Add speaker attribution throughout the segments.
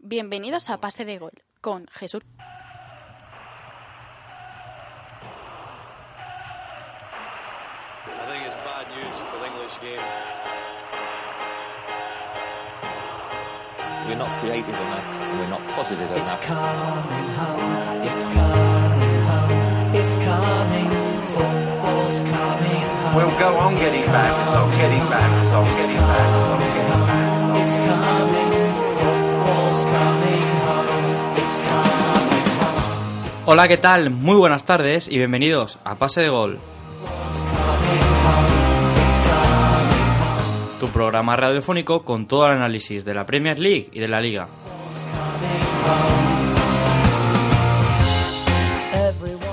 Speaker 1: Bienvenidos a Pase de Gol con Jesús.
Speaker 2: I think it's bad news for the English game.
Speaker 3: We're not creative enough. We're not positive
Speaker 4: It's
Speaker 3: enough.
Speaker 4: coming home. It's coming home. It's coming. Football's coming home.
Speaker 5: We'll go on getting back, on getting back, on getting back, on getting back.
Speaker 4: It's coming.
Speaker 6: Hola, ¿qué tal? Muy buenas tardes y bienvenidos a Pase de Gol, tu programa radiofónico con todo el análisis de la Premier League y de la Liga.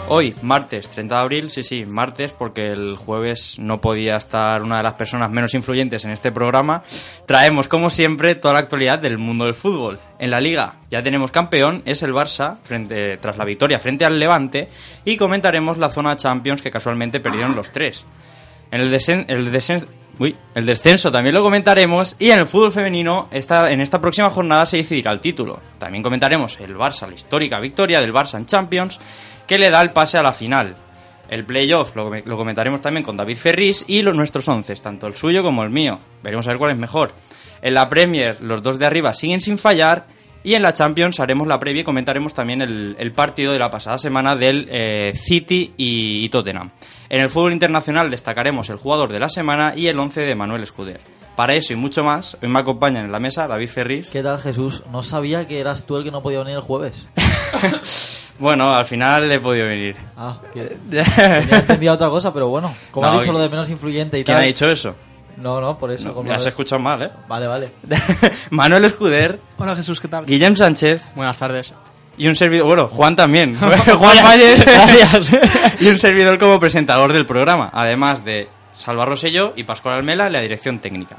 Speaker 6: Hoy, martes 30 de abril, sí, sí, martes, porque el jueves no podía estar una de las personas menos influyentes en este programa, traemos, como siempre, toda la actualidad del mundo del fútbol. En la Liga ya tenemos campeón, es el Barça, frente, tras la victoria frente al Levante, y comentaremos la zona Champions que casualmente perdieron los tres. En el, el, el descenso también lo comentaremos y en el fútbol femenino esta, en esta próxima jornada se decidirá el título. También comentaremos el Barça, la histórica victoria del Barça en Champions que le da el pase a la final. El playoff lo, lo comentaremos también con David Ferris y los nuestros once, tanto el suyo como el mío. Veremos a ver cuál es mejor. En la Premier los dos de arriba siguen sin fallar y en la Champions haremos la previa y comentaremos también el, el partido de la pasada semana del eh, City y, y Tottenham. En el fútbol internacional destacaremos el jugador de la semana y el 11 de Manuel Escuder. Para eso y mucho más, hoy me acompañan en la mesa David Ferris.
Speaker 7: ¿Qué tal, Jesús? No sabía que eras tú el que no podía venir el jueves.
Speaker 6: Bueno, al final he podido venir.
Speaker 7: Ah, que entendido otra cosa, pero bueno. Como
Speaker 6: No,
Speaker 7: has dicho lo de menos influyente y
Speaker 6: ¿Quién
Speaker 7: tal.
Speaker 6: ha dicho eso?
Speaker 7: No, no, por eso.
Speaker 6: No, me has escuchado mal, ¿eh?
Speaker 7: Vale, vale.
Speaker 6: Manuel Escuder,
Speaker 8: Hola Jesús, ¿qué tal?
Speaker 6: Guillem Sánchez
Speaker 8: Buenas tardes.
Speaker 6: y un servidor, bueno, Juan también, Juan Valle y un servidor como presentador del programa, además de Salva Rosselló y Pascual Almela en la dirección técnica.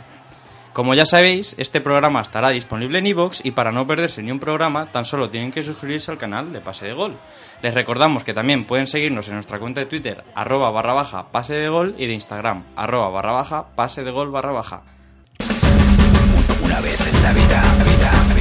Speaker 6: Como ya sabéis, este programa estará disponible en iVoox y para no perderse ni un programa, tan solo tienen que suscribirse al canal de Pase de Gol. Les recordamos que también pueden seguirnos en nuestra cuenta de Twitter, arroba barra baja pase de gol, y de Instagram, arroba barra baja pase de gol barra baja.
Speaker 5: Una vez en la vida, vida.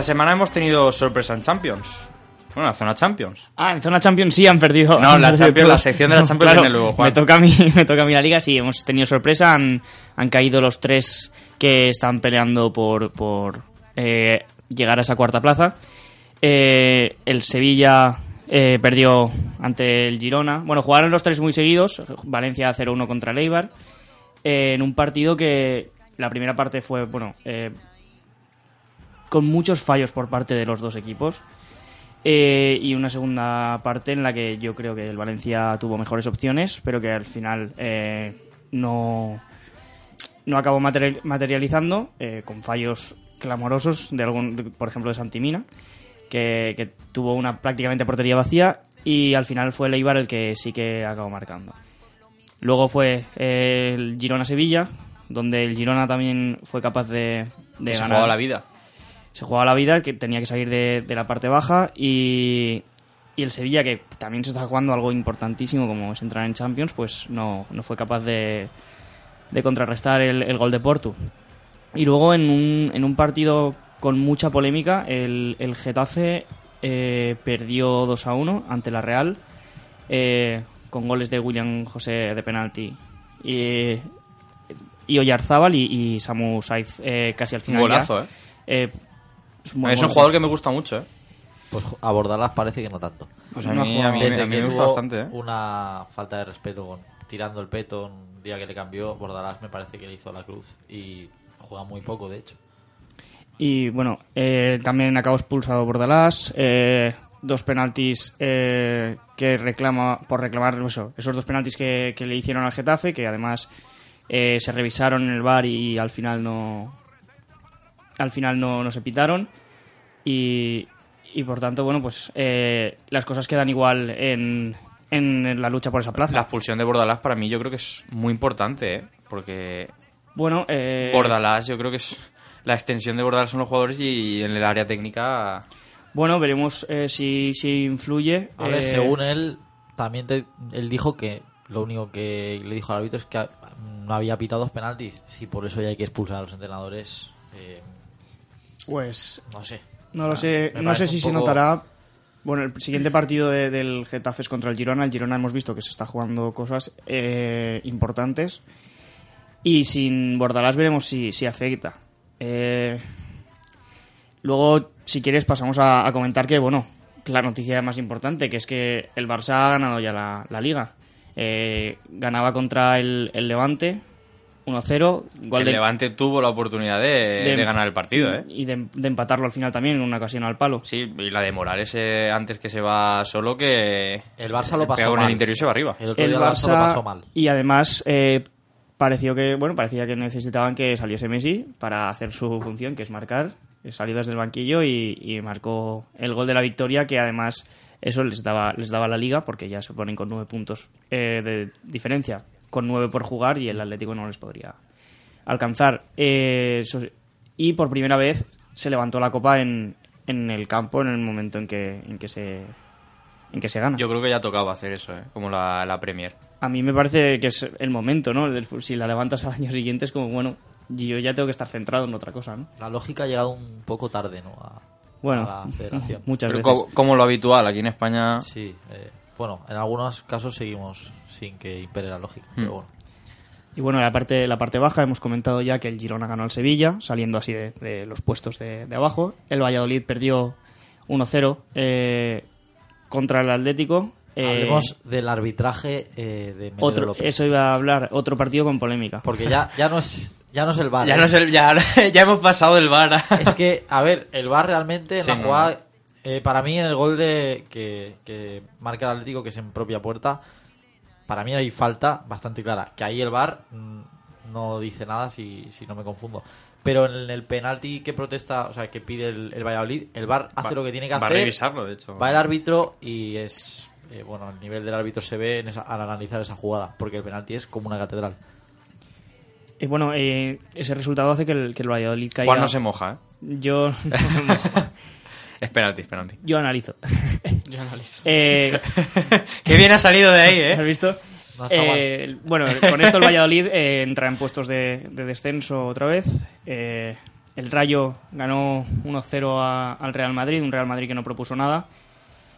Speaker 6: Esta semana hemos tenido sorpresa en Champions. Bueno, la zona Champions.
Speaker 8: Ah, en zona Champions sí han perdido.
Speaker 6: No,
Speaker 8: han
Speaker 6: la
Speaker 8: perdido
Speaker 6: Champions, la sección de la Champions
Speaker 8: Claro,
Speaker 6: viene luego, Juan.
Speaker 8: Me toca, a mí, me toca a mí la liga, sí, hemos tenido sorpresa, han, han caído los tres que están peleando por, por eh, llegar a esa cuarta plaza. Eh, el Sevilla eh, perdió ante el Girona. Bueno, jugaron los tres muy seguidos, Valencia 0-1 contra el Eibar, eh, en un partido que la primera parte fue, bueno, eh, con muchos fallos por parte de los dos equipos. Eh, y una segunda parte en la que yo creo que el Valencia tuvo mejores opciones, pero que al final eh, no, no acabó material- materializando eh, con fallos clamorosos, de algún, por ejemplo de Santimina, que, que tuvo una prácticamente portería vacía y al final fue el Eibar el que sí que acabó marcando. Luego fue eh, el Girona-Sevilla, donde el Girona también fue capaz de, de
Speaker 6: se
Speaker 8: ganar
Speaker 6: jugaba la vida.
Speaker 8: Se jugaba la vida, que tenía que salir de, de la parte baja y, y el Sevilla, que también se está jugando algo importantísimo como es entrar en Champions, pues no, no fue capaz de, de contrarrestar el, el gol de Porto. Y luego en un, en un partido con mucha polémica, el, el Getafe eh, perdió 2 a 1 ante la Real, eh, con goles de William José de penalti y, y Oyarzábal y, y Samu Saiz eh, casi al final.
Speaker 6: golazo. Eh,
Speaker 8: es, muy
Speaker 6: es un jugador que me gusta mucho, ¿eh?
Speaker 7: Pues a Bordalás parece que no tanto.
Speaker 6: Pues a mí, a mí,
Speaker 7: Desde
Speaker 6: a mí
Speaker 7: que
Speaker 6: me gusta bastante, ¿eh?
Speaker 7: Una falta de respeto con tirando el peto un día que le cambió, Bordalás me parece que le hizo la cruz y juega muy poco, de hecho.
Speaker 8: Y bueno, eh, también acabó expulsado Bordalás. eh, dos penaltis eh, que reclama por reclamar eso, esos dos penaltis que, que le hicieron al Getafe, que además eh, se revisaron en el bar y al final no al final no, no se pitaron y, y por tanto bueno pues eh, las cosas quedan igual en, en la lucha por esa plaza.
Speaker 6: La expulsión de Bordalás para mí yo creo que es muy importante, ¿eh? Porque
Speaker 8: Bueno, eh,
Speaker 6: Bordalás yo creo que es la extensión de Bordalás son los jugadores y en el área técnica
Speaker 8: bueno veremos eh, si, si influye.
Speaker 7: A ver,
Speaker 8: eh,
Speaker 7: según él, también te- él dijo que lo único que le dijo al árbitro es que no había pitado dos penaltis. Si por eso ya hay que expulsar a los entrenadores, eh,
Speaker 8: Pues
Speaker 7: no sé.
Speaker 8: No lo sé,
Speaker 7: me
Speaker 8: no sé si se notará. Bueno, el siguiente partido de- del Getafe es contra el Girona. El Girona hemos visto que se está jugando cosas eh, importantes. Y sin Bordalás veremos si, si afecta. Eh, luego, si quieres, pasamos a, a comentar que, bueno, la noticia más importante, que es que el Barça ha ganado ya la, la liga. Eh, ganaba contra el, el Levante 1-0. gol
Speaker 6: el
Speaker 8: de-
Speaker 6: Levante tuvo la oportunidad de, de ganar el partido, ¿eh?
Speaker 8: Y de, de empatarlo al final también en una ocasión al palo.
Speaker 6: Sí, y la de Morales eh, antes que se va solo que
Speaker 7: El Barça lo pasó mal.
Speaker 6: el interior y se va arriba.
Speaker 7: El otro
Speaker 8: el
Speaker 7: día el Barça lo
Speaker 8: Barça
Speaker 7: pasó mal.
Speaker 8: y además eh, pareció que bueno parecía que necesitaban que saliese Messi para hacer su función que es marcar salió desde el banquillo y, y marcó el gol de la victoria que además eso les daba les daba la liga porque ya se ponen con nueve puntos eh, de diferencia con nueve por jugar y el Atlético no les podría alcanzar Eh, y por primera vez se levantó la copa en, en el campo en el momento en que en que se en que se gana
Speaker 6: Yo creo que ya tocaba hacer eso, ¿eh? Como la, la Premier.
Speaker 8: a mí me parece que es el momento, ¿no? Del- Si la levantas al año siguiente es como, bueno, yo ya tengo que estar centrado en otra cosa, ¿no?
Speaker 7: La lógica ha llegado un poco tarde, ¿no? A,
Speaker 8: Bueno,
Speaker 7: a la federación.
Speaker 8: muchas
Speaker 6: Pero
Speaker 8: veces.
Speaker 6: co- como lo habitual aquí en España.
Speaker 7: Sí, eh, bueno, en algunos casos seguimos sin que impere la lógica, pero bueno.
Speaker 8: Y bueno, la parte, la parte baja hemos comentado ya que el Girona ganó al Sevilla, saliendo así de, de los puestos de, de abajo. El Valladolid perdió 1-0 eh, contra el Atlético. Eh,
Speaker 7: Hablemos del arbitraje eh, de Melero
Speaker 8: otro,
Speaker 7: López.
Speaker 8: eso iba a hablar, otro partido con polémica.
Speaker 7: Porque ya, ya no es ya no es el VAR.
Speaker 6: Ya, no es el- ya, ya hemos pasado del bar. a-
Speaker 7: Es que, a ver, el VAR realmente en
Speaker 6: Sí,
Speaker 7: la
Speaker 6: no,
Speaker 7: jugada... eh, para mí, en el gol de que, que marca el Atlético, que es en propia puerta, para mí hay falta bastante clara. Que ahí el VAR mm, no dice nada si, si no me confundo. Pero en el penalti que protesta, o sea, que pide el, el Valladolid, el VAR hace
Speaker 6: Va-
Speaker 7: lo que tiene que
Speaker 6: va a
Speaker 7: hacer.
Speaker 6: revisarlo, de hecho.
Speaker 7: Va el árbitro y es... eh, bueno, el nivel del árbitro se ve en esa- al analizar esa jugada, porque el penalti es como una catedral.
Speaker 8: Y bueno, eh, ese resultado hace que el, que el Valladolid caiga...
Speaker 6: Juan no se moja, ¿eh?
Speaker 8: Yo,
Speaker 6: Es penalti, es penalti.
Speaker 8: yo analizo.
Speaker 9: Yo analizo.
Speaker 8: Eh,
Speaker 6: Qué bien ha salido de ahí,
Speaker 8: ¿Has
Speaker 6: ¿eh?
Speaker 8: visto?
Speaker 7: No está
Speaker 8: Eh, bueno, con esto el Valladolid eh, entra en puestos de, de descenso otra vez. Eh, el Rayo ganó 1-0 a- al Real Madrid, un Real Madrid que no propuso nada.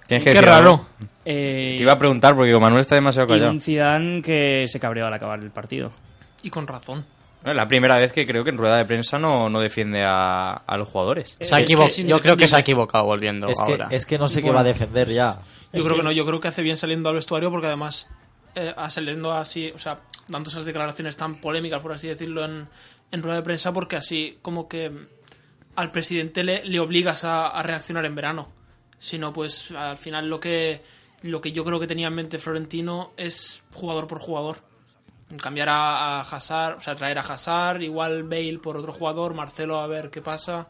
Speaker 6: Tienes que
Speaker 9: Qué
Speaker 6: decir
Speaker 9: raro.
Speaker 8: Eh,
Speaker 6: Te iba a preguntar porque Manuel está demasiado
Speaker 8: y
Speaker 6: callado.
Speaker 8: un Zidane que se cabreó al acabar el partido.
Speaker 9: Y con razón.
Speaker 6: Es la primera vez que creo que en rueda de prensa no, no defiende a, a los jugadores.
Speaker 1: Se ha
Speaker 9: Es que
Speaker 1: equivo-
Speaker 9: es
Speaker 1: yo creo que se ha equivocado volviendo
Speaker 7: Es que,
Speaker 1: ahora.
Speaker 7: es que no sé qué va a defender ya.
Speaker 9: Yo creo que no, yo creo que hace bien saliendo al vestuario porque además eh, a- saliendo así, o sea, dando esas declaraciones tan polémicas, por así decirlo, en, en rueda de prensa, porque así como que al presidente le, le obligas a, a reaccionar en verano. Si no, pues al final lo que, lo que yo creo que tenía en mente Florentino es jugador por jugador. Cambiar a, a Hazard, o sea, traer a Hazard, igual Bale por otro jugador, Marcelo a ver qué pasa.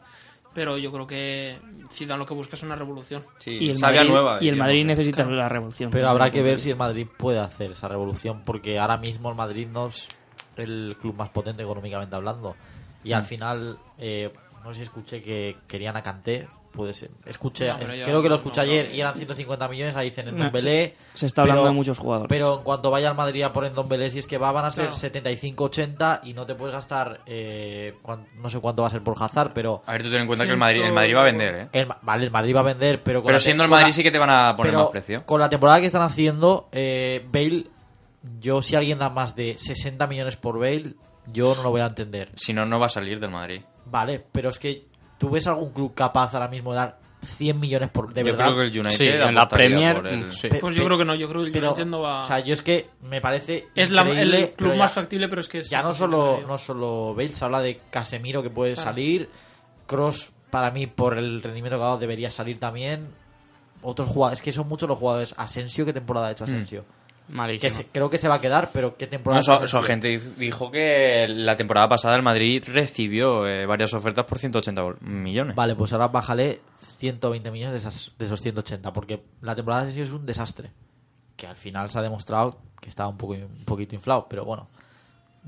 Speaker 9: Pero yo creo que Zidane lo que busca es una revolución.
Speaker 6: Sí,
Speaker 8: Y el Madrid,
Speaker 6: nueva.
Speaker 8: y el. Madrid necesita la revolución.
Speaker 7: Pero habrá que ver si el. Madrid puede hacer esa revolución, porque ahora mismo el Madrid no es el club más potente económicamente hablando. Y
Speaker 8: Mm.
Speaker 7: al final, eh, no sé si escuché que querían a Kanté, puede ser. Escuché,
Speaker 9: No, pero yo
Speaker 7: creo que lo escuché ayer y eran 150 millones, ahí dicen en
Speaker 8: No,
Speaker 7: Dombelé.
Speaker 8: se está hablando
Speaker 7: pero-
Speaker 8: de muchos jugadores.
Speaker 7: Pero en cuanto vaya al Madrid a por en Dombelé, si es que va, van a ser
Speaker 9: Claro.
Speaker 7: 75-80 y no te puedes gastar, eh, cuan- no sé cuánto va a ser por Hazard, pero...
Speaker 6: A ver, tú ten en cuenta que el Madrid, el Madrid va a vender, ¿eh?
Speaker 7: El, vale, el Madrid va a vender, pero... con
Speaker 6: Pero siendo el
Speaker 7: la-
Speaker 6: Madrid sí que te van a poner
Speaker 7: pero
Speaker 6: más precio.
Speaker 7: Con la temporada que están haciendo, eh, Bale, yo si alguien da más de 60 millones por Bale, yo no lo voy a entender.
Speaker 6: Si no, no va a salir del Madrid.
Speaker 7: Vale, pero es que tú ves algún club capaz ahora mismo de dar 100 millones por, de
Speaker 6: Yo
Speaker 7: verdad.
Speaker 6: creo que el United
Speaker 10: Sí, en la Premier,
Speaker 6: el-
Speaker 10: mm, sí.
Speaker 9: Pues yo creo que no, yo creo que el
Speaker 7: pero,
Speaker 9: United no va...
Speaker 7: O sea, yo es que me parece
Speaker 9: es la- el club más
Speaker 7: ya-
Speaker 9: factible, pero es que... es
Speaker 7: Ya no solo,
Speaker 9: yo.
Speaker 7: no solo Bale, se habla de Casemiro que puede
Speaker 9: Claro.
Speaker 7: salir. Cross, para mí, por el rendimiento que ha dado, debería salir también. Otros jugadores, es que son muchos los jugadores. Asensio, ¿qué temporada ha hecho Asensio? Que
Speaker 10: Malísimo.
Speaker 7: se- creo que se va a quedar, pero ¿qué temporada
Speaker 6: No,
Speaker 7: ha
Speaker 6: eso,
Speaker 7: hecho
Speaker 6: eso
Speaker 7: Asensio?
Speaker 6: gente diz- dijo que la temporada pasada el Madrid recibió eh, varias ofertas por 180 gol- millones.
Speaker 7: Vale, pues ahora bájale 120 millones de, esas- de esos 180, porque la temporada de Asensio es un desastre. Que al final se ha demostrado que estaba un, poco, un poquito inflado, pero bueno.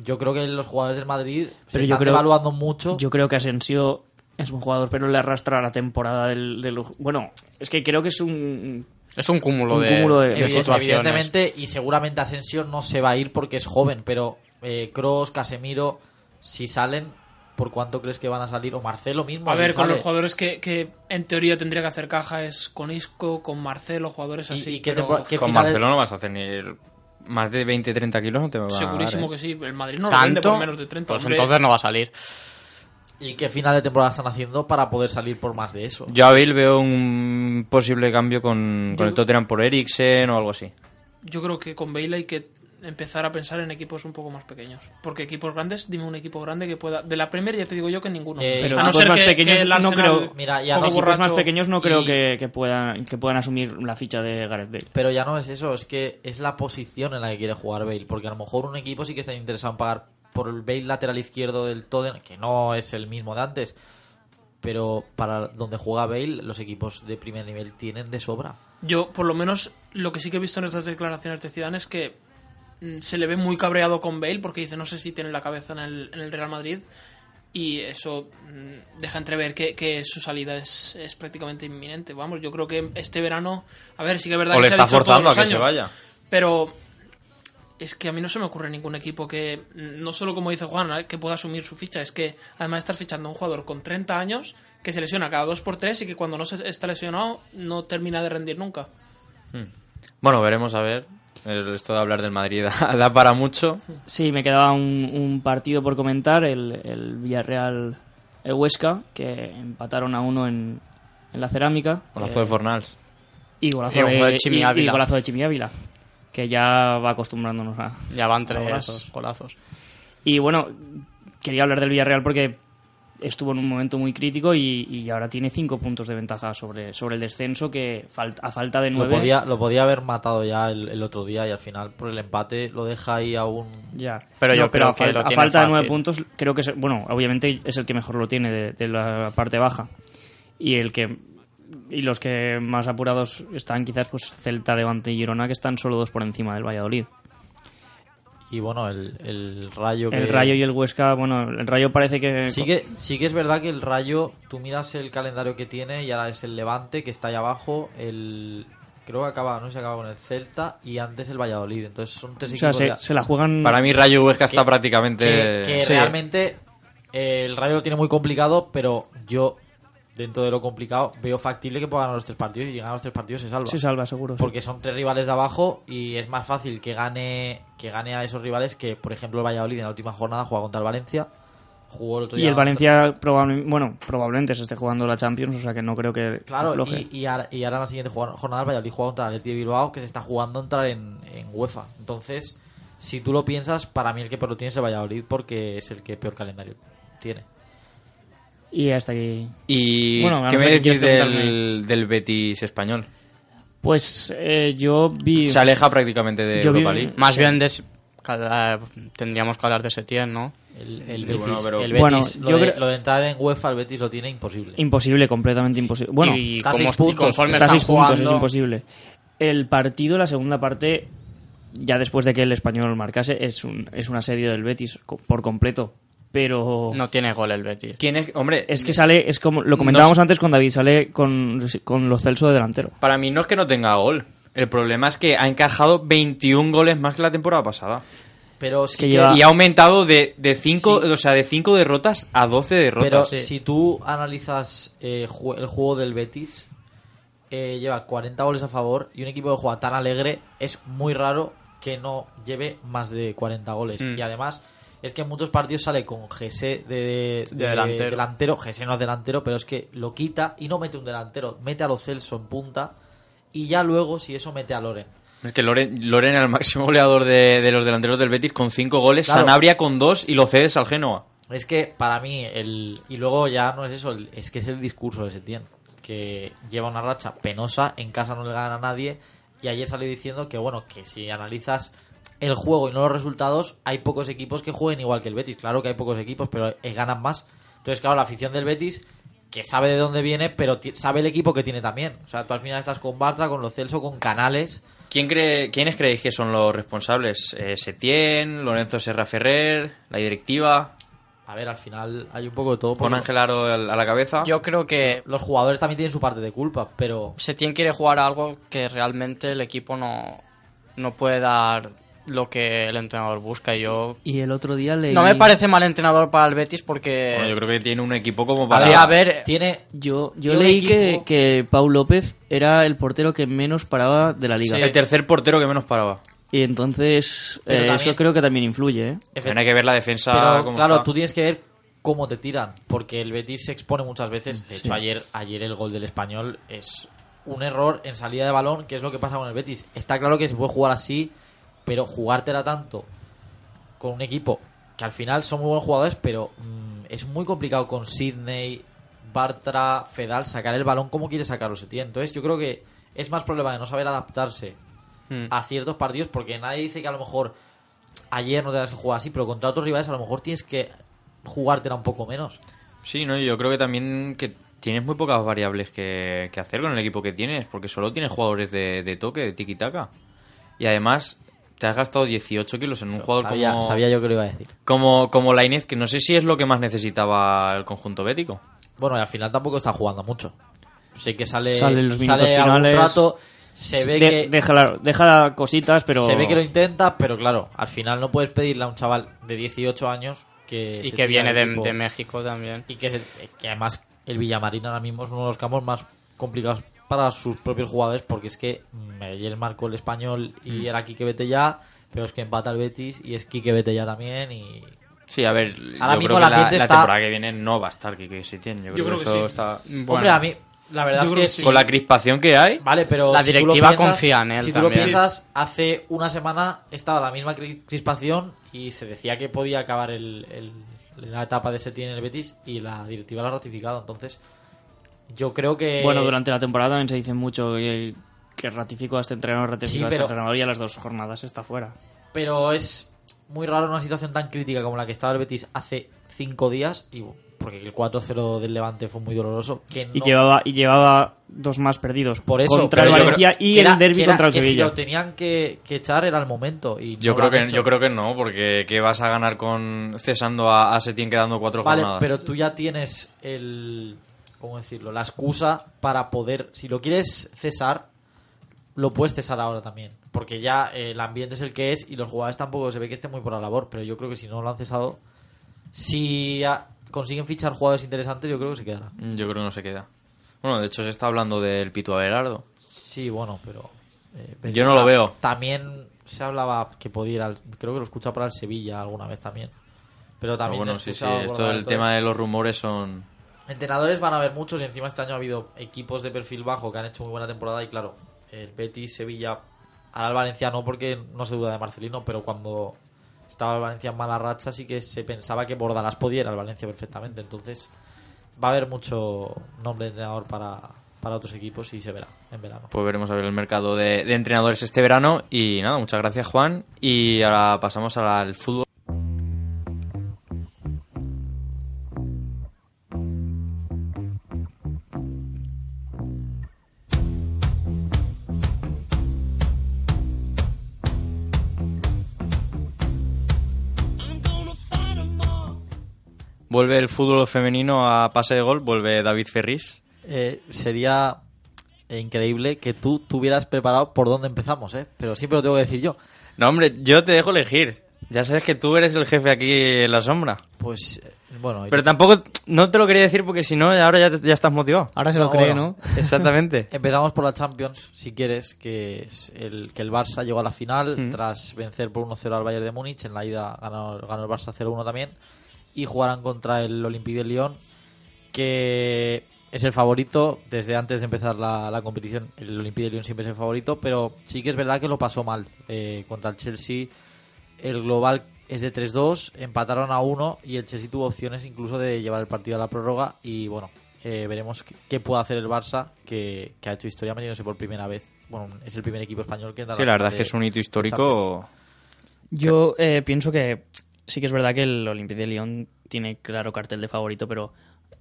Speaker 7: Yo creo que los jugadores del Madrid se
Speaker 8: Pero yo
Speaker 7: están
Speaker 8: creo-
Speaker 7: evaluando mucho.
Speaker 8: Yo creo que Asensio es un jugador, pero le arrastra la temporada del, del- Bueno, es que creo que es un...
Speaker 10: Es un cúmulo
Speaker 8: Un
Speaker 10: de,
Speaker 8: cúmulo de-
Speaker 10: de situaciones.
Speaker 7: Evidentemente, y seguramente Asensio no se va a ir porque es joven, pero Cross, Casemiro, si salen, ¿por cuánto crees que van a salir? O Marcelo mismo.
Speaker 9: A ver, con
Speaker 7: sale.
Speaker 9: los jugadores que, que en teoría tendría que hacer caja es con Isco, con Marcelo, jugadores
Speaker 7: ¿Y-
Speaker 9: así.
Speaker 7: y qué
Speaker 9: pero
Speaker 7: tempor- qué
Speaker 6: Con
Speaker 7: finales-
Speaker 6: Marcelo no vas a tener más de 20-30 kilos, no te va a dar,
Speaker 9: Segurísimo
Speaker 6: ¿eh?
Speaker 9: que sí. El Madrid no lo vende
Speaker 10: ¿Tanto?
Speaker 9: por menos de 30.
Speaker 10: Pues
Speaker 9: hombre.
Speaker 10: entonces no va a salir.
Speaker 7: ¿Y qué final de temporada están haciendo para poder salir por más de eso?
Speaker 6: Yo a Bale veo un posible cambio con, con
Speaker 9: Yo-
Speaker 6: el Tottenham por Eriksen o algo así.
Speaker 9: Yo creo que con Bale hay que empezar a pensar en equipos un poco más pequeños. Porque equipos grandes, dime un equipo grande que pueda. De la Premier ya te digo yo que ninguno.
Speaker 7: Eh,
Speaker 8: Pero
Speaker 9: a no ser
Speaker 8: más
Speaker 9: que,
Speaker 8: pequeños
Speaker 9: que
Speaker 8: no creo-
Speaker 7: Mira, ya no-
Speaker 8: más pequeños no creo
Speaker 7: y-
Speaker 8: que, que puedan, que puedan asumir la ficha de Gareth Bale.
Speaker 7: Pero ya no es eso, es que es la posición en la que quiere jugar Bale. Porque a lo mejor un equipo sí que está interesado en pagar por el Bale lateral izquierdo del Tottenham, que no es el mismo de antes. Pero para donde juega Bale, los equipos de primer nivel tienen de sobra.
Speaker 9: Yo, por lo menos, lo que sí que he visto en estas declaraciones de Zidane es que mm, se le ve muy cabreado con Bale porque dice no sé si tiene la cabeza en el, en el Real Madrid y eso mm, deja entrever que, que su salida es, es prácticamente inminente. Vamos, yo creo que este verano, a ver, sí que es verdad
Speaker 6: O
Speaker 9: que
Speaker 6: le
Speaker 9: se ha
Speaker 6: está
Speaker 9: todos
Speaker 6: forzando a que se vaya.
Speaker 9: Pero es que a mí no se me ocurre ningún equipo que, no solo como dice Juan, ¿eh? que pueda asumir su ficha, es que además estar fichando a un jugador con 30 años que se lesiona cada 2 por 3 y que cuando no se está lesionado no termina de rendir nunca.
Speaker 6: Bueno, veremos a ver. El- Esto de hablar del Madrid da, da para mucho.
Speaker 8: Sí, me quedaba un, un partido por comentar, el, el Villarreal el Huesca, que empataron a uno en, en la cerámica.
Speaker 6: Golazo
Speaker 8: Eh,
Speaker 6: de Fornals.
Speaker 8: Y golazo
Speaker 10: Y
Speaker 8: de,
Speaker 10: gol de Chimi
Speaker 8: y- golazo de Chimi Ávila, que ya va acostumbrándonos a...
Speaker 10: Ya van tres
Speaker 8: golazos.
Speaker 10: golazos.
Speaker 8: Y bueno, quería hablar del Villarreal porque estuvo en un momento muy crítico y, y ahora tiene cinco puntos de ventaja sobre, sobre el descenso que fal- a falta de
Speaker 7: Lo
Speaker 8: nueve...
Speaker 7: podía, lo podía haber matado ya el, el otro día y al final por el empate lo deja ahí aún.
Speaker 8: Ya.
Speaker 10: Pero yo
Speaker 8: No,
Speaker 10: creo
Speaker 8: a,
Speaker 10: que
Speaker 8: fal-
Speaker 10: lo
Speaker 8: a
Speaker 10: tiene
Speaker 8: falta de nueve puntos, creo que es, bueno, obviamente es el que mejor lo tiene de, de la parte baja. Y el que y los que más apurados están quizás pues Celta, Levante y Girona que están solo dos por encima del Valladolid.
Speaker 7: Y bueno, el, el Rayo que...
Speaker 8: El Rayo y el Huesca, bueno, el Rayo parece que
Speaker 7: Sí que, sí que es verdad que el Rayo, tú miras el calendario que tiene y ahora es el Levante que está ahí abajo, el creo que acaba, no sé si acaba con el Celta y antes el Valladolid, entonces son tres
Speaker 8: o sea,
Speaker 7: equipos
Speaker 8: se, se la juegan
Speaker 6: Para mí Rayo Huesca está prácticamente...
Speaker 7: que, que
Speaker 6: Sí.
Speaker 7: realmente eh, el Rayo lo tiene muy complicado, pero yo dentro de lo complicado veo factible que pueda ganar los tres partidos y si gana los tres partidos se salva.
Speaker 8: se salva seguro. sí.
Speaker 7: Porque son tres rivales de abajo y es más fácil que gane que gane a esos rivales que, por ejemplo, el Valladolid en la última jornada juega contra el Valencia. Jugó el otro
Speaker 8: y
Speaker 7: día
Speaker 8: el Valencia probablemente, bueno, probablemente se esté jugando la Champions, o sea que no creo que
Speaker 7: Claro,
Speaker 8: afloje.
Speaker 7: y, y ahora, y ahora en la siguiente jornada el Valladolid juega contra el Athletic de Bilbao que se está jugando entrar en, en UEFA. Entonces, si tú lo piensas, para mí el que peor lo tiene es el Valladolid porque es el que peor calendario tiene.
Speaker 8: Y hasta aquí.
Speaker 6: ¿Y
Speaker 8: Bueno,
Speaker 6: qué me decís del, del Betis español?
Speaker 8: Pues eh, yo vi.
Speaker 6: Se aleja prácticamente de
Speaker 8: Yo vi-
Speaker 6: Europa League.
Speaker 10: Más bien de, cada- tendríamos que hablar de Setién, ¿no?
Speaker 7: El, el
Speaker 6: Sí,
Speaker 7: Betis,
Speaker 6: bueno, pero-
Speaker 7: el Betis,
Speaker 8: Bueno,
Speaker 7: lo,
Speaker 8: yo
Speaker 7: de,
Speaker 8: creo-
Speaker 7: lo de entrar en UEFA, el Betis lo tiene imposible.
Speaker 8: Imposible, completamente imposible. Bueno,
Speaker 10: y
Speaker 7: está
Speaker 10: como
Speaker 7: seis puntos,
Speaker 10: conforme
Speaker 8: está
Speaker 10: están
Speaker 8: seis puntos, es
Speaker 10: jugando,
Speaker 8: imposible. El partido, la segunda parte, ya después de que el español marcase, es, un, es un asedio del Betis por completo. Pero
Speaker 10: no tiene gol el Betis.
Speaker 6: ¿Quién es? Hombre,
Speaker 8: es que sale, es como lo comentábamos
Speaker 6: No-
Speaker 8: antes con David, sale con, con los Celso de delantero.
Speaker 6: para mí no es que no tenga gol. El problema es que ha encajado 21 goles más que la temporada pasada.
Speaker 7: Pero sí
Speaker 8: que lleva-
Speaker 6: Y ha aumentado de, de cinco,
Speaker 7: Sí.
Speaker 6: o sea, de 5 derrotas a 12
Speaker 7: Pero
Speaker 6: derrotas.
Speaker 7: si tú analizas eh, ju- el juego del Betis, eh, lleva 40 goles a favor y un equipo que juega tan alegre es muy raro que no lleve más de 40 goles.
Speaker 10: Mm.
Speaker 7: Y además es que en muchos partidos sale con Gese de, de,
Speaker 10: delantero.
Speaker 7: delantero. Gese no es delantero, pero es que lo quita y no mete un delantero. Mete a Lo Celso en punta y ya luego, si eso, mete a Loren.
Speaker 6: Es que Loren, Loren era el máximo goleador de, de los delanteros del Betis con cinco goles,
Speaker 7: Claro.
Speaker 6: Sanabria con dos y lo cedes al Genoa.
Speaker 7: Es que para mí, el y luego ya no es eso, el- es que es el discurso de Setién, que lleva una racha penosa, en casa no le gana a nadie, y ayer salió diciendo que, bueno, que si analizas el juego y no los resultados, hay pocos equipos que jueguen igual que el Betis. Claro que hay pocos equipos, pero eh, ganan más. Entonces, claro, la afición del Betis, que sabe de dónde viene, pero sabe el equipo que tiene también. O sea, tú al final estás con Bartra, con Lo Celso, con Canales.
Speaker 6: ¿Quién cree, ¿Quiénes creéis que son los responsables? Eh, ¿Setién, Lorenzo Serra Ferrer, la directiva?
Speaker 7: A ver, al final hay un poco de todo.
Speaker 6: Con Ángel Aro a la cabeza.
Speaker 10: Yo creo que
Speaker 7: Los jugadores también tienen su parte de culpa, pero
Speaker 10: Setién quiere jugar a algo que realmente el equipo no, no puede dar lo que el entrenador busca. Y yo
Speaker 8: Y el otro día leí...
Speaker 10: no me parece mal entrenador para el Betis porque
Speaker 6: Bueno, yo creo que tiene un equipo como
Speaker 10: Sí,
Speaker 6: para...
Speaker 10: a ver,
Speaker 7: tiene
Speaker 8: Yo, yo
Speaker 7: Yo
Speaker 8: leí que,
Speaker 7: equipo-
Speaker 8: que Pau López era el portero que menos paraba de la liga.
Speaker 6: El tercer portero que menos paraba.
Speaker 8: Y entonces
Speaker 7: Pero
Speaker 8: eh,
Speaker 7: también-
Speaker 8: eso creo que también influye, ¿eh?
Speaker 6: Hay que ver la defensa
Speaker 7: Pero
Speaker 6: cómo
Speaker 7: claro,
Speaker 6: está.
Speaker 7: tú tienes que ver cómo te tiran, porque el Betis se expone muchas veces. De hecho, ayer, ayer el gol del español es un error en salida de balón, que es lo que pasa con el Betis. Está claro que se puede jugar así, pero jugártela tanto con un equipo que al final son muy buenos jugadores, pero mm, es muy complicado con Sidney, Bartra, Fedal sacar el balón como quiere sacarlo Setién. Entonces yo creo que es más problema de no saber adaptarse
Speaker 10: Mm.
Speaker 7: a ciertos partidos, porque nadie dice que a lo mejor ayer no tengas que jugar así, pero contra otros rivales a lo mejor tienes que jugártela un poco menos.
Speaker 6: Sí, no, yo creo que también que tienes muy pocas variables que, que hacer con el equipo que tienes, porque solo tienes jugadores de, de toque, de tiki-taka. Y además te has gastado 18 kilos en un jugador
Speaker 7: sabía,
Speaker 6: como,
Speaker 7: sabía yo que lo iba a decir.
Speaker 6: como, como Lainez, que no sé si es lo que más necesitaba el conjunto bético.
Speaker 7: Bueno, y al final tampoco está jugando mucho. Sé que sale,
Speaker 8: Sale los minutos
Speaker 7: sale algún
Speaker 8: finales.
Speaker 7: rato, se ve
Speaker 8: De-
Speaker 7: que
Speaker 8: deja, la- deja cositas, pero...
Speaker 7: se ve que lo intenta, pero claro, al final no puedes pedirle a un chaval de 18 años que
Speaker 10: y que viene de, de México también.
Speaker 7: y que, se- que además el Villamarín ahora mismo es uno de los campos más complicados para sus propios jugadores porque es que ayer marcó el español y
Speaker 6: Mm.
Speaker 7: era Quique vete ya pero es que empata el Betis y es Quique vete ya también y
Speaker 6: Sí, a ver,
Speaker 7: Ahora
Speaker 6: yo
Speaker 7: mismo
Speaker 6: creo
Speaker 7: el
Speaker 6: que la, la
Speaker 7: está-
Speaker 6: temporada que viene no va a estar Quique Setién. Yo creo,
Speaker 9: creo
Speaker 6: que,
Speaker 9: que
Speaker 6: eso
Speaker 9: sí.
Speaker 6: está...
Speaker 7: hombre a mí la verdad
Speaker 9: Yo
Speaker 7: es que
Speaker 9: que sí.
Speaker 6: Con la crispación que hay,
Speaker 7: Vale, pero
Speaker 10: La
Speaker 7: si
Speaker 10: directiva
Speaker 7: piensas-
Speaker 10: confía en él
Speaker 7: Si tú lo piensas, hace una semana estaba la misma cri- crispación y se decía que podía acabar el, el- la etapa de Setién en el Betis y la directiva lo ha ratificado. Entonces, yo creo que...
Speaker 8: Bueno, durante la temporada también se dice mucho que, que ratificó a este entrenador, ratificó
Speaker 7: Sí,
Speaker 8: a este
Speaker 7: pero-
Speaker 8: entrenador y a las dos jornadas está fuera.
Speaker 7: Pero es muy raro una situación tan crítica como la que estaba el Betis hace cinco días y porque el 4-0 del Levante fue muy doloroso. Que
Speaker 8: Y, llevaba, y llevaba dos más perdidos.
Speaker 7: por eso
Speaker 8: contra el Valencia y
Speaker 7: era-
Speaker 8: el derby contra el
Speaker 7: que
Speaker 8: Sevilla.
Speaker 7: Si lo tenían que, que echar era el momento. Y
Speaker 6: yo
Speaker 7: no
Speaker 6: creo que
Speaker 7: hecho.
Speaker 6: yo creo que no, porque ¿qué vas a ganar con cesando a, a Setién quedando cuatro
Speaker 7: Vale,
Speaker 6: jornadas?
Speaker 7: pero tú ya tienes el. ¿Cómo decirlo? La excusa para poder. Si lo quieres cesar, lo puedes cesar ahora también. Porque ya eh, el ambiente es el que es y los jugadores tampoco se ve que estén muy por la labor. Pero yo creo que si no lo han cesado. Si consiguen fichar jugadores interesantes, yo creo que se quedará.
Speaker 6: Yo creo que no se queda. Bueno, de hecho se está hablando del Pitu Abelardo.
Speaker 7: Sí, bueno, pero. eh, pero
Speaker 6: Yo no lo veo.
Speaker 7: También se hablaba que podía ir al. Creo que lo escucha para el Sevilla alguna vez también. Pero
Speaker 6: Pero
Speaker 7: también.
Speaker 6: bueno,
Speaker 7: he
Speaker 6: sí, sí,
Speaker 7: escuchado
Speaker 6: esto del tema de los rumores son...
Speaker 7: Entrenadores van a haber muchos y encima este año ha habido equipos de perfil bajo que han hecho muy buena temporada y claro, el Betis, Sevilla, ahora el Valencia no porque no se duda de Marcelino, pero cuando estaba el Valencia en mala racha sí que se pensaba que Bordalás ir al Valencia perfectamente, entonces va a haber mucho nombre de entrenador para, para otros equipos y se verá en verano.
Speaker 6: Pues veremos a ver el mercado de, de entrenadores este verano. Y nada, muchas gracias Juan. Y ahora pasamos al fútbol. Vuelve el fútbol femenino a pase de gol, vuelve David Ferris.
Speaker 7: Eh, sería increíble que tú tuvieras preparado por dónde empezamos, ¿eh? pero siempre lo tengo que decir yo.
Speaker 6: No, hombre, yo te dejo elegir. Ya sabes que tú eres el jefe aquí en la sombra.
Speaker 7: Pues, eh, bueno...
Speaker 6: Pero tampoco, no te lo quería decir porque si no, ahora ya, te- ya estás motivado.
Speaker 8: Ahora se lo cree, ¿no?
Speaker 6: Exactamente.
Speaker 7: Empezamos por la Champions, si quieres, que es el que el Barça llegó a la final
Speaker 6: Mm.
Speaker 7: tras vencer por 1-0 al Bayern de Múnich. En la ida ganó, ganó el Barça 0-1 también. Y jugarán contra el Olympique de Lyon, que es el favorito desde antes de empezar la, la competición. El Olympique de Lyon siempre es el favorito, pero sí que es verdad que lo pasó mal eh, contra el Chelsea. El global es de 3-2, empataron a 1 y el Chelsea tuvo opciones incluso de llevar el partido a la prórroga. Y bueno, eh, veremos qué, qué puede hacer el Barça, que, que ha hecho historia metiéndose por primera vez. Bueno, es el primer equipo español que entra
Speaker 6: Sí, la verdad
Speaker 7: final
Speaker 6: es que es un hito histórico.
Speaker 8: Yo eh, pienso que sí que es verdad que el Olympique de Lyon tiene claro cartel de favorito, pero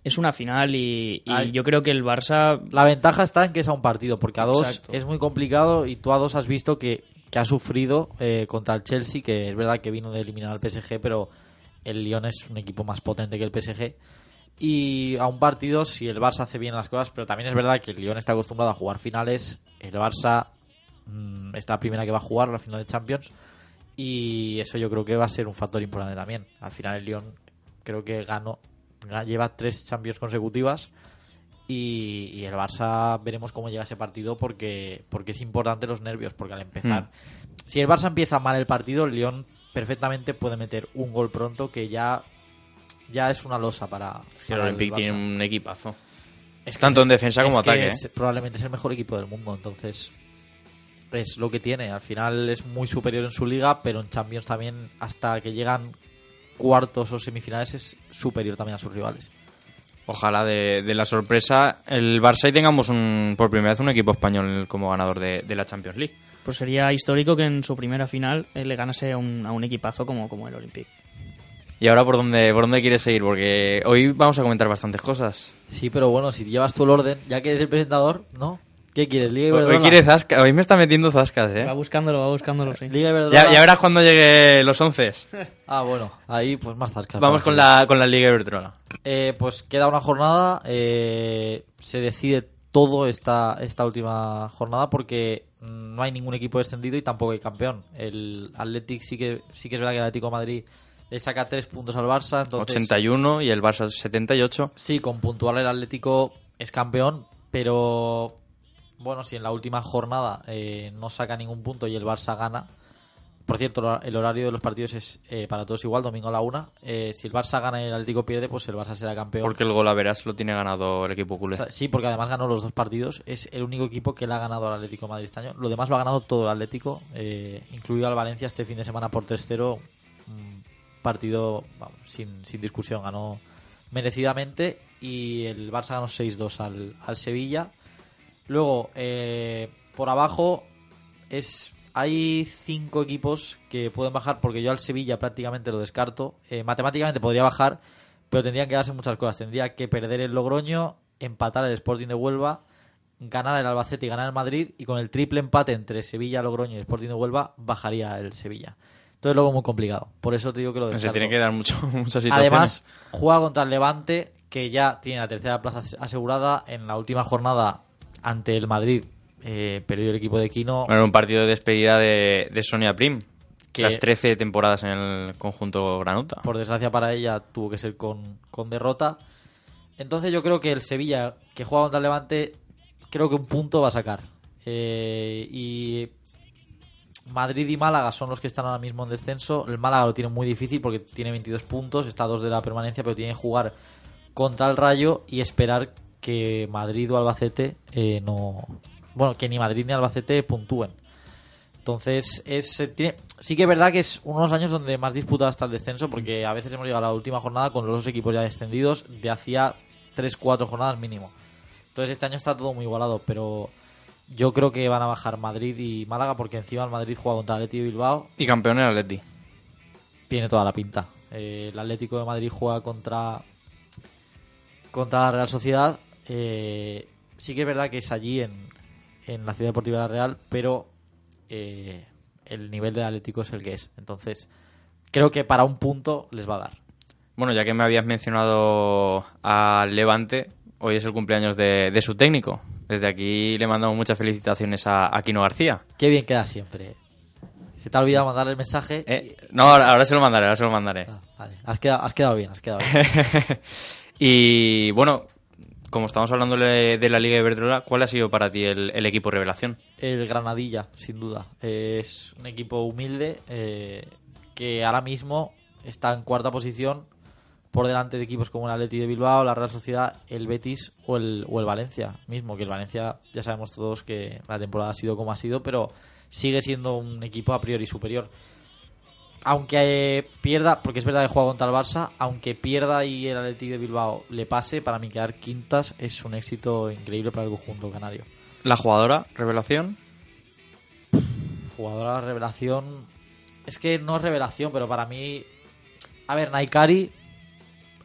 Speaker 8: es una final y, y
Speaker 7: Ay.
Speaker 8: yo creo que el Barça...
Speaker 7: La ventaja está en que es a un partido, porque a dos
Speaker 8: Exacto.
Speaker 7: es muy complicado y tú a dos has visto que, que ha sufrido eh, contra el Chelsea, que es verdad que vino de eliminar al PSG, pero el Lyon es un equipo más potente que el PSG. Y a un partido, si el Barça hace bien las cosas, pero también es verdad que el Lyon está acostumbrado a jugar finales, el Barça mm, es la primera que va a jugar la final de Champions, y eso yo creo que va a ser un factor importante también. Al final el Lyon creo que ganó, ga- lleva tres Champions consecutivas y, y el Barça veremos cómo llega ese partido porque, porque es importante los nervios, porque al empezar, si el Barça empieza mal el partido, el Lyon perfectamente puede meter un gol pronto que ya, ya es una losa para,
Speaker 6: que el
Speaker 7: para Barça.
Speaker 6: tiene un equipazo.
Speaker 7: Es que
Speaker 6: Tanto
Speaker 7: es-
Speaker 6: en defensa
Speaker 7: es
Speaker 6: como
Speaker 7: que
Speaker 6: ataque.
Speaker 7: es-
Speaker 6: ¿eh?
Speaker 7: probablemente es el mejor equipo del mundo, entonces es lo que tiene. Al final es muy superior en su liga, pero en Champions también, hasta que llegan cuartos o semifinales, es superior también a sus rivales.
Speaker 6: Ojalá de, de la sorpresa el Barça y tengamos un, por primera vez un equipo español como ganador de, de la Champions League.
Speaker 8: Pues sería histórico que en su primera final eh, le ganase a un, a un equipazo como, como el Olympique.
Speaker 6: ¿Y ahora por dónde, por dónde quieres seguir? Porque hoy vamos a comentar bastantes cosas.
Speaker 7: Sí, pero bueno, si llevas tú el orden, ya que eres el presentador, ¿no? ¿Qué quieres? Liga Iberdrola.
Speaker 6: hoy quiere zasca- hoy me está metiendo zascas, ¿eh?
Speaker 8: Va buscándolo, va buscándolo, sí.
Speaker 7: Liga Iberdrola.
Speaker 6: Ya, ya verás cuando llegue los once.
Speaker 7: Ah, bueno, ahí pues más zascas.
Speaker 6: Vamos con la, con la Liga Iberdrola.
Speaker 7: Eh, pues queda una jornada, eh, se decide todo esta, esta última jornada porque no hay ningún equipo descendido y tampoco hay campeón. El Athletic sí que, sí que es verdad que el Atlético de Madrid le saca tres puntos al Barça. Entonces,
Speaker 6: 81 y el Barça 78.
Speaker 7: Sí, con puntual el Atlético es campeón, pero bueno, si en la última jornada eh, no saca ningún punto y el Barça gana. Por cierto, el horario de los partidos es eh, para todos igual, domingo a la una. Eh, si el Barça gana y el Atlético pierde, pues el Barça será campeón.
Speaker 6: Porque el gol a verás lo tiene ganado el equipo culé.
Speaker 7: O sea, sí, porque además ganó los dos partidos. Es el único equipo que le ha ganado al Atlético de Madrid este año. Lo demás lo ha ganado todo el Atlético, eh, incluido al Valencia este fin de semana por 3-0. Un partido vamos, sin, sin discusión, ganó merecidamente. Y el Barça ganó 6-2 al, al Sevilla. Luego, eh, por abajo, es hay cinco equipos que pueden bajar porque yo al Sevilla prácticamente lo descarto. Eh, matemáticamente podría bajar, pero tendrían que darse muchas cosas. Tendría que perder el Logroño, empatar el Sporting de Huelva, ganar el Albacete y ganar el Madrid. Y con el triple empate entre Sevilla, Logroño y Sporting de Huelva, bajaría el Sevilla. Entonces luego muy complicado. Por eso te digo que lo
Speaker 6: Se
Speaker 7: descarto.
Speaker 6: tiene que dar mucho, muchas situaciones.
Speaker 7: Además, juega contra el Levante, que ya tiene la tercera plaza asegurada. En la última jornada ante el Madrid, eh, perdió el equipo de Quino.
Speaker 6: Bueno, un partido de despedida de, de Sonia Prim.
Speaker 7: Que-
Speaker 6: Las 13 temporadas en el conjunto Granuta.
Speaker 7: Por desgracia para ella, tuvo que ser con, con derrota. Entonces yo creo que el Sevilla, que juega contra el Levante, creo que un punto va a sacar. Eh, y Madrid y Málaga son los que están ahora mismo en descenso. El Málaga lo tiene muy difícil porque tiene 22 puntos, está a dos de la permanencia, pero tiene que jugar contra el Rayo y esperar que Madrid o Albacete eh, no... Bueno, que ni Madrid ni Albacete puntúen. Entonces, es, tiene- sí que es verdad que es unos años donde más disputado está el descenso, porque a veces hemos llegado a la última jornada con los dos equipos ya descendidos de hacía 3-4 jornadas mínimo. Entonces, este año está todo muy igualado, pero yo creo que van a bajar Madrid y Málaga, porque encima el Madrid juega contra Atleti de Bilbao.
Speaker 6: Y campeón el Atleti.
Speaker 7: Tiene toda la pinta. Eh, el Atlético de Madrid juega contra, contra la Real Sociedad. Eh, sí que es verdad que es allí en, en la Ciudad Deportiva de la Real, pero eh, el nivel del Atlético es el que es. Entonces, creo que para un punto les va a dar.
Speaker 6: Bueno, ya que me habías mencionado al Levante, hoy es el cumpleaños de, de su técnico. Desde aquí le mandamos muchas felicitaciones a, a Quino García.
Speaker 7: Qué bien queda siempre. Se te ha olvidado mandar el mensaje.
Speaker 6: Eh, no, ahora, ahora se lo mandaré, ahora se lo mandaré.
Speaker 7: Vale, has quedado, has quedado bien, has quedado bien.
Speaker 6: y bueno, como estamos hablando de la Liga de Iberdrola, ¿cuál ha sido para ti el, el equipo revelación?
Speaker 7: El Granadilla, sin duda. Es un equipo humilde eh, que ahora mismo está en cuarta posición por delante de equipos como el Atleti de Bilbao, la Real Sociedad, el Betis o el, o el Valencia mismo. Que el Valencia ya sabemos todos que la temporada ha sido como ha sido, pero sigue siendo un equipo a priori superior. Aunque eh, pierda, porque es verdad que juega contra el Barça, aunque pierda y el Atleti de Bilbao le pase, para mí quedar quintas es un éxito increíble para el conjunto canario.
Speaker 6: La jugadora revelación.
Speaker 7: Jugadora revelación. Es que no es revelación, pero para mí. A ver, Naikari,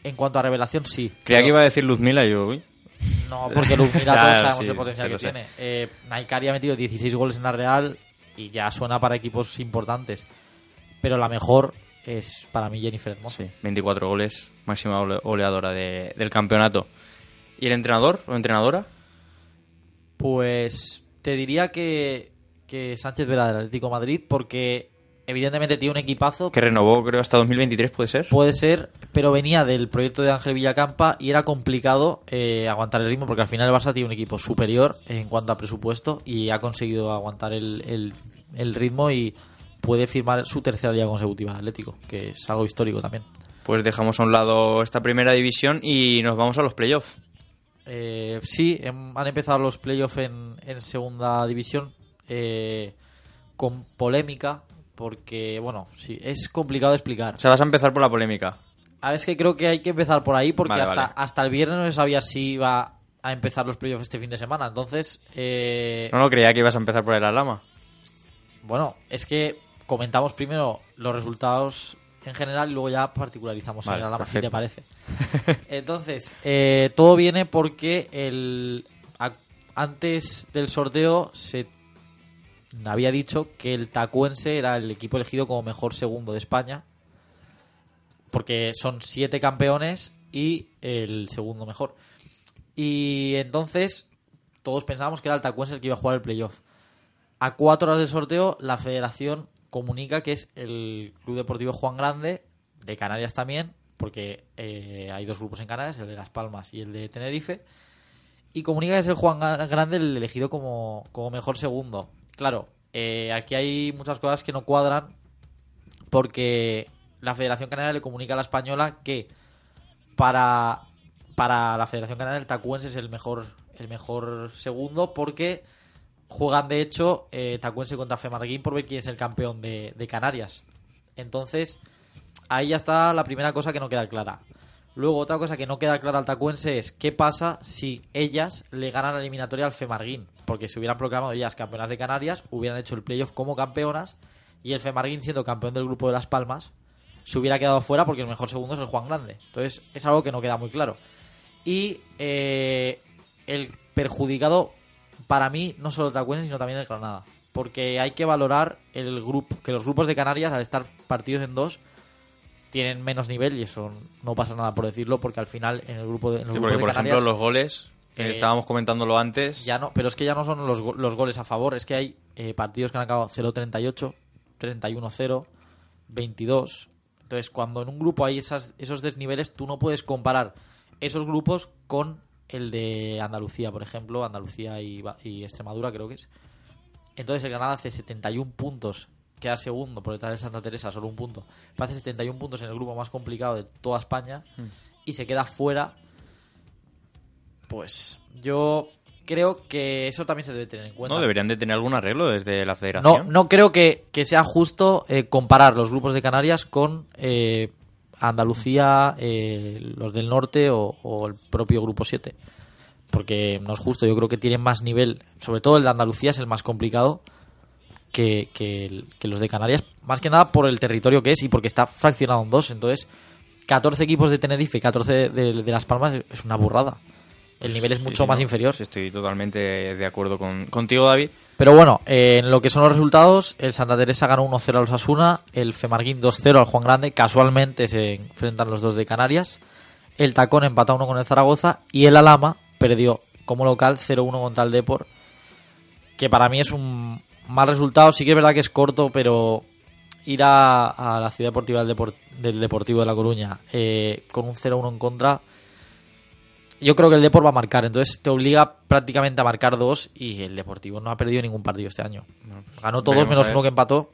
Speaker 7: en cuanto a revelación, sí.
Speaker 6: Creía
Speaker 7: Pero-
Speaker 6: que iba a decir Luzmila y yo, uy.
Speaker 7: No, porque Luzmila todos sabemos
Speaker 6: sí,
Speaker 7: el potencial
Speaker 6: sí,
Speaker 7: que tiene. Eh, Naikari ha metido 16 goles en la Real y ya suena para equipos importantes. Pero la mejor es para mí Jennifer Hermoso.
Speaker 6: Sí, 24 goles, máxima ole- goleadora de- del campeonato. ¿Y el entrenador o entrenadora?
Speaker 7: Pues te diría que, que Sánchez Vera del Atlético de Madrid, porque evidentemente tiene un equipazo.
Speaker 6: Que renovó, creo, hasta 2023, ¿puede ser?
Speaker 7: Puede ser, pero venía del proyecto de Ángel Villacampa y era complicado eh, aguantar el ritmo porque al final el Barça tiene un equipo superior en cuanto a presupuesto y ha conseguido aguantar el, el- el ritmo y puede firmar su tercera liga consecutiva en Atlético, que es algo histórico también.
Speaker 6: Pues dejamos a un lado esta primera división y nos vamos a los playoffs.
Speaker 7: Eh, sí, em- han empezado los playoffs en, en segunda división eh, con polémica porque, bueno, sí, es complicado de explicar.
Speaker 6: O sea, vas a empezar por la polémica.
Speaker 7: A ver, es que creo que hay que empezar por ahí porque
Speaker 6: Vale,
Speaker 7: hasta,
Speaker 6: vale.
Speaker 7: hasta el viernes no se sabía si iba a empezar los playoffs este fin de semana. Entonces, eh,
Speaker 6: No, no, creía que ibas a empezar por el Alama.
Speaker 7: bueno, es que comentamos primero los resultados en general y luego ya particularizamos
Speaker 6: Vale,
Speaker 7: en el Alhama, si te parece. Entonces, eh, todo viene porque el a- antes del sorteo se había dicho que el Tacuense era el equipo elegido como mejor segundo de España porque son siete campeones y el segundo mejor. Y entonces todos pensábamos que era el Tacuense el que iba a jugar el playoff. A cuatro horas del sorteo, la federación comunica que es el Club Deportivo Juan Grande, de Canarias también, porque eh, hay dos grupos en Canarias, el de Las Palmas y el de Tenerife, y comunica que es el Juan Grande el elegido como, como mejor segundo. Claro, eh, aquí hay muchas cosas que no cuadran, porque la Federación Canaria le comunica a la española que para, para la Federación Canaria el Tacuense es el mejor, el mejor segundo porque juegan de hecho eh, Tacuense contra Femarguín por ver quién es el campeón de, Canarias. Entonces, ahí ya está la primera cosa que no queda clara. Luego, otra cosa que no queda clara al Tacuense es qué pasa si ellas le ganan la eliminatoria al Femarguín. Porque si hubieran proclamado ellas campeonas de Canarias, hubieran hecho el playoff como campeonas y el Femarguín, siendo campeón del grupo de Las Palmas, se hubiera quedado fuera porque el mejor segundo es el Juan Grande. Entonces, es algo que no queda muy claro. Y eh, el perjudicado, para mí, no solo el Tacuense, sino también el Granada. Porque hay que valorar el grupo, que los grupos de Canarias, al estar partidos en dos, tienen menos nivel y eso no pasa nada por decirlo, porque al final en el grupo de, en los
Speaker 6: Sí, porque,
Speaker 7: de
Speaker 6: por
Speaker 7: Canarias
Speaker 6: ejemplo, los goles, que
Speaker 7: eh,
Speaker 6: estábamos comentándolo antes,
Speaker 7: ya no, pero es que ya no son los, go- los goles a favor, es que hay eh, partidos que han acabado 0-38, 31-0, 22. Entonces, cuando en un grupo hay esas, esos desniveles, tú no puedes comparar esos grupos con el de Andalucía, por ejemplo, Andalucía y, y Extremadura, creo que es. Entonces, el Granada hace 71 puntos, queda segundo por detrás de Santa Teresa, solo un punto. Pero hace 71 puntos en el grupo más complicado de toda España y se queda fuera pues yo creo que eso también se debe tener en cuenta.
Speaker 6: ¿no? Deberían de tener algún arreglo desde la
Speaker 7: No,
Speaker 6: federación.
Speaker 7: no creo que, que sea justo eh, comparar los grupos de Canarias con eh, Andalucía, eh, los del norte o, el propio grupo 7. Porque no es justo, yo creo que tienen más nivel, sobre todo el de Andalucía es el más complicado que, que, los de Canarias, más que nada por el territorio que es y porque está fraccionado en dos. Entonces, 14 equipos de Tenerife y 14 de, de- de Las Palmas es una burrada. El nivel es mucho
Speaker 6: sí,
Speaker 7: más
Speaker 6: no,
Speaker 7: inferior.
Speaker 6: Estoy totalmente de acuerdo con, contigo, David.
Speaker 7: Pero bueno, eh, en lo que son los resultados, el Santa Teresa ganó 1-0 al Osasuna, el Femarguín 2-0 al Juan Grande, casualmente se enfrentan los dos de Canarias, el Tacón empató 1 con el Zaragoza y el Alama perdió como local 0-1 contra el Depor, que para mí es un mal resultado, sí que es verdad que es corto, pero ir a, a la ciudad deportiva del, Depor- del Deportivo de La Coruña eh, con un 0-1 en contra, yo creo que el Depor va a marcar. Entonces te obliga prácticamente a marcar dos y el Deportivo no ha perdido ningún partido este año. Ganó todos menos uno que empató.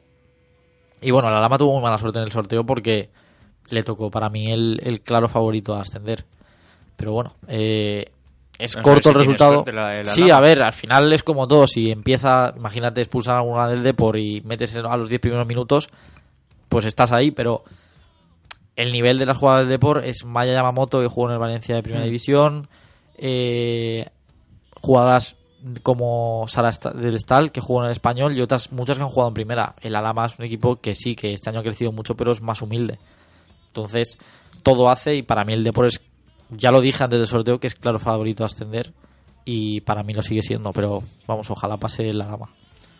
Speaker 7: Y bueno, la Lama tuvo muy mala suerte en el sorteo porque le tocó para mí el, el claro favorito a ascender. Pero bueno, eh, es corto el resultado.
Speaker 6: suerte la- la
Speaker 7: sí,
Speaker 6: Lama.
Speaker 7: a ver, al final es como todo. Si empieza, imagínate expulsar a alguna del Depor y metes a los 10 primeros minutos, pues estás ahí, pero el nivel de las jugadas del Depor es Maya Yamamoto, que jugó en el Valencia de Primera
Speaker 6: Mm.
Speaker 7: División, eh, jugadoras como Sara del Stal, que jugó en el Español, y otras muchas que han jugado en Primera. El Alama es un equipo que sí, que este año ha crecido mucho, pero es más humilde. Entonces, todo hace, y para mí el Depor es, ya lo dije antes del sorteo, que es claro favorito a ascender, y para mí lo sigue siendo, pero vamos, ojalá pase el Alama.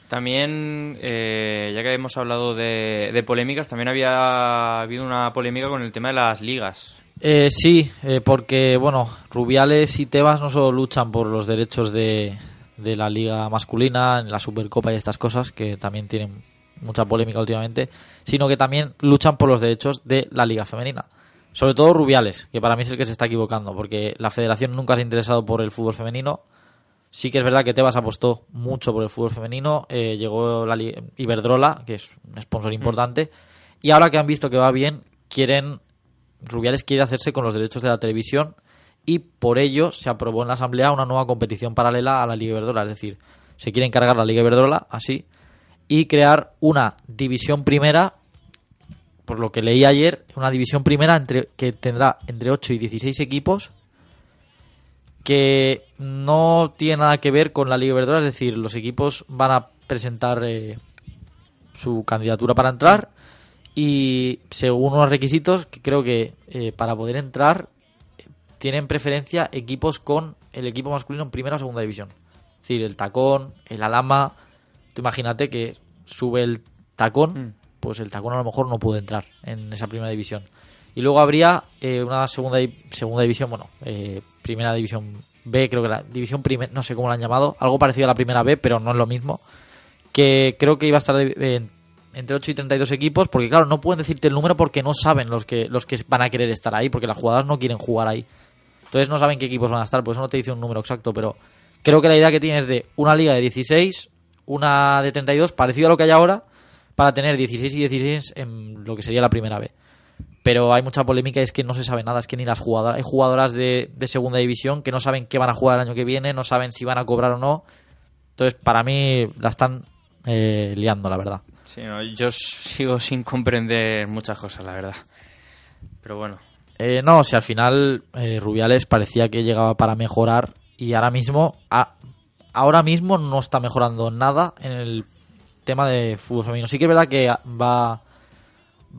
Speaker 6: También, eh, ya que hemos hablado de, polémicas, también había habido una polémica con el tema de las ligas.
Speaker 7: Eh, sí, eh, porque bueno, Rubiales y Tebas no solo luchan por los derechos de, de la liga masculina, en la Supercopa y estas cosas, que también tienen mucha polémica últimamente, sino que también luchan por los derechos de la liga femenina. Sobre todo Rubiales, que para mí es el que se está equivocando, porque la federación nunca se ha interesado por el fútbol femenino. Sí que es verdad que Tebas apostó mucho por el fútbol femenino, eh, llegó la Iberdrola, que es un sponsor importante, y ahora que han visto que va bien, quieren Rubiales quiere hacerse con los derechos de la televisión y por ello se aprobó en la Asamblea una nueva competición paralela a la Liga Iberdrola. Es decir, se quiere encargar la Liga Iberdrola así y crear una división primera, por lo que leí ayer, una división primera entre, que tendrá entre 8 y 16 equipos que no tiene nada que ver con la Liga Iberdrola. Es decir, los equipos van a presentar eh, su candidatura para entrar y según unos requisitos que creo que eh, para poder entrar tienen preferencia equipos con el equipo masculino en primera o segunda división. Es decir, el tacón, el alama. Tú imagínate que sube el tacón, pues el tacón a lo mejor no puede entrar en esa primera división. Y luego habría eh, una segunda segunda división, bueno, eh, primera división B, creo que la división primer, no sé cómo la han llamado, algo parecido a la primera B, pero no es lo mismo. Que creo que iba a estar en- entre 8 y 32 equipos, porque claro, no pueden decirte el número porque no saben los que los que van a querer estar ahí, porque las jugadoras no quieren jugar ahí. Entonces no saben qué equipos van a estar, por eso no te dice un número exacto, pero creo que la idea que tienes es de una liga de 16, una de 32, parecido a lo que hay ahora, para tener 16 y 16 en lo que sería la primera B. Pero hay mucha polémica y es que no se sabe nada, es que ni las jugadoras, hay jugadoras de, de segunda división que no saben qué van a jugar el año que viene, no saben si van a cobrar o no. Entonces, para mí la están eh, liando, la verdad.
Speaker 6: Sí, no, yo sigo sin comprender muchas cosas, la verdad. Pero bueno,
Speaker 7: Eh, no, si al final eh, Rubiales parecía que llegaba para mejorar y ahora mismo, a- ahora mismo no está mejorando nada en el tema de fútbol femenino. Sí que es verdad que va,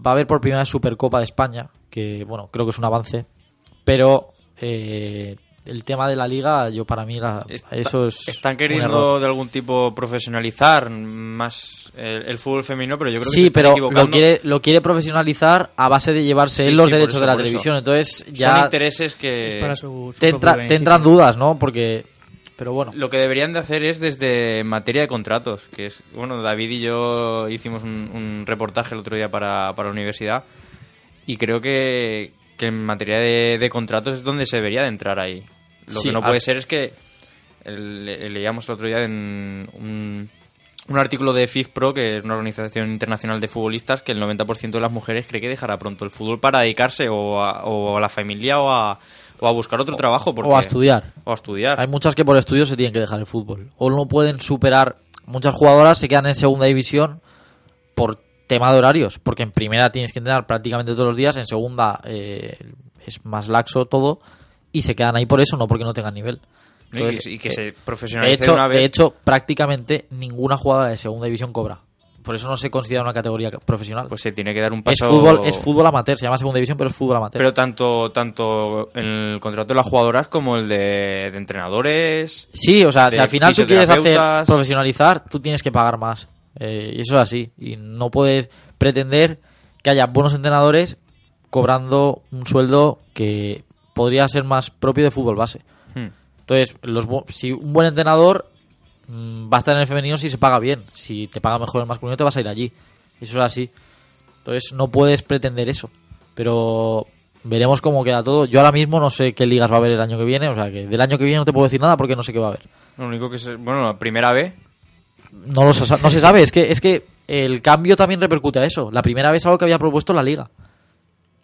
Speaker 7: va a haber por primera vez Supercopa de España, que bueno, creo que es un avance, pero eh, el tema de la liga, yo para mí la- eso es
Speaker 6: están
Speaker 7: un
Speaker 6: queriendo
Speaker 7: error.
Speaker 6: de algún tipo profesionalizar más el, el fútbol femenino, pero yo creo que se
Speaker 7: Sí,
Speaker 6: están
Speaker 7: pero
Speaker 6: equivocando.
Speaker 7: lo quiere, lo quiere profesionalizar a base de llevarse
Speaker 6: Sí,
Speaker 7: él los
Speaker 6: sí,
Speaker 7: derechos
Speaker 6: eso,
Speaker 7: de la televisión.
Speaker 6: eso.
Speaker 7: Entonces
Speaker 6: Son
Speaker 7: ya
Speaker 6: intereses que
Speaker 11: Es para su- su
Speaker 7: te, entra-
Speaker 11: propio
Speaker 7: te entran dudas, ¿no? Porque, pero bueno.
Speaker 6: Lo que deberían de hacer es desde materia de contratos, que es, bueno, David y yo hicimos un, un reportaje el otro día para, para la universidad y creo que, que en materia de, de contratos es donde se debería de entrar ahí. Lo
Speaker 7: Sí,
Speaker 6: que no puede ser es que le- leíamos el otro día en un, un artículo de FIFPro, que es una organización internacional de futbolistas, que el 90% de las mujeres cree que dejará pronto el fútbol para dedicarse o a, o a la familia o a, o a buscar otro trabajo. Porque,
Speaker 7: o a estudiar.
Speaker 6: O a estudiar.
Speaker 7: Hay muchas que por estudio se tienen que dejar el fútbol. O no pueden superar. Muchas jugadoras se quedan en segunda división por tema de horarios. Porque en primera tienes que entrenar prácticamente todos los días. En segunda eh, es más laxo todo. Y se quedan ahí por eso, no porque no tengan nivel.
Speaker 6: Y que- y que se
Speaker 7: eh,
Speaker 6: profesionalice
Speaker 7: de hecho,
Speaker 6: una vez.
Speaker 7: De hecho, prácticamente ninguna jugadora de segunda división cobra. Por eso no se considera una categoría profesional.
Speaker 6: Pues se tiene que dar un
Speaker 7: es
Speaker 6: paso.
Speaker 7: fútbol, es fútbol amateur, se llama segunda división, pero es fútbol amateur.
Speaker 6: Pero tanto, tanto en el contrato de las jugadoras como el de, de entrenadores.
Speaker 7: Sí, o sea, si al final tú quieres hacer profesionalizar, tú tienes que pagar más. Eh, y eso es así. Y no puedes pretender que haya buenos entrenadores cobrando un sueldo que podría ser más propio de fútbol base.
Speaker 6: Hmm.
Speaker 7: Entonces, los, si un buen entrenador va a estar en el femenino si se paga bien. Si te paga mejor el masculino, te vas a ir allí. Eso es así. Entonces no puedes pretender eso. Pero veremos cómo queda todo. Yo ahora mismo no sé qué ligas va a haber el año que viene. O sea, que del año que viene no te puedo decir nada porque no sé qué va a haber.
Speaker 6: Lo único que se... Bueno, la primera vez.
Speaker 7: No, lo no se sabe. Es que, es que el cambio también repercute a eso. La primera vez es algo que había propuesto la liga.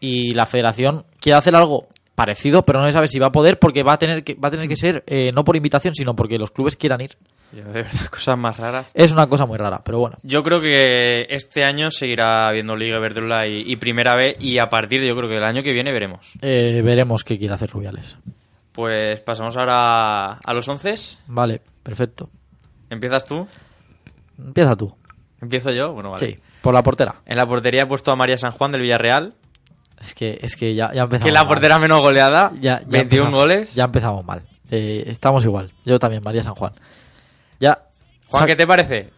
Speaker 7: Y la federación quiere hacer algo parecido, pero no se sabe si va a poder porque va a tener que, va a tener que ser eh, no por invitación, sino porque los clubes quieran ir.
Speaker 6: Yo, de verdad, cosas más raras.
Speaker 7: Es una cosa muy rara, pero bueno.
Speaker 6: Yo creo que este año seguirá habiendo Liga Verdula y, y Primera B y a partir de yo creo que el año que viene veremos.
Speaker 7: Eh, veremos qué quiere hacer Rubiales.
Speaker 6: Pues pasamos ahora a los once.
Speaker 7: Vale, perfecto.
Speaker 6: ¿Empiezas tú?
Speaker 7: Empieza tú.
Speaker 6: ¿Empiezo yo? Bueno, vale.
Speaker 7: Sí, por la portera.
Speaker 6: En la portería he puesto a María San Juan del Villarreal.
Speaker 7: Es que, es que ya, ya empezamos
Speaker 6: Que la
Speaker 7: mal.
Speaker 6: portera menos goleada.
Speaker 7: Ya- ya
Speaker 6: 21
Speaker 7: empezamos-
Speaker 6: goles.
Speaker 7: Ya empezamos mal. Eh, estamos igual. Yo también, María San Juan. Ya.
Speaker 6: Juan, ¿qué te parece?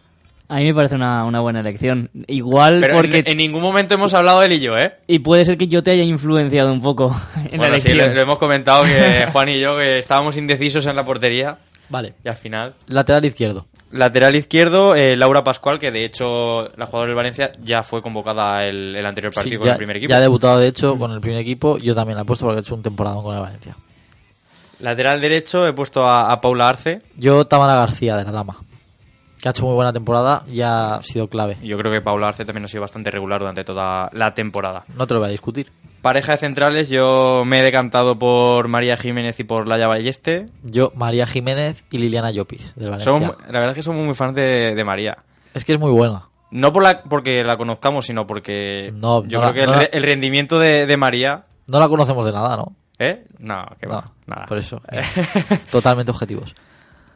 Speaker 8: A mí me parece una, una buena elección. Igual
Speaker 6: Pero
Speaker 8: porque...
Speaker 6: en, en ningún momento hemos hablado él y yo, ¿eh?
Speaker 8: Y puede ser que yo te haya influenciado un poco en la
Speaker 6: Bueno, sí,
Speaker 8: elección.
Speaker 6: lo, lo hemos comentado que Juan y yo que estábamos indecisos en la portería.
Speaker 7: Vale.
Speaker 6: Y al final.
Speaker 7: Lateral izquierdo.
Speaker 6: Lateral izquierdo, eh, Laura Pascual, que de hecho la jugadora del Valencia ya fue convocada el, el anterior partido
Speaker 7: Sí,
Speaker 6: con
Speaker 7: ya,
Speaker 6: el primer equipo.
Speaker 7: ya ha debutado, de hecho, con el primer equipo. Yo también la he puesto porque ha hecho un temporada con el Valencia.
Speaker 6: Lateral derecho he puesto a, a Paula Arce.
Speaker 7: Yo, Tamara García, de la Lama. Que ha hecho muy buena temporada y ha sido clave.
Speaker 6: Yo creo que Paula Arce también ha sido bastante regular durante toda la temporada.
Speaker 7: No te lo voy a discutir.
Speaker 6: Pareja de centrales, yo me he decantado por María Jiménez y por Laia Balleste.
Speaker 7: Yo, María Jiménez y Liliana Llopis, del Valencia.
Speaker 6: Somos- la verdad es que somos muy fans de, de María.
Speaker 7: Es que es muy buena.
Speaker 6: No por la, porque la conozcamos, sino porque
Speaker 7: No,
Speaker 6: yo
Speaker 7: no
Speaker 6: creo
Speaker 7: la-
Speaker 6: que el,
Speaker 7: no la-
Speaker 6: re- el rendimiento de, de María...
Speaker 7: No la conocemos de nada, ¿no?
Speaker 6: ¿Eh? No, que va.
Speaker 7: No,
Speaker 6: Nada.
Speaker 7: Por eso. Totalmente objetivos.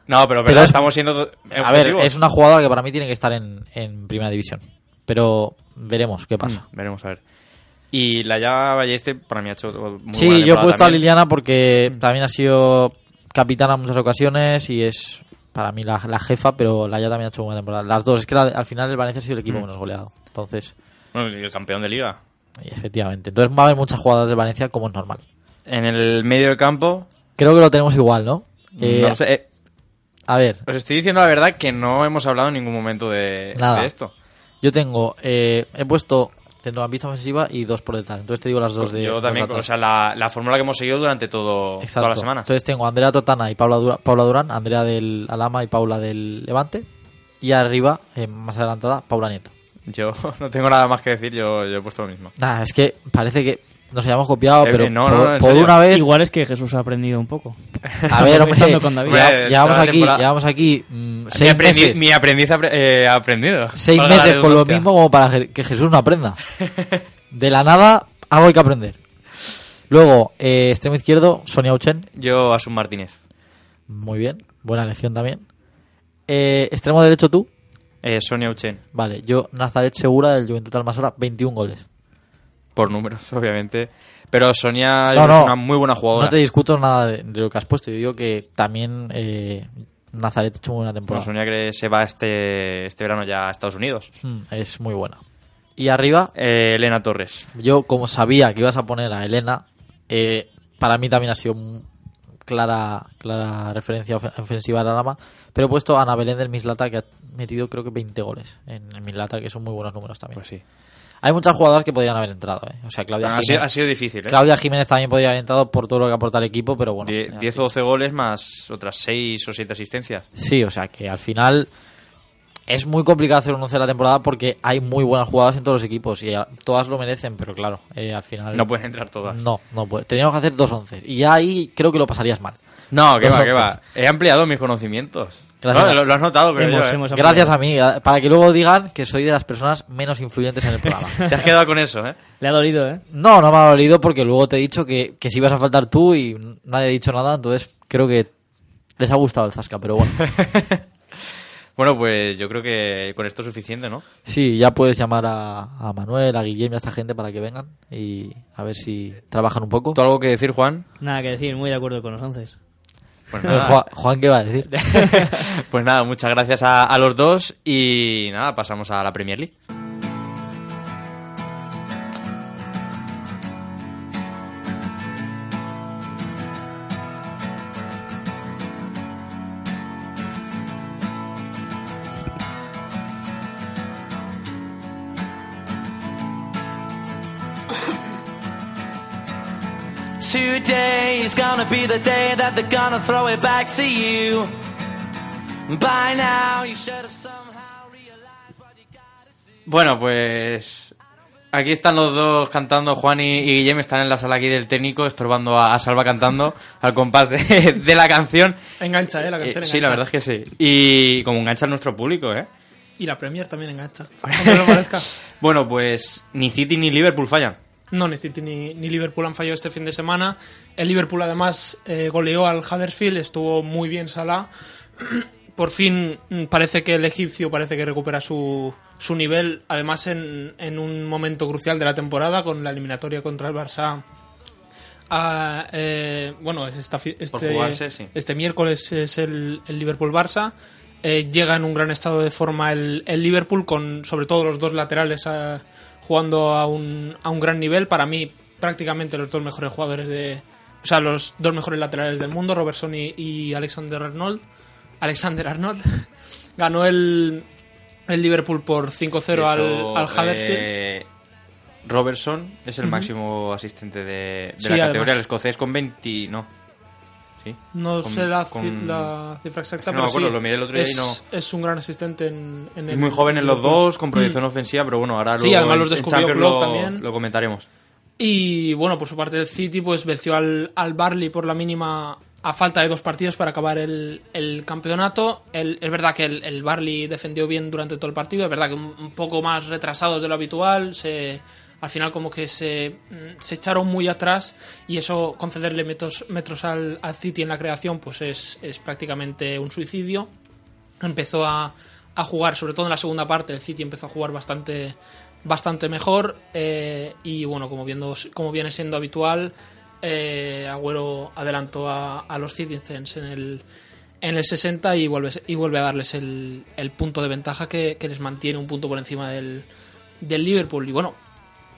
Speaker 6: No, pero,
Speaker 7: Pero es-
Speaker 6: estamos siendo... to-
Speaker 7: A ver,
Speaker 6: objetivos.
Speaker 7: es una jugadora que para mí tiene que estar en, en primera división. Pero veremos qué pasa.
Speaker 6: Mm, veremos a ver. Y Laia Balleste para mí ha hecho muy
Speaker 7: sí,
Speaker 6: buena
Speaker 7: yo he puesto a. Liliana porque también ha sido capitana en muchas ocasiones y es para mí la, la jefa, pero Laia también ha hecho buena temporada. Las dos, es que la- al final el Valencia ha sido el equipo
Speaker 6: Mm.
Speaker 7: menos goleado. Entonces,
Speaker 6: Bueno, y el campeón de liga.
Speaker 7: y efectivamente. Entonces va a haber muchas jugadas del Valencia como es normal.
Speaker 6: En el medio del campo...
Speaker 7: Creo que lo tenemos igual, ¿no? Eh,
Speaker 6: no sé, eh,
Speaker 7: A ver,
Speaker 6: os estoy diciendo la verdad que no hemos hablado en ningún momento de,
Speaker 7: Nada.
Speaker 6: de esto.
Speaker 7: yo tengo, eh, he puesto centrocampista ofensiva y dos por detrás. Entonces te digo las dos de
Speaker 6: Yo también, o sea, la, la fórmula que hemos seguido durante todo,
Speaker 7: Exacto.
Speaker 6: toda la semana.
Speaker 7: Entonces tengo a Andrea Totana y Paula, Dura- Paula Durán, Andrea del Alama y Paula del Levante. Y arriba, eh, más adelantada, Paula Nieto.
Speaker 6: Yo no tengo nada más que decir, yo, yo he puesto lo mismo.
Speaker 7: Nada, es que parece que nos hayamos copiado,
Speaker 6: Eh,
Speaker 7: pero
Speaker 6: no,
Speaker 7: por,
Speaker 6: no, no, en
Speaker 7: por
Speaker 6: serio.
Speaker 7: una vez...
Speaker 8: Igual es que Jesús ha aprendido un poco.
Speaker 7: A ver, hombre,
Speaker 8: con David.
Speaker 7: ya- llevamos, aquí, llevamos aquí mm,
Speaker 6: Mi,
Speaker 7: seis meses,
Speaker 6: mi aprendiz apre- eh, ha aprendido.
Speaker 7: seis meses con lo mismo como para que- que Jesús no aprenda. De la nada, algo hay que aprender. Luego, eh, extremo izquierdo, Sonia Uchen.
Speaker 6: Yo, Asun Martínez.
Speaker 7: Muy bien, buena elección también. Eh, extremo derecho tú.
Speaker 6: Eh, Sonia Uchen.
Speaker 7: Vale, yo Nazaret Segura del Juventud Almasora, 21 goles.
Speaker 6: Por números, obviamente. Pero Sonia
Speaker 7: No,
Speaker 6: es una muy buena jugadora.
Speaker 7: No te discuto nada de, de lo que has puesto. Yo digo que también eh, Nazaret ha hecho muy buena
Speaker 6: Bueno,
Speaker 7: temporada.
Speaker 6: Sonia que se va este, este verano ya a Estados Unidos.
Speaker 7: Mm, es muy buena. Y arriba,
Speaker 6: Eh, Elena Torres.
Speaker 7: yo como sabía que ibas a poner a Elena, eh, para mí también ha sido un- clara clara referencia ofen- ofensiva a la dama, pero he puesto a Ana Belén del Mislata que ha metido creo que 20 goles en el Mislata, que son muy buenos números también.
Speaker 6: Pues sí.
Speaker 7: Hay muchas jugadoras que podrían haber entrado, ¿eh? O sea, Claudia
Speaker 6: Ha sido,
Speaker 7: Jiménez,
Speaker 6: ha sido difícil, ¿eh?
Speaker 7: Claudia Jiménez también podría haber entrado por todo lo que aporta el equipo, pero bueno.
Speaker 6: Die-
Speaker 7: eh,
Speaker 6: 10 o 12 goles más otras 6 o 7 asistencias.
Speaker 7: Sí, o sea que al final es muy complicado hacer un 11 de la temporada porque hay muy buenas jugadoras en todos los equipos y todas lo merecen, pero claro, eh, al final...
Speaker 6: No pueden entrar todas.
Speaker 7: No, no puede. Teníamos que hacer dos 11 y ya ahí creo que lo pasarías mal.
Speaker 6: No, que va, que va. He ampliado mis conocimientos.
Speaker 7: Gracias.
Speaker 6: No, lo, lo has notado, creo
Speaker 8: Hemos-
Speaker 6: yo, ¿eh?
Speaker 8: hemos-
Speaker 7: Gracias a mí, para que luego digan que soy de las personas menos influyentes en el programa.
Speaker 6: Te has quedado con eso, ¿eh?
Speaker 8: Le ha dolido, ¿eh?
Speaker 7: No, no me ha dolido porque luego te he dicho que, que si ibas a faltar tú y nadie ha dicho nada, entonces creo que les ha gustado el Zasca, pero bueno.
Speaker 6: Bueno, pues yo creo que con esto es suficiente, ¿no?
Speaker 7: Sí, ya puedes llamar a, a Manuel, a Guillem y a esta gente para que vengan y a ver si trabajan un poco.
Speaker 6: ¿Tú algo que decir, Juan?
Speaker 8: Nada que decir, muy de acuerdo con los once.
Speaker 6: Pues nada.
Speaker 7: Juan, Juan, ¿qué va a decir?
Speaker 6: pues nada, muchas gracias a, a los dos y nada, pasamos a la Premier League.
Speaker 4: Today's gonna be the day that they're gonna throw it back to you. By now, you should have somehow realized what you gotta do.
Speaker 6: Bueno, pues aquí están los dos cantando, Juan y, y Guillem están en la sala aquí del técnico, estorbando a, a Salva cantando al compás de, de la canción.
Speaker 9: Engancha, ¿eh? La canción
Speaker 6: Eh, sí, la verdad es que sí. Y como engancha a nuestro público, ¿eh?
Speaker 9: Y la Premier también engancha. Aunque no lo parezca.
Speaker 6: Bueno, pues ni City ni Liverpool fallan.
Speaker 9: No, ni City ni, ni Liverpool han fallado este fin de semana. El Liverpool además eh, goleó al Huddersfield, estuvo muy bien Salah. Por fin mm, parece que el egipcio parece que recupera su, su nivel, además en, en un momento crucial de la temporada con la eliminatoria contra el Barça. Ah, eh, bueno, es esta este,
Speaker 6: jugarse, sí.
Speaker 9: este miércoles es el, el Liverpool-Barça. Eh, llega en un gran estado de forma el, el Liverpool, con sobre todo los dos laterales ah, jugando a un, a un gran nivel. Para mí, prácticamente los dos mejores jugadores de. O sea, los dos mejores laterales del mundo, Robertson y, y Alexander Arnold. Alexander Arnold. Ganó el, el Liverpool por 5-0
Speaker 6: De
Speaker 9: al, al Huddersfield.
Speaker 6: eh, Robertson es el máximo asistente de, de
Speaker 9: Sí,
Speaker 6: la categoría,
Speaker 9: además.
Speaker 6: el escocés con 20... No. ¿Sí?
Speaker 9: No
Speaker 6: Con-
Speaker 9: sé la,
Speaker 6: con-
Speaker 9: la cifra exacta,
Speaker 6: Es que no
Speaker 9: pero
Speaker 6: me acuerdo,
Speaker 9: sí,
Speaker 6: lo miré el otro día y
Speaker 9: es,
Speaker 6: no-
Speaker 9: es un gran asistente en, en
Speaker 6: Es
Speaker 9: el
Speaker 6: muy joven en los dos, con proyección
Speaker 9: Mm.
Speaker 6: ofensiva, pero bueno, ahora
Speaker 9: Sí,
Speaker 6: luego
Speaker 9: los
Speaker 6: en lo,
Speaker 9: también.
Speaker 6: lo comentaremos.
Speaker 9: Y bueno, por su parte el City pues venció al, al Barley por la mínima a falta de dos partidos para acabar el, el campeonato. El- es verdad que el, el Barley defendió bien durante todo el partido, es verdad que un, un poco más retrasados de lo habitual, se, al final como que se, mm, se echaron muy atrás y eso concederle metros, metros al, al City en la creación pues es, es prácticamente un suicidio. Empezó a, a jugar, sobre todo en la segunda parte, el City empezó a jugar bastante bastante mejor eh, y bueno como viendo como viene siendo habitual eh, Agüero adelantó a, a los Citizens en el en el 60 y vuelve y vuelve a darles el, el punto de ventaja que, que les mantiene un punto por encima del, del Liverpool y bueno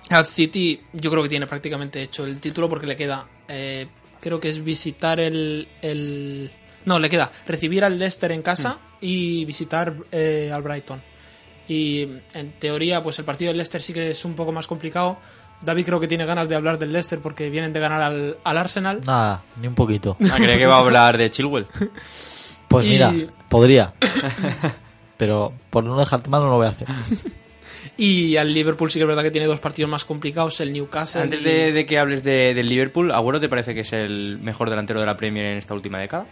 Speaker 9: al City yo creo que tiene prácticamente hecho el título porque le queda eh, creo que es visitar el, el no le queda recibir al Leicester en casa y visitar eh, al Brighton y en teoría, pues el partido del Leicester sí que es un poco más complicado. David creo que tiene ganas de hablar del Leicester porque vienen de ganar al, al Arsenal.
Speaker 7: Nada, ni un poquito.
Speaker 6: Ah, creía que va a hablar de Chilwell.
Speaker 7: Pues
Speaker 9: Y-
Speaker 7: mira, podría. Pero por no dejarte mal no lo voy a hacer.
Speaker 9: Y al Liverpool sí que es verdad que tiene dos partidos más complicados, el Newcastle.
Speaker 6: Antes
Speaker 9: y-
Speaker 6: de, de que hables de, del Liverpool, ¿Agüero te parece que es el mejor delantero de la Premier en esta última década?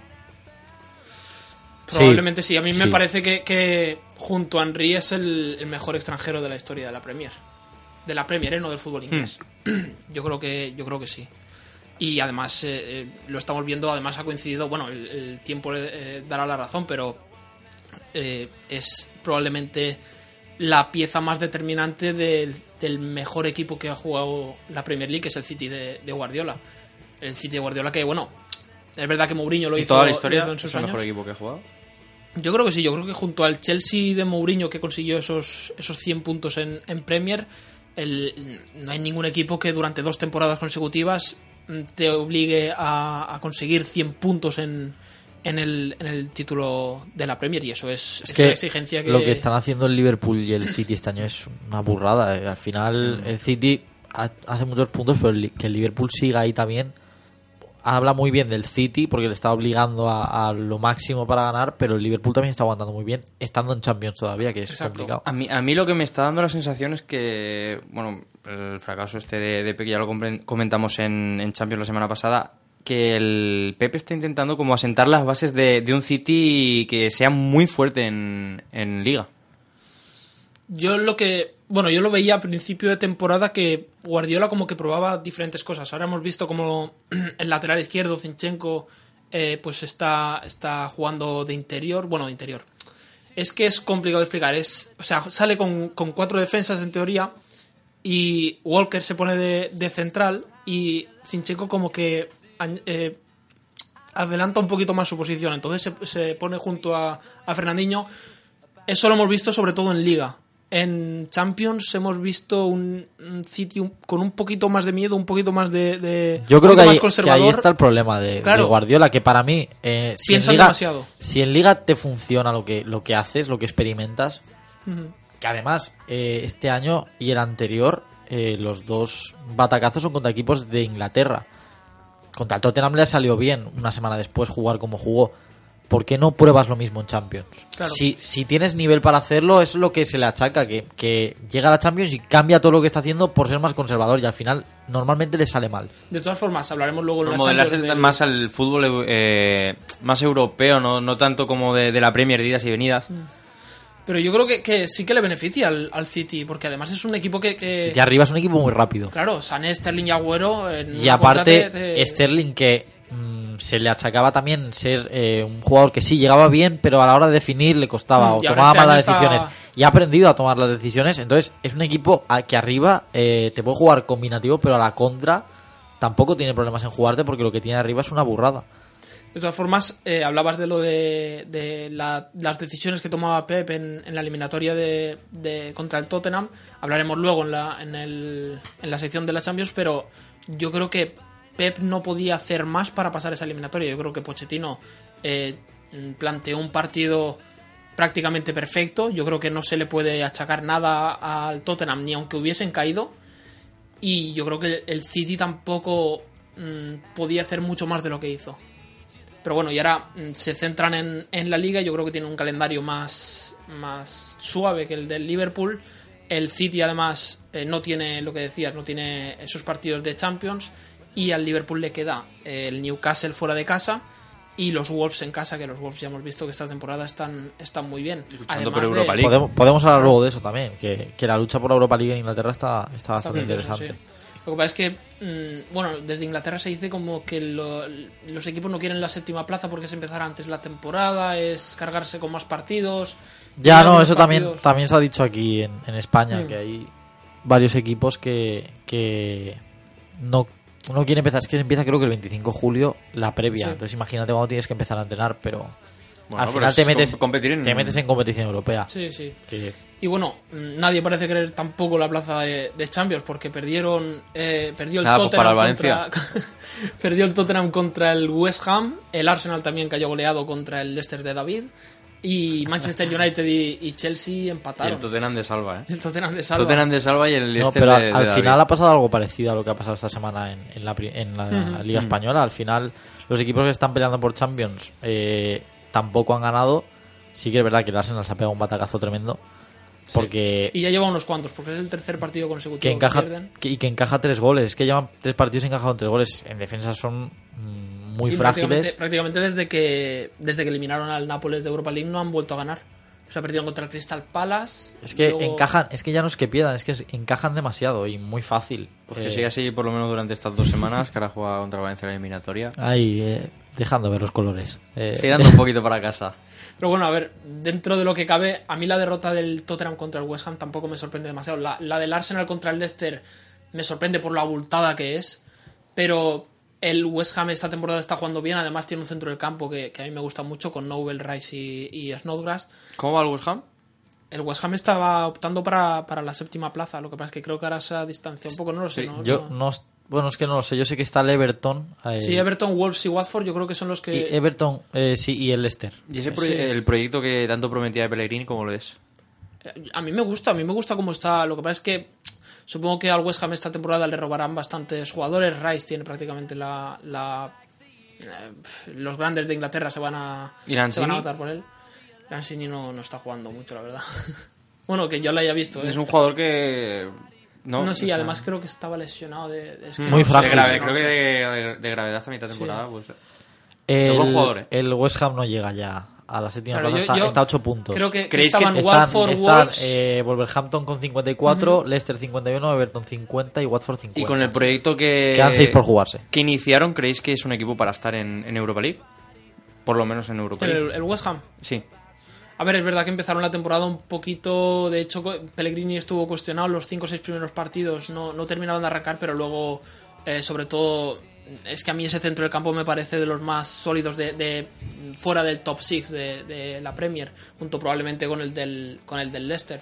Speaker 9: Probablemente sí. A mí me parece que, que junto a Henry es el, el mejor extranjero de la historia de la Premier. De la Premier, ¿eh? no del fútbol inglés. Yo creo que yo creo que sí. Y además eh, eh, lo estamos viendo, además ha coincidido, bueno, el, el tiempo eh, dará la razón, pero eh, es probablemente la pieza más determinante del, del mejor equipo que ha jugado la Premier League, que es el City de, de Guardiola. El City de Guardiola que, bueno, es verdad que Mourinho lo
Speaker 6: ¿En
Speaker 9: hizo,
Speaker 6: toda la historia
Speaker 9: en
Speaker 6: es
Speaker 9: sus
Speaker 6: el
Speaker 9: años.
Speaker 6: mejor equipo que ha jugado?
Speaker 9: Yo creo que sí, yo creo que junto al Chelsea de Mourinho que consiguió esos, esos 100 puntos en, en Premier, el- no hay ningún equipo que durante dos temporadas consecutivas mm, te obligue a, a conseguir 100 puntos en, en, el, en el título de la Premier y eso es,
Speaker 7: Es
Speaker 9: es
Speaker 7: que,
Speaker 9: una exigencia que...
Speaker 7: lo que están haciendo el Liverpool y el City este año es una burrada. eh. Al final, el City ha- hace muchos puntos, pero el que el Liverpool siga ahí también. Habla muy bien del City porque le está obligando a, a lo máximo para ganar, pero el Liverpool también está aguantando muy bien, estando en Champions todavía, que es complicado.
Speaker 6: A mí, a mí lo que me está dando la sensación es que, bueno, el fracaso este de, de Pepe ya lo comentamos en, en Champions la semana pasada, que el Pepe está intentando como asentar las bases de, un City que sea muy fuerte en, en Liga.
Speaker 9: Yo lo que. Bueno, yo lo veía a principio de temporada que Guardiola como que probaba diferentes cosas. Ahora hemos visto como el lateral izquierdo, Zinchenko, eh, pues está, está jugando de interior. Bueno, de interior. Es que es complicado de explicar. Es, o sea, sale con, con cuatro defensas en teoría y Walker se pone de, de central y Zinchenko como que eh, adelanta un poquito más su posición. Entonces se, se pone junto a, a Fernandinho. Eso lo hemos visto sobre todo en Liga. En Champions hemos visto un, un City con un poquito más de miedo, un poquito más de. de-
Speaker 7: Yo creo que
Speaker 9: más
Speaker 7: que ahí está el problema de. Guardiola, que para mí, eh, si, en Liga,
Speaker 9: demasiado.
Speaker 7: si en Liga te funciona lo que, lo que haces, lo que experimentas, que además eh, este año y el anterior, eh, los dos batacazos son contra equipos de Inglaterra. Contra el Tottenham le salió bien una semana después jugar como jugó. ¿Por qué no pruebas lo mismo en Champions?
Speaker 9: Claro.
Speaker 7: Si, si tienes nivel para hacerlo, es lo que se le achaca, que, que llega a la Champions y cambia todo lo que está haciendo por ser más conservador y al final normalmente le sale mal.
Speaker 9: De todas formas, hablaremos luego en
Speaker 6: Por
Speaker 9: la
Speaker 6: modelarse
Speaker 9: Champions del-
Speaker 6: más al fútbol eh, más europeo, no, no tanto como de, de la Premier, de idas y venidas.
Speaker 9: Pero yo creo que, que sí que le beneficia al, al City, porque además es un equipo que... que-
Speaker 7: arriba es un equipo muy rápido.
Speaker 9: Claro, Sané, Sterling y Agüero... en
Speaker 7: Y aparte,
Speaker 9: te-
Speaker 7: Sterling que mm, se le achacaba también ser eh, un jugador que sí llegaba bien, pero a la hora de definir le costaba
Speaker 9: Mm,
Speaker 7: o tomaba
Speaker 9: este
Speaker 7: malas
Speaker 9: año está-
Speaker 7: decisiones. Y ha aprendido a tomar las decisiones. Entonces, es un equipo que arriba eh, te puede jugar combinativo, pero a la contra tampoco tiene problemas en jugarte porque lo que tiene arriba es una burrada.
Speaker 9: De todas formas, eh, hablabas de lo de, de la- las decisiones que tomaba Pep en, la eliminatoria de, de- contra el Tottenham. Hablaremos luego en la, en, el- en la sección de la Champions, pero yo creo que Pep no podía hacer más para pasar esa eliminatoria. Yo creo que Pochettino eh, planteó un partido prácticamente perfecto. Yo creo que no se le puede achacar nada al Tottenham, ni aunque hubiesen caído. Y yo creo que el City tampoco mm, podía hacer mucho más de lo que hizo. Pero bueno, y ahora mm, se centran en, en la liga. Yo creo que tiene un calendario más, más suave que el del Liverpool. El City además eh, no tiene, lo que decías, no tiene esos partidos de Champions. Y al Liverpool le queda eh, el Newcastle fuera de casa y los Wolves en casa, que los Wolves ya hemos visto que esta temporada están, están muy bien. Además
Speaker 6: por
Speaker 9: de-
Speaker 6: Europa League.
Speaker 7: Podemos, podemos hablar luego de eso también, que, que la lucha por la Europa League en Inglaterra está, está
Speaker 9: Está
Speaker 7: bastante
Speaker 9: precioso,
Speaker 7: interesante.
Speaker 9: sí. Lo que pasa es que, mm, bueno, desde Inglaterra se dice como que lo- los equipos no quieren la séptima plaza porque es empezar antes la temporada, es cargarse con más partidos.
Speaker 7: Ya, no, eso también, también se ha dicho aquí en, en España,
Speaker 9: Mm.
Speaker 7: que hay varios equipos que, que no, no quieren empezar. Es que empieza creo que el 25 de julio la previa.
Speaker 9: Sí.
Speaker 7: Entonces imagínate cuando tienes que empezar a entrenar, pero
Speaker 6: Bueno,
Speaker 7: al
Speaker 6: pero
Speaker 7: final te metes,
Speaker 6: com- competir en-
Speaker 7: te metes en competición europea.
Speaker 9: Sí, sí.
Speaker 7: Que-
Speaker 9: Y bueno, nadie parece querer tampoco la plaza de, de Champions porque perdieron, eh, perdió el
Speaker 6: Nada, pues
Speaker 9: Tottenham
Speaker 6: para el
Speaker 9: contra, perdió el Tottenham contra el West Ham, el Arsenal también cayó goleado contra el Leicester de David y Manchester United y, y Chelsea
Speaker 6: Y
Speaker 9: empataron.
Speaker 6: el Tottenham de salva, ¿eh?
Speaker 9: El Tottenham de salva.
Speaker 6: Tottenham de salva y el
Speaker 7: No,
Speaker 6: Leicester
Speaker 7: pero
Speaker 6: de,
Speaker 7: al,
Speaker 6: de
Speaker 7: al
Speaker 6: David.
Speaker 7: final ha pasado algo parecido a lo que ha pasado esta semana en, en la, en. Liga. Española. Al final, los equipos que están peleando por Champions eh, tampoco han ganado. Sí que es verdad que el Arsenal se ha pegado un batacazo tremendo. Porque
Speaker 9: Y ya lleva unos cuantos porque es el tercer partido consecutivo
Speaker 7: que encaja
Speaker 9: pierden.
Speaker 7: que- y que encaja tres goles. Es que llevan tres partidos encajados en tres goles. En defensa son mm, muy
Speaker 9: Sí,
Speaker 7: frágiles.
Speaker 9: Prácticamente, prácticamente desde que desde que eliminaron al Nápoles de Europa League no han vuelto a ganar. O sea, perdieron contra el Crystal Palace.
Speaker 7: Es que
Speaker 9: luego-
Speaker 7: encajan, es que ya no es que pierdan, es que encajan demasiado y muy fácil.
Speaker 6: Pues que
Speaker 7: Eh,
Speaker 6: siga así por lo menos durante estas dos semanas, que ahora juega contra Valencia en la eliminatoria.
Speaker 7: Ahí, eh, dejando ver los colores. Eh,
Speaker 6: Tirando un poquito para casa.
Speaker 9: Pero bueno, a ver, dentro de lo que cabe, a mí la derrota del Tottenham contra el West Ham tampoco me sorprende demasiado. La, la del Arsenal contra el Leicester me sorprende por lo abultada que es. Pero el West Ham esta temporada está jugando bien. Además tiene un centro del campo que, que a mí me gusta mucho con Nobel, Rice y, y Snodgrass.
Speaker 6: ¿Cómo va el West Ham?
Speaker 9: El West Ham estaba optando para, para la séptima plaza. Lo que pasa es que creo que ahora se ha distanciado un poco. No lo sé. ¿no?
Speaker 7: Yo
Speaker 9: No-
Speaker 7: no, bueno, es que no lo sé. Yo sé que está el Everton. eh,
Speaker 9: Sí, Everton, Wolves y Watford yo creo que son los que...
Speaker 7: y Everton, eh, sí, y el Leicester.
Speaker 6: ¿Y ese
Speaker 9: Sí.
Speaker 6: el proyecto que tanto prometía de Pellegrini, cómo lo es?
Speaker 9: A mí me gusta, a mí me gusta cómo está. Lo que pasa es que supongo que al West Ham esta temporada le robarán bastantes jugadores. Rice tiene prácticamente la. la- eh, los grandes de Inglaterra se van a, se van a votar por él. Lanzini no, no está jugando mucho, la verdad. bueno, que yo lo haya visto. ¿eh?
Speaker 6: Es un jugador que... No,
Speaker 9: No, sí,
Speaker 6: o sea,
Speaker 9: además creo que estaba lesionado de. de- es que
Speaker 7: Muy
Speaker 9: no
Speaker 7: frágil.
Speaker 6: de grave,
Speaker 9: no
Speaker 6: creo que de, de gravedad esta mitad de
Speaker 9: Sí.
Speaker 6: temporada. Pues,
Speaker 7: El,
Speaker 6: jugador, eh.
Speaker 7: el West Ham no llega ya a la séptima
Speaker 9: Claro,
Speaker 7: plaza,
Speaker 9: yo-
Speaker 7: está,
Speaker 9: yo
Speaker 7: está a 8 puntos.
Speaker 9: Creo que, que
Speaker 6: ¿Creéis que
Speaker 9: estaban
Speaker 7: están,
Speaker 9: Watford,
Speaker 7: están,
Speaker 9: Wolves.
Speaker 7: eh, Wolverhampton con 54, Leicester 51, Everton 50 y Watford 50.
Speaker 6: y con el proyecto que...
Speaker 7: Quedan 6 por jugarse.
Speaker 6: que iniciaron, ¿creéis que es un equipo para estar en, en Europa League? Por lo menos en Europa League.
Speaker 9: el, el West Ham.
Speaker 6: Sí.
Speaker 9: A ver, es verdad que empezaron la temporada un poquito. De hecho, Pellegrini estuvo cuestionado los 5 o 6 primeros partidos. No, no terminaban de arrancar, pero luego, eh, sobre todo, es que a mí ese centro del campo me parece de los más sólidos de, de- fuera del top 6 de, de la Premier, junto probablemente con el del, con el del Leicester.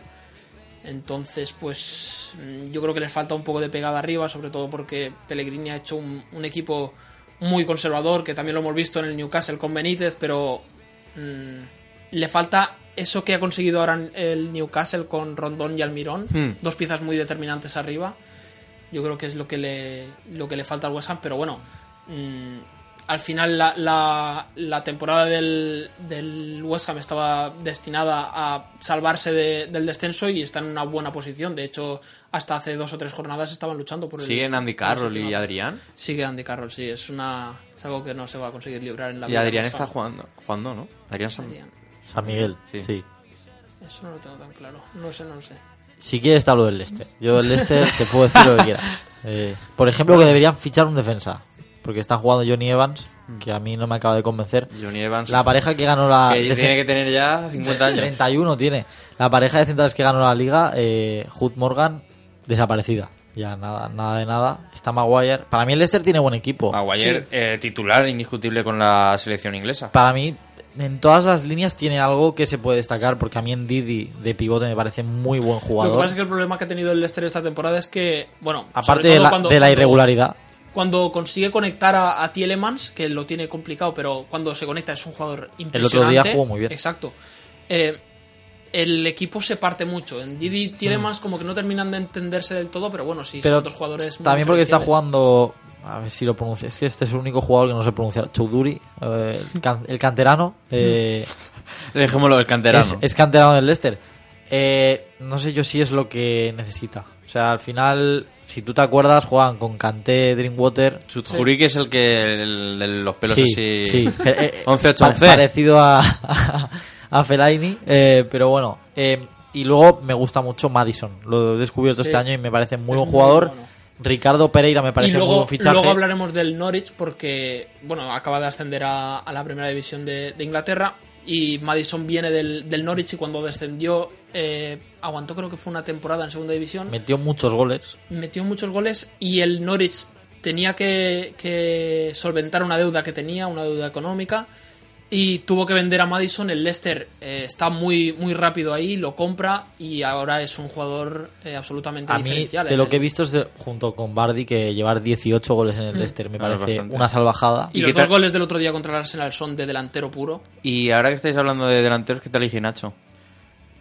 Speaker 9: Entonces, pues mm, yo creo que les falta un poco de pegada arriba, sobre todo porque Pellegrini ha hecho un, un equipo muy conservador, que también lo hemos visto en el Newcastle con Benítez, pero mm, le falta eso que ha conseguido ahora el Newcastle con Rondón y Almirón,
Speaker 6: Hmm.
Speaker 9: dos piezas muy determinantes arriba. Yo creo que es lo que le, lo que le falta al West Ham, pero bueno, mm, al final la, la, la temporada del, del West Ham estaba destinada a salvarse de- del descenso y está en una buena posición. De hecho, hasta hace dos o tres jornadas estaban luchando por el.
Speaker 11: ¿Siguen Andy Carroll y. Adrián?
Speaker 9: Sigue Andy Carroll, sí. Es, una, es algo que no se va a conseguir librar en la
Speaker 11: Y
Speaker 9: vida.
Speaker 11: Adrián está jugando, jugando ¿no? Adrián San,
Speaker 9: Adrián.
Speaker 7: San Miguel,
Speaker 11: Sí.
Speaker 7: sí.
Speaker 9: Eso no lo tengo tan claro. No sé, no lo sé.
Speaker 7: Si quieres te hablo del Leicester. Yo del Leicester te puedo decir lo que quieras. Eh, por ejemplo, que deberían fichar un defensa. Porque está jugando Johnny Evans, que a mí no me acaba de convencer.
Speaker 11: Johnny Evans.
Speaker 7: La pareja que ganó la...
Speaker 11: que tiene que tener ya 50 años.
Speaker 7: 31 tiene. La pareja de centrales que ganó la liga, eh, Hood Morgan, desaparecida. Ya nada, nada de nada. Está Maguire. Para mí el Leicester tiene buen equipo.
Speaker 6: Maguire, eh, titular indiscutible con la selección inglesa.
Speaker 7: Para mí, en todas las líneas tiene algo que se puede destacar, porque a mí en Didi de pivote me parece muy buen
Speaker 9: Lo que
Speaker 7: jugador.
Speaker 9: pasa es que el problema que ha tenido el Leicester esta temporada es que, bueno,
Speaker 7: Aparte de la,
Speaker 9: cuando-
Speaker 7: de la
Speaker 9: cuando-
Speaker 7: irregularidad.
Speaker 9: Cuando consigue conectar a, a Tielemans, que lo tiene complicado, pero cuando se conecta es un jugador impresionante.
Speaker 7: El otro día jugó muy bien.
Speaker 9: Exacto. Eh, el equipo se parte mucho. En Didi y Tielemans como que no terminan de entenderse del todo, pero bueno, sí,
Speaker 7: Mm. Pero
Speaker 9: son dos jugadores muy
Speaker 7: también porque está jugando. A ver si lo pronuncio. Es que este es el único jugador que no sé pronunciar. Choudhury, eh, el, can- el canterano. eh,
Speaker 11: Dejémoslo, el canterano.
Speaker 7: Es, es canterano del Leicester. Eh, no sé yo si es lo que necesita. O sea, al final, si tú te acuerdas, juegan con Kanté, Drinkwater.
Speaker 11: Chudhuri, que es el que el, de los pelos
Speaker 7: Sí,
Speaker 11: así.
Speaker 7: sí. Fe- eh,
Speaker 11: 11 8
Speaker 7: pa-
Speaker 11: 11.
Speaker 7: Parecido a, a Fellaini, eh, pero bueno. eh, y luego me gusta mucho Madison. Lo he descubierto
Speaker 9: Sí.
Speaker 7: este año y me parece muy
Speaker 9: Es
Speaker 7: buen
Speaker 9: muy
Speaker 7: jugador.
Speaker 9: bueno.
Speaker 7: Ricardo Pereira me parece
Speaker 9: luego,
Speaker 7: buen fichaje.
Speaker 9: luego hablaremos del Norwich porque, bueno, acaba de ascender a, a la primera división de, de Inglaterra y Madison viene del, del Norwich y cuando descendió eh, aguantó creo que fue una temporada en segunda división.
Speaker 7: Metió muchos goles.
Speaker 9: metió muchos goles y el Norwich tenía que, que solventar una deuda que tenía, una deuda económica, y tuvo que vender a Madison. El Leicester eh, está muy, muy rápido ahí, lo compra y ahora es un jugador eh, absolutamente
Speaker 7: A mí,
Speaker 9: diferencial.
Speaker 7: de
Speaker 9: en
Speaker 7: lo
Speaker 9: el-
Speaker 7: que he visto es de- junto con Bardi, que llevar 18 goles en el
Speaker 9: Mm.
Speaker 7: Leicester me parece
Speaker 11: bastante.
Speaker 7: una salvajada.
Speaker 9: Y los dos goles del otro día contra el Arsenal son de delantero puro.
Speaker 11: Y ahora que estáis hablando de delanteros, ¿qué tal Iginacho?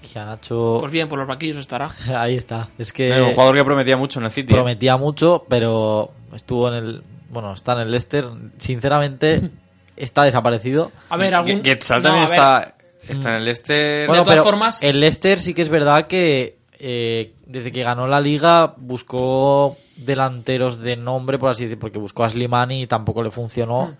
Speaker 7: Gianacho-
Speaker 9: Pues bien, por los banquillos estará.
Speaker 7: Ahí está. Es que
Speaker 11: Eh, un jugador que prometía mucho en el City. ¿eh?
Speaker 7: prometía mucho, pero estuvo en el. Bueno, está en el Leicester. Sinceramente, está desaparecido.
Speaker 9: A ver, algún...
Speaker 11: Getzal
Speaker 9: no,
Speaker 11: también está, está en el este.
Speaker 7: Bueno,
Speaker 9: todas
Speaker 7: pero
Speaker 9: formas-
Speaker 7: el Leicester sí que es verdad que eh, desde que ganó la liga buscó delanteros de nombre, por así decir, porque buscó a Slimani y tampoco le funcionó.
Speaker 9: Hmm.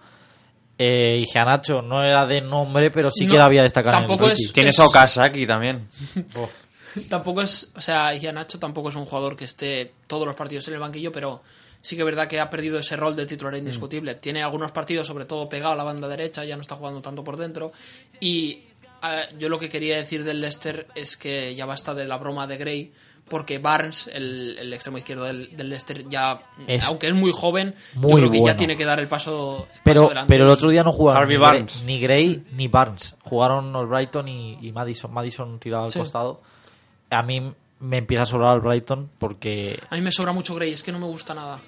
Speaker 7: Eh, y Gianacho no era de nombre, pero sí
Speaker 9: No,
Speaker 7: que la había destacado. en el
Speaker 9: es-
Speaker 11: Tienes a Okazaki también.
Speaker 9: Tampoco es, o sea, Nacho tampoco es un jugador que esté todos los partidos en el banquillo, pero sí que es verdad que ha perdido ese rol de titular indiscutible. Tiene algunos partidos, sobre todo pegado a la banda derecha, ya no está jugando tanto por dentro. Y eh, yo lo que quería decir del Leicester es que ya basta de la broma de Gray, porque Barnes, el, el extremo izquierdo del, del Leicester, ya,
Speaker 7: Es
Speaker 9: aunque es muy joven,
Speaker 7: muy
Speaker 9: yo creo que
Speaker 7: bueno.
Speaker 9: ya tiene que dar el paso, el paso
Speaker 7: Pero,
Speaker 9: adelante.
Speaker 7: pero el otro día no jugaron
Speaker 11: Harvey
Speaker 7: ni,
Speaker 11: Barnes.
Speaker 7: Gray, ni Gray ni Barnes. Jugaron el Brighton y, y Madison. Madison tirado al
Speaker 9: Sí.
Speaker 7: costado. A mí me empieza a sobrar el Brighton porque
Speaker 9: A mí me sobra mucho Gray, es que no me gusta nada.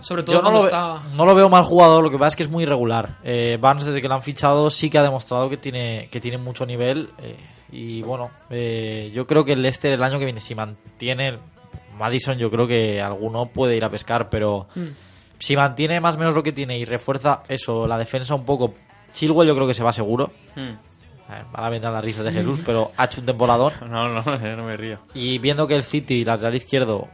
Speaker 9: Sobre todo
Speaker 7: yo no lo,
Speaker 9: está...
Speaker 7: no lo veo mal jugador, lo que pasa es que es muy irregular. Eh, Barnes, desde que lo han fichado, sí que ha demostrado que tiene, que tiene mucho nivel. eh, y bueno, eh, yo creo que el Leicester el año que viene, si mantiene Madison, yo creo que alguno puede ir a pescar, pero
Speaker 9: Mm.
Speaker 7: si mantiene más o menos lo que tiene y refuerza eso, la defensa un poco. Chilwell yo creo que se va seguro. Eh, Van a vendrán las risas de Jesús, pero ha hecho un temporador.
Speaker 11: No, no, no me río.
Speaker 7: Y viendo que el City, lateral izquierdo.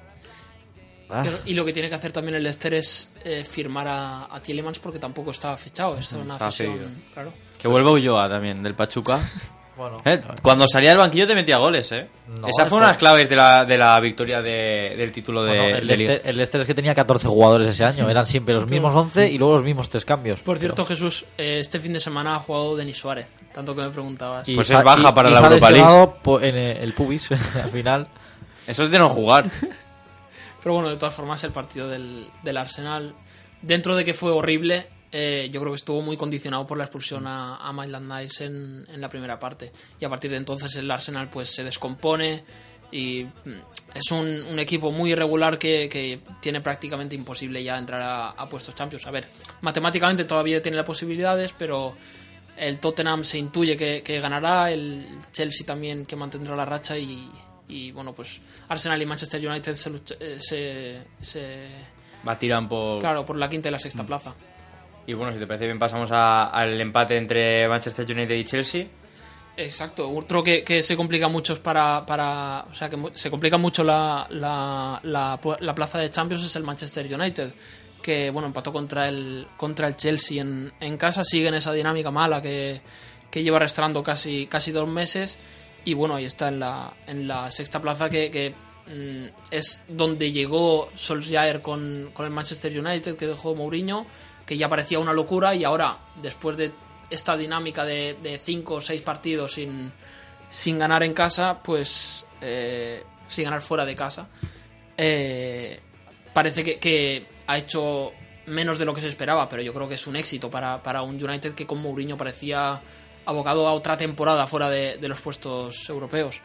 Speaker 7: Ah,
Speaker 9: Y lo que tiene que hacer también el Leicester es eh, firmar a, a Tielemans porque tampoco está fichado. Es una
Speaker 11: Está
Speaker 9: cesión, claro.
Speaker 11: Que vuelva Ulloa también, del Pachuca.
Speaker 7: Bueno,
Speaker 11: Eh, Cuando salía del banquillo te metía goles, ¿eh?
Speaker 7: No,
Speaker 11: Esa fue una de las claves de la, de la victoria de- del título de,
Speaker 7: Bueno, el,
Speaker 11: de.
Speaker 7: Leicester, el Leicester es que tenía 14 jugadores ese año. Eran siempre los mismos 11 y luego los mismos tres cambios.
Speaker 9: Por cierto, Jesús, eh, este fin de semana ha jugado Denis Suárez, tanto que me preguntabas.
Speaker 7: Y
Speaker 11: Pues
Speaker 7: sa-
Speaker 11: es baja
Speaker 7: y-
Speaker 11: para
Speaker 7: y
Speaker 11: la Europa League.
Speaker 7: en el, el pubis al final.
Speaker 11: Eso es de no jugar.
Speaker 9: Pero bueno, de todas formas, el partido del, del Arsenal, dentro de que fue horrible, eh, yo creo que estuvo muy condicionado por la expulsión a, a Maitland Niles en, la primera parte. Y a partir de entonces el Arsenal pues se descompone y mm, es un, un equipo muy irregular que, que tiene prácticamente imposible ya entrar a, a puestos Champions. A ver, matemáticamente todavía tiene las posibilidades, pero el Tottenham se intuye que, que ganará, el Chelsea también que mantendrá la racha y, y, bueno, pues Arsenal y Manchester United se, lucha- eh, se, se-
Speaker 11: Va tiran por...
Speaker 9: claro, por la quinta y la sexta plaza.
Speaker 6: Y bueno, si te parece bien, pasamos a- al empate entre Manchester United y Chelsea.
Speaker 9: Exacto, otro que, que se complica mucho para, para. O sea, que se complica mucho la, la, la, la plaza de Champions es el Manchester United. Que, bueno, empató contra el, contra el Chelsea en, en casa. Sigue en esa dinámica mala que, que lleva arrastrando casi, casi dos meses. Y bueno, ahí está en la, en la sexta plaza que, que, mm, es donde llegó Solskjaer con, con el Manchester United, que dejó Mourinho, que ya parecía una locura y ahora, después de esta dinámica de, de cinco o seis partidos sin, sin ganar en casa, pues eh, sin ganar fuera de casa, eh, parece que, que ha hecho menos de lo que se esperaba, pero yo creo que es un éxito para, para un United que con Mourinho parecía abocado a otra temporada fuera de, los puestos europeos.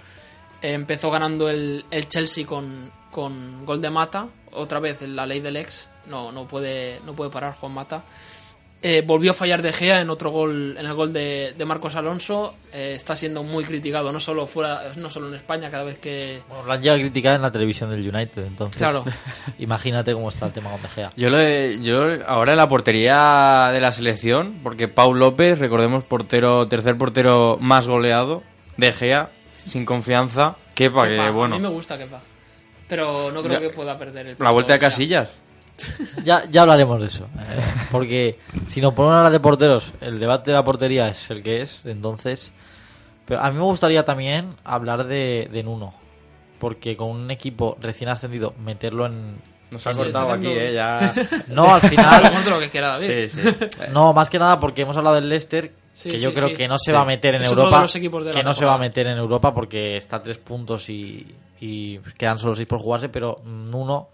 Speaker 9: Empezó ganando el, el Chelsea con, con gol de Mata, otra vez la ley del ex, no, no, puede, no puede parar Juan Mata. Eh, volvió a fallar De Gea en otro gol, en el gol de, de Marcos Alonso. Eh, está siendo muy criticado, no solo fuera, no solo en España, cada vez que.
Speaker 7: Bueno, lo han llegado a criticar en la televisión del United, entonces.
Speaker 9: Claro.
Speaker 7: imagínate cómo está el tema con De Gea.
Speaker 6: Yo, le- yo ahora en la portería de la selección, porque Pau López, recordemos, portero, tercer portero más goleado, De Gea, sin confianza, Kepa,
Speaker 9: Kepa,
Speaker 6: que bueno,
Speaker 9: A mí me gusta Kepa. Pero no creo
Speaker 6: Ya-
Speaker 9: que pueda perder el
Speaker 6: la vuelta de
Speaker 9: sea,
Speaker 6: Casillas.
Speaker 7: Ya, ya hablaremos de eso. eh, porque si nos ponemos a hablar de porteros, el debate de la portería es el que es, entonces. Pero a mí me gustaría también hablar de, de Nuno. Porque con un equipo recién ascendido, meterlo en.
Speaker 6: Nos ha
Speaker 7: en-
Speaker 6: cortado aquí, eh, ya.
Speaker 7: No, al final.
Speaker 9: Lo que quiera David.
Speaker 6: Sí, sí.
Speaker 7: No, más que nada porque hemos hablado del Leicester,
Speaker 9: Sí,
Speaker 7: que yo
Speaker 9: sí,
Speaker 7: creo
Speaker 9: sí.
Speaker 7: que no se
Speaker 9: Sí.
Speaker 7: va a meter en
Speaker 9: Es
Speaker 7: Europa.
Speaker 9: los equipos de la
Speaker 7: que no se va a meter en Europa porque está a tres puntos y, y quedan solo seis por jugarse, pero Nuno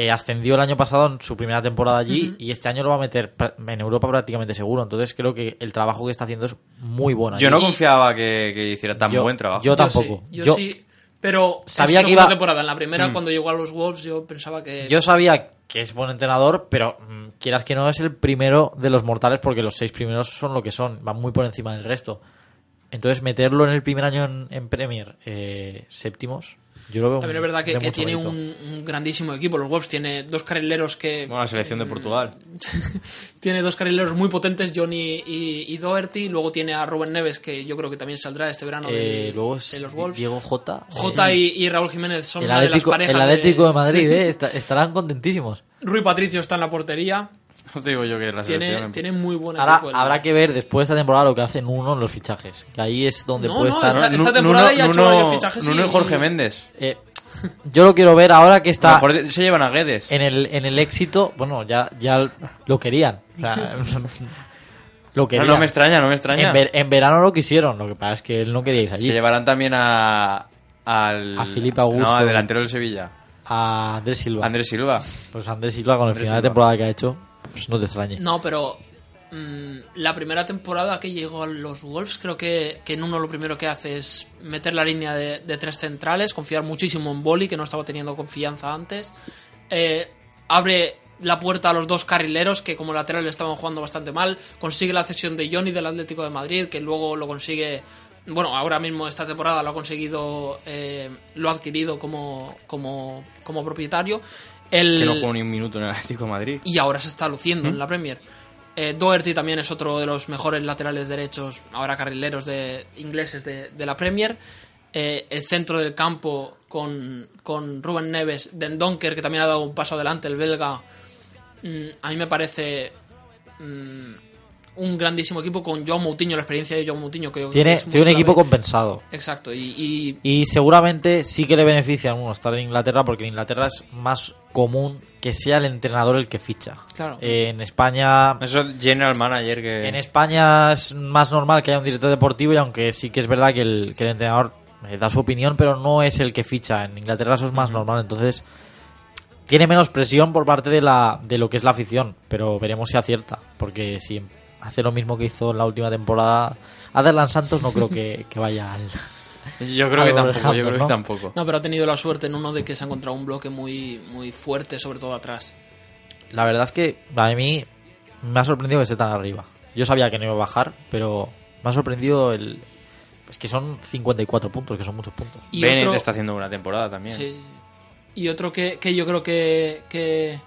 Speaker 7: eh, ascendió el año pasado en su primera temporada allí y este año lo va a meter en Europa prácticamente seguro. Entonces creo que el trabajo que está haciendo es muy bueno.
Speaker 6: Yo no confiaba que, que hiciera tan
Speaker 7: Yo-
Speaker 6: buen trabajo.
Speaker 7: yo tampoco.
Speaker 9: Yo,
Speaker 7: Yo-
Speaker 9: sí, pero
Speaker 7: sabía que iba-
Speaker 9: temporada. En la primera,
Speaker 6: Mm.
Speaker 9: cuando llegó a los Wolves, yo pensaba que.
Speaker 7: Yo sabía que es buen entrenador, pero mm, quieras que no es el primero de los mortales porque los seis primeros son lo que son, van muy por encima del resto. Entonces meterlo en el primer año en, en Premier eh, séptimos, yo lo veo
Speaker 9: También es verdad que,
Speaker 7: de
Speaker 9: tiene un, un grandísimo equipo. Los Wolves tiene dos carrileros que.
Speaker 6: Bueno, la selección de Portugal.
Speaker 9: tiene dos carrileros muy potentes, Johnny y, y Doherty. Luego tiene a Rubén Neves, que yo creo que también saldrá este verano
Speaker 7: Eh,
Speaker 9: del-
Speaker 7: luego es
Speaker 9: de los Wolves.
Speaker 7: Diego J.
Speaker 9: J
Speaker 7: eh,
Speaker 9: y, y Raúl Jiménez son
Speaker 7: el
Speaker 9: una de las
Speaker 7: Atlético,
Speaker 9: parejas.
Speaker 7: el Atlético de, Madrid,
Speaker 9: Sí.
Speaker 7: eh, estarán contentísimos.
Speaker 9: Rui Patricio está en la portería.
Speaker 6: No te digo yo que la
Speaker 9: Tiene,
Speaker 6: selección...
Speaker 9: tiene muy buen
Speaker 7: Ahora
Speaker 9: el-
Speaker 7: habrá que ver después de esta temporada lo que hacen uno en los fichajes. Que ahí es donde
Speaker 9: No,
Speaker 7: puede
Speaker 9: no,
Speaker 7: estar.
Speaker 9: esta- esta temporada
Speaker 6: Nuno-
Speaker 9: ya ha hecho
Speaker 6: Nuno-
Speaker 9: varios fichajes
Speaker 6: Nuno
Speaker 9: y-
Speaker 6: y Jorge Méndez.
Speaker 7: Eh, yo lo quiero ver ahora que
Speaker 6: A lo
Speaker 7: está
Speaker 6: mejor se llevan a Guedes.
Speaker 7: en el, en el éxito. Bueno, ya, ya lo querían. O sea, lo
Speaker 6: No,
Speaker 7: querían.
Speaker 6: no me extraña, no me extraña.
Speaker 7: En, ver- en verano lo quisieron. Lo que pasa es que él no quería ir allí.
Speaker 6: Se llevarán también a... Al,
Speaker 7: A Filipe Augusto.
Speaker 6: No, al delantero del Sevilla.
Speaker 7: A Andrés Silva.
Speaker 6: Andrés Silva.
Speaker 7: Pues Andrés Silva con el
Speaker 6: Andrés
Speaker 7: final de temporada que ha hecho, pues no te extrañe.
Speaker 9: No, pero mm, la primera temporada que llegó a los Wolves, creo que, que en uno lo primero que hace es meter la línea de, tres centrales, confiar muchísimo en Boli, que no estaba teniendo confianza antes. Eh, abre la puerta a los dos carrileros, que como laterales estaban jugando bastante mal. Consigue la cesión de Johnny del Atlético de Madrid, que luego lo consigue. Bueno, ahora mismo esta temporada lo ha conseguido, eh, lo ha adquirido como, como, como propietario. El,
Speaker 6: Que no jugó ni un minuto en el Atlético de Madrid.
Speaker 9: y ahora se está luciendo en la Premier. Eh, Doherty también es otro de los mejores laterales derechos, ahora carrileros de ingleses de, de la Premier. Eh, el centro del campo con, con Ruben Neves, Dendonker, que también ha dado un paso adelante, el belga. mm, a mí me parece mm, un grandísimo equipo con Joao Moutinho, la experiencia de Joao Moutinho. Creo que
Speaker 7: Tiene,
Speaker 9: es
Speaker 7: tiene un equipo compensado.
Speaker 9: Exacto, y, y
Speaker 7: Y seguramente sí que le beneficia a uno estar en Inglaterra porque en Inglaterra es más común que sea el entrenador el que ficha.
Speaker 9: Claro.
Speaker 7: Eh, en España
Speaker 6: Eso general manager que...
Speaker 7: en España es más normal que haya un director deportivo y aunque sí que es verdad que el, que el entrenador eh, da su opinión, pero no es el que ficha. En Inglaterra eso es más normal, entonces tiene menos presión por parte de la de lo que es la afición, pero veremos si acierta, porque si hace lo mismo que hizo en la última temporada, Aderlan Santos no creo que, que vaya al
Speaker 6: Yo creo que tampoco, yo que
Speaker 7: ¿no?
Speaker 6: tampoco.
Speaker 9: no, pero ha tenido la suerte en uno de que se ha encontrado un bloque muy, muy fuerte, sobre todo atrás.
Speaker 7: La verdad es que a mí me ha sorprendido que esté tan arriba. Yo sabía que no iba a bajar, pero me ha sorprendido el... Es que son 54 puntos, que son muchos puntos.
Speaker 9: Y
Speaker 6: Bennett
Speaker 9: otro-
Speaker 6: está haciendo una temporada también.
Speaker 9: Sí. Y otro que, que yo creo que, que,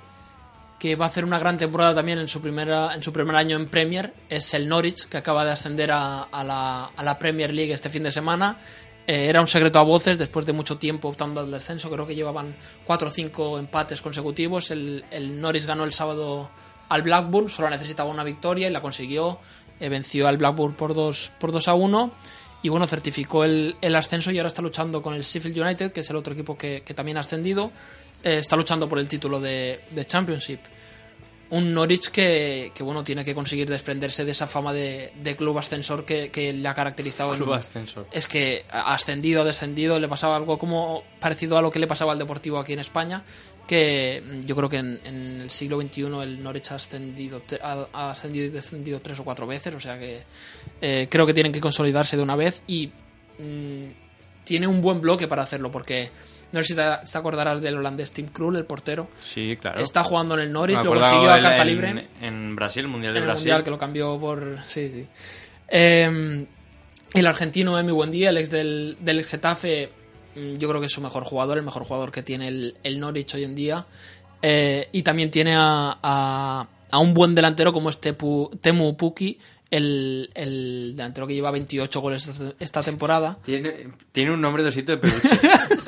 Speaker 9: que va a hacer una gran temporada también en su, primera, en su primer año en Premier, es el Norwich, que acaba de ascender a, la, a la Premier League este fin de semana. Eh, era un secreto a voces después de mucho tiempo optando al descenso. Creo que llevaban cuatro o cinco empates consecutivos. El, el Norwich ganó el sábado al Blackburn, solo necesitaba una victoria y la consiguió. Eh, venció al Blackburn por 2 por dos a 1 y bueno, certificó el, el ascenso y ahora está luchando con el Sheffield United, que es el otro equipo que, que también ha ascendido. Eh, está luchando por el título de, de Championship. Un Norwich que, que, bueno, tiene que conseguir desprenderse de esa fama de, de club ascensor que, que, le ha caracterizado.
Speaker 6: Club
Speaker 9: en,
Speaker 6: ascensor.
Speaker 9: Es que ha ascendido, descendido, le pasaba algo como parecido a lo que le pasaba al Deportivo aquí en España, que yo creo que en, en el siglo XXI el Norwich ha ascendido, ha, ha, ascendido y descendido tres o cuatro veces, o sea que eh, creo que tienen que consolidarse de una vez y mmm, tiene un buen bloque para hacerlo porque no sé si te, te, acordarás del holandés Tim Krul, el portero.
Speaker 6: Sí, claro.
Speaker 9: Está jugando en el Norwich, lo consiguió a carta
Speaker 6: en,
Speaker 9: libre.
Speaker 6: En Brasil, el Mundial de
Speaker 9: en el
Speaker 6: Brasil.
Speaker 9: Mundial, que lo cambió por... Sí, sí. Eh, el argentino Emi Buendía, el ex del, del Getafe, mm, yo creo que es su mejor jugador, el mejor jugador que tiene el, el Norwich hoy en día. Eh, y también tiene a, a, a, un buen delantero como es Tepu, Temu Puki, el, el, delantero que lleva 28 goles esta temporada.
Speaker 6: Tiene, tiene un nombre de osito de peluche.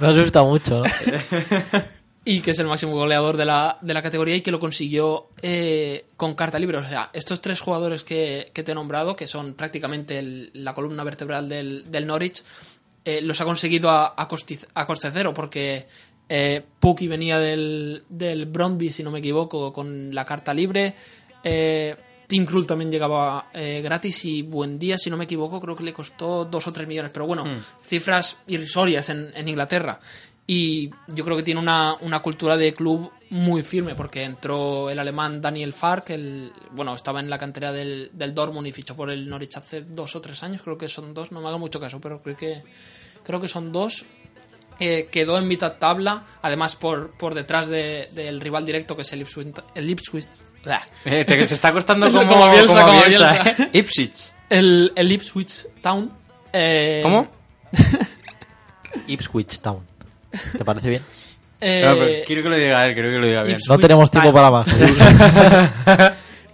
Speaker 7: Me asusta mucho.
Speaker 9: y que es el máximo goleador de la, de la categoría y que lo consiguió eh, con carta libre. O sea, estos tres jugadores que, que te he nombrado, que son prácticamente la columna vertebral del, del Norwich, eh, los ha conseguido a, a, coste, a coste cero porque eh, Puki venía del, del Bromby, si no me equivoco, con la carta libre. Eh, Tim Krul también llegaba eh, gratis y buen día, si no me equivoco, creo que le costó dos o tres millones, pero bueno,
Speaker 6: Hmm.
Speaker 9: cifras irrisorias en, en, Inglaterra. Y yo creo que tiene una, una, cultura de club muy firme, porque entró el alemán Daniel Fark, el, bueno, estaba en la cantera del, del Dortmund y fichó por el Norwich hace dos o tres años, creo que son dos, no me haga mucho caso, pero creo que, creo que son dos. Eh, quedó en mitad tabla, además por, por detrás del de, de rival directo que es el Ipswich. El Ipswich
Speaker 6: eh, te, te, está costando como, como Bielsa, como Bielsa, como Bielsa. ¿eh? Ipswich.
Speaker 9: El, el Ipswich Town. Eh,
Speaker 6: ¿Cómo?
Speaker 7: Ipswich Town. ¿Te parece bien?
Speaker 6: Eh, quiero que lo diga él, creo que lo diga bien.
Speaker 7: Ipswich no tenemos tiempo para más.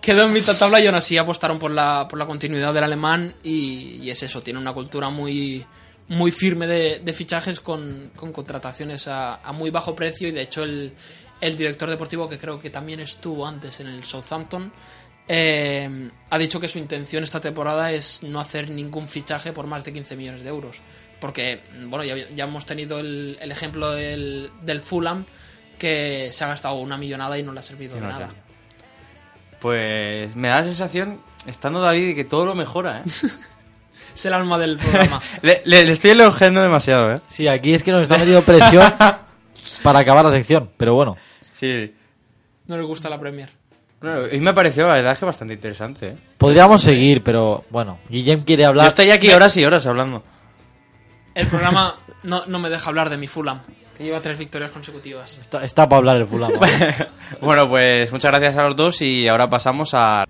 Speaker 9: Quedó en mitad tabla y aún así apostaron por la, por la continuidad del alemán y, y es eso, tiene una cultura muy muy firme de, de fichajes con, con contrataciones a, a, muy bajo precio y de hecho el, el, director deportivo que creo que también estuvo antes en el Southampton eh, ha dicho que su intención esta temporada es no hacer ningún fichaje por más de 15 millones de euros. Porque bueno ya, ya hemos tenido el, el ejemplo del, del, Fulham que se ha gastado una millonada y no le ha servido
Speaker 6: no,
Speaker 9: de nada.
Speaker 6: pues me da la sensación estando David que todo lo mejora ¿eh?
Speaker 9: es el alma del programa.
Speaker 6: le, le, le, estoy elogiando demasiado, ¿eh?
Speaker 7: Sí, aquí es que nos está metiendo presión para acabar la sección, pero bueno.
Speaker 6: Sí.
Speaker 9: No le gusta la Premier.
Speaker 6: Bueno, y me pareció, la verdad, que bastante interesante, ¿eh?
Speaker 7: Podríamos seguir, pero bueno, Guillem quiere hablar.
Speaker 6: Yo estaría aquí horas y horas hablando.
Speaker 9: El programa no, no me deja hablar de mi Fulham, que lleva tres victorias consecutivas.
Speaker 7: Está, está para hablar el Fulham.
Speaker 6: bueno, pues muchas gracias a los dos y ahora pasamos a...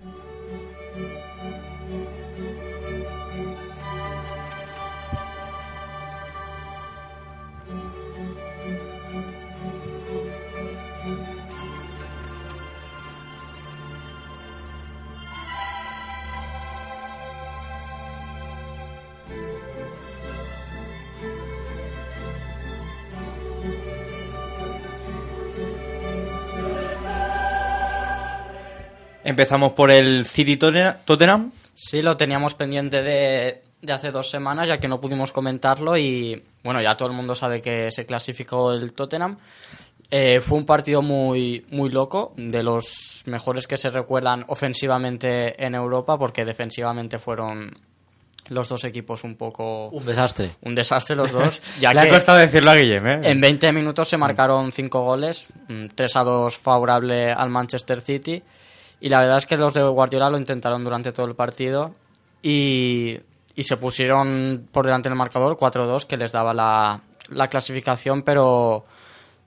Speaker 6: Empezamos por el City Tottenham.
Speaker 10: Sí, lo teníamos pendiente de, de, hace dos semanas, ya que no pudimos comentarlo y bueno, ya todo el mundo sabe que se clasificó el Tottenham. Eh, fue un partido muy, muy loco, de los mejores que se recuerdan ofensivamente en Europa, porque defensivamente fueron los dos equipos un poco...
Speaker 7: Un desastre.
Speaker 10: Un desastre los dos. Ya
Speaker 6: Le
Speaker 10: que
Speaker 6: ha costado decirlo a Guillem, ¿eh?
Speaker 10: En 20 minutos se marcaron 5 goles, 3 a 2 favorable al Manchester City. Y la verdad es que los de Guardiola lo intentaron durante todo el partido y, y se pusieron por delante del marcador 4-2 que les daba la, la, clasificación, pero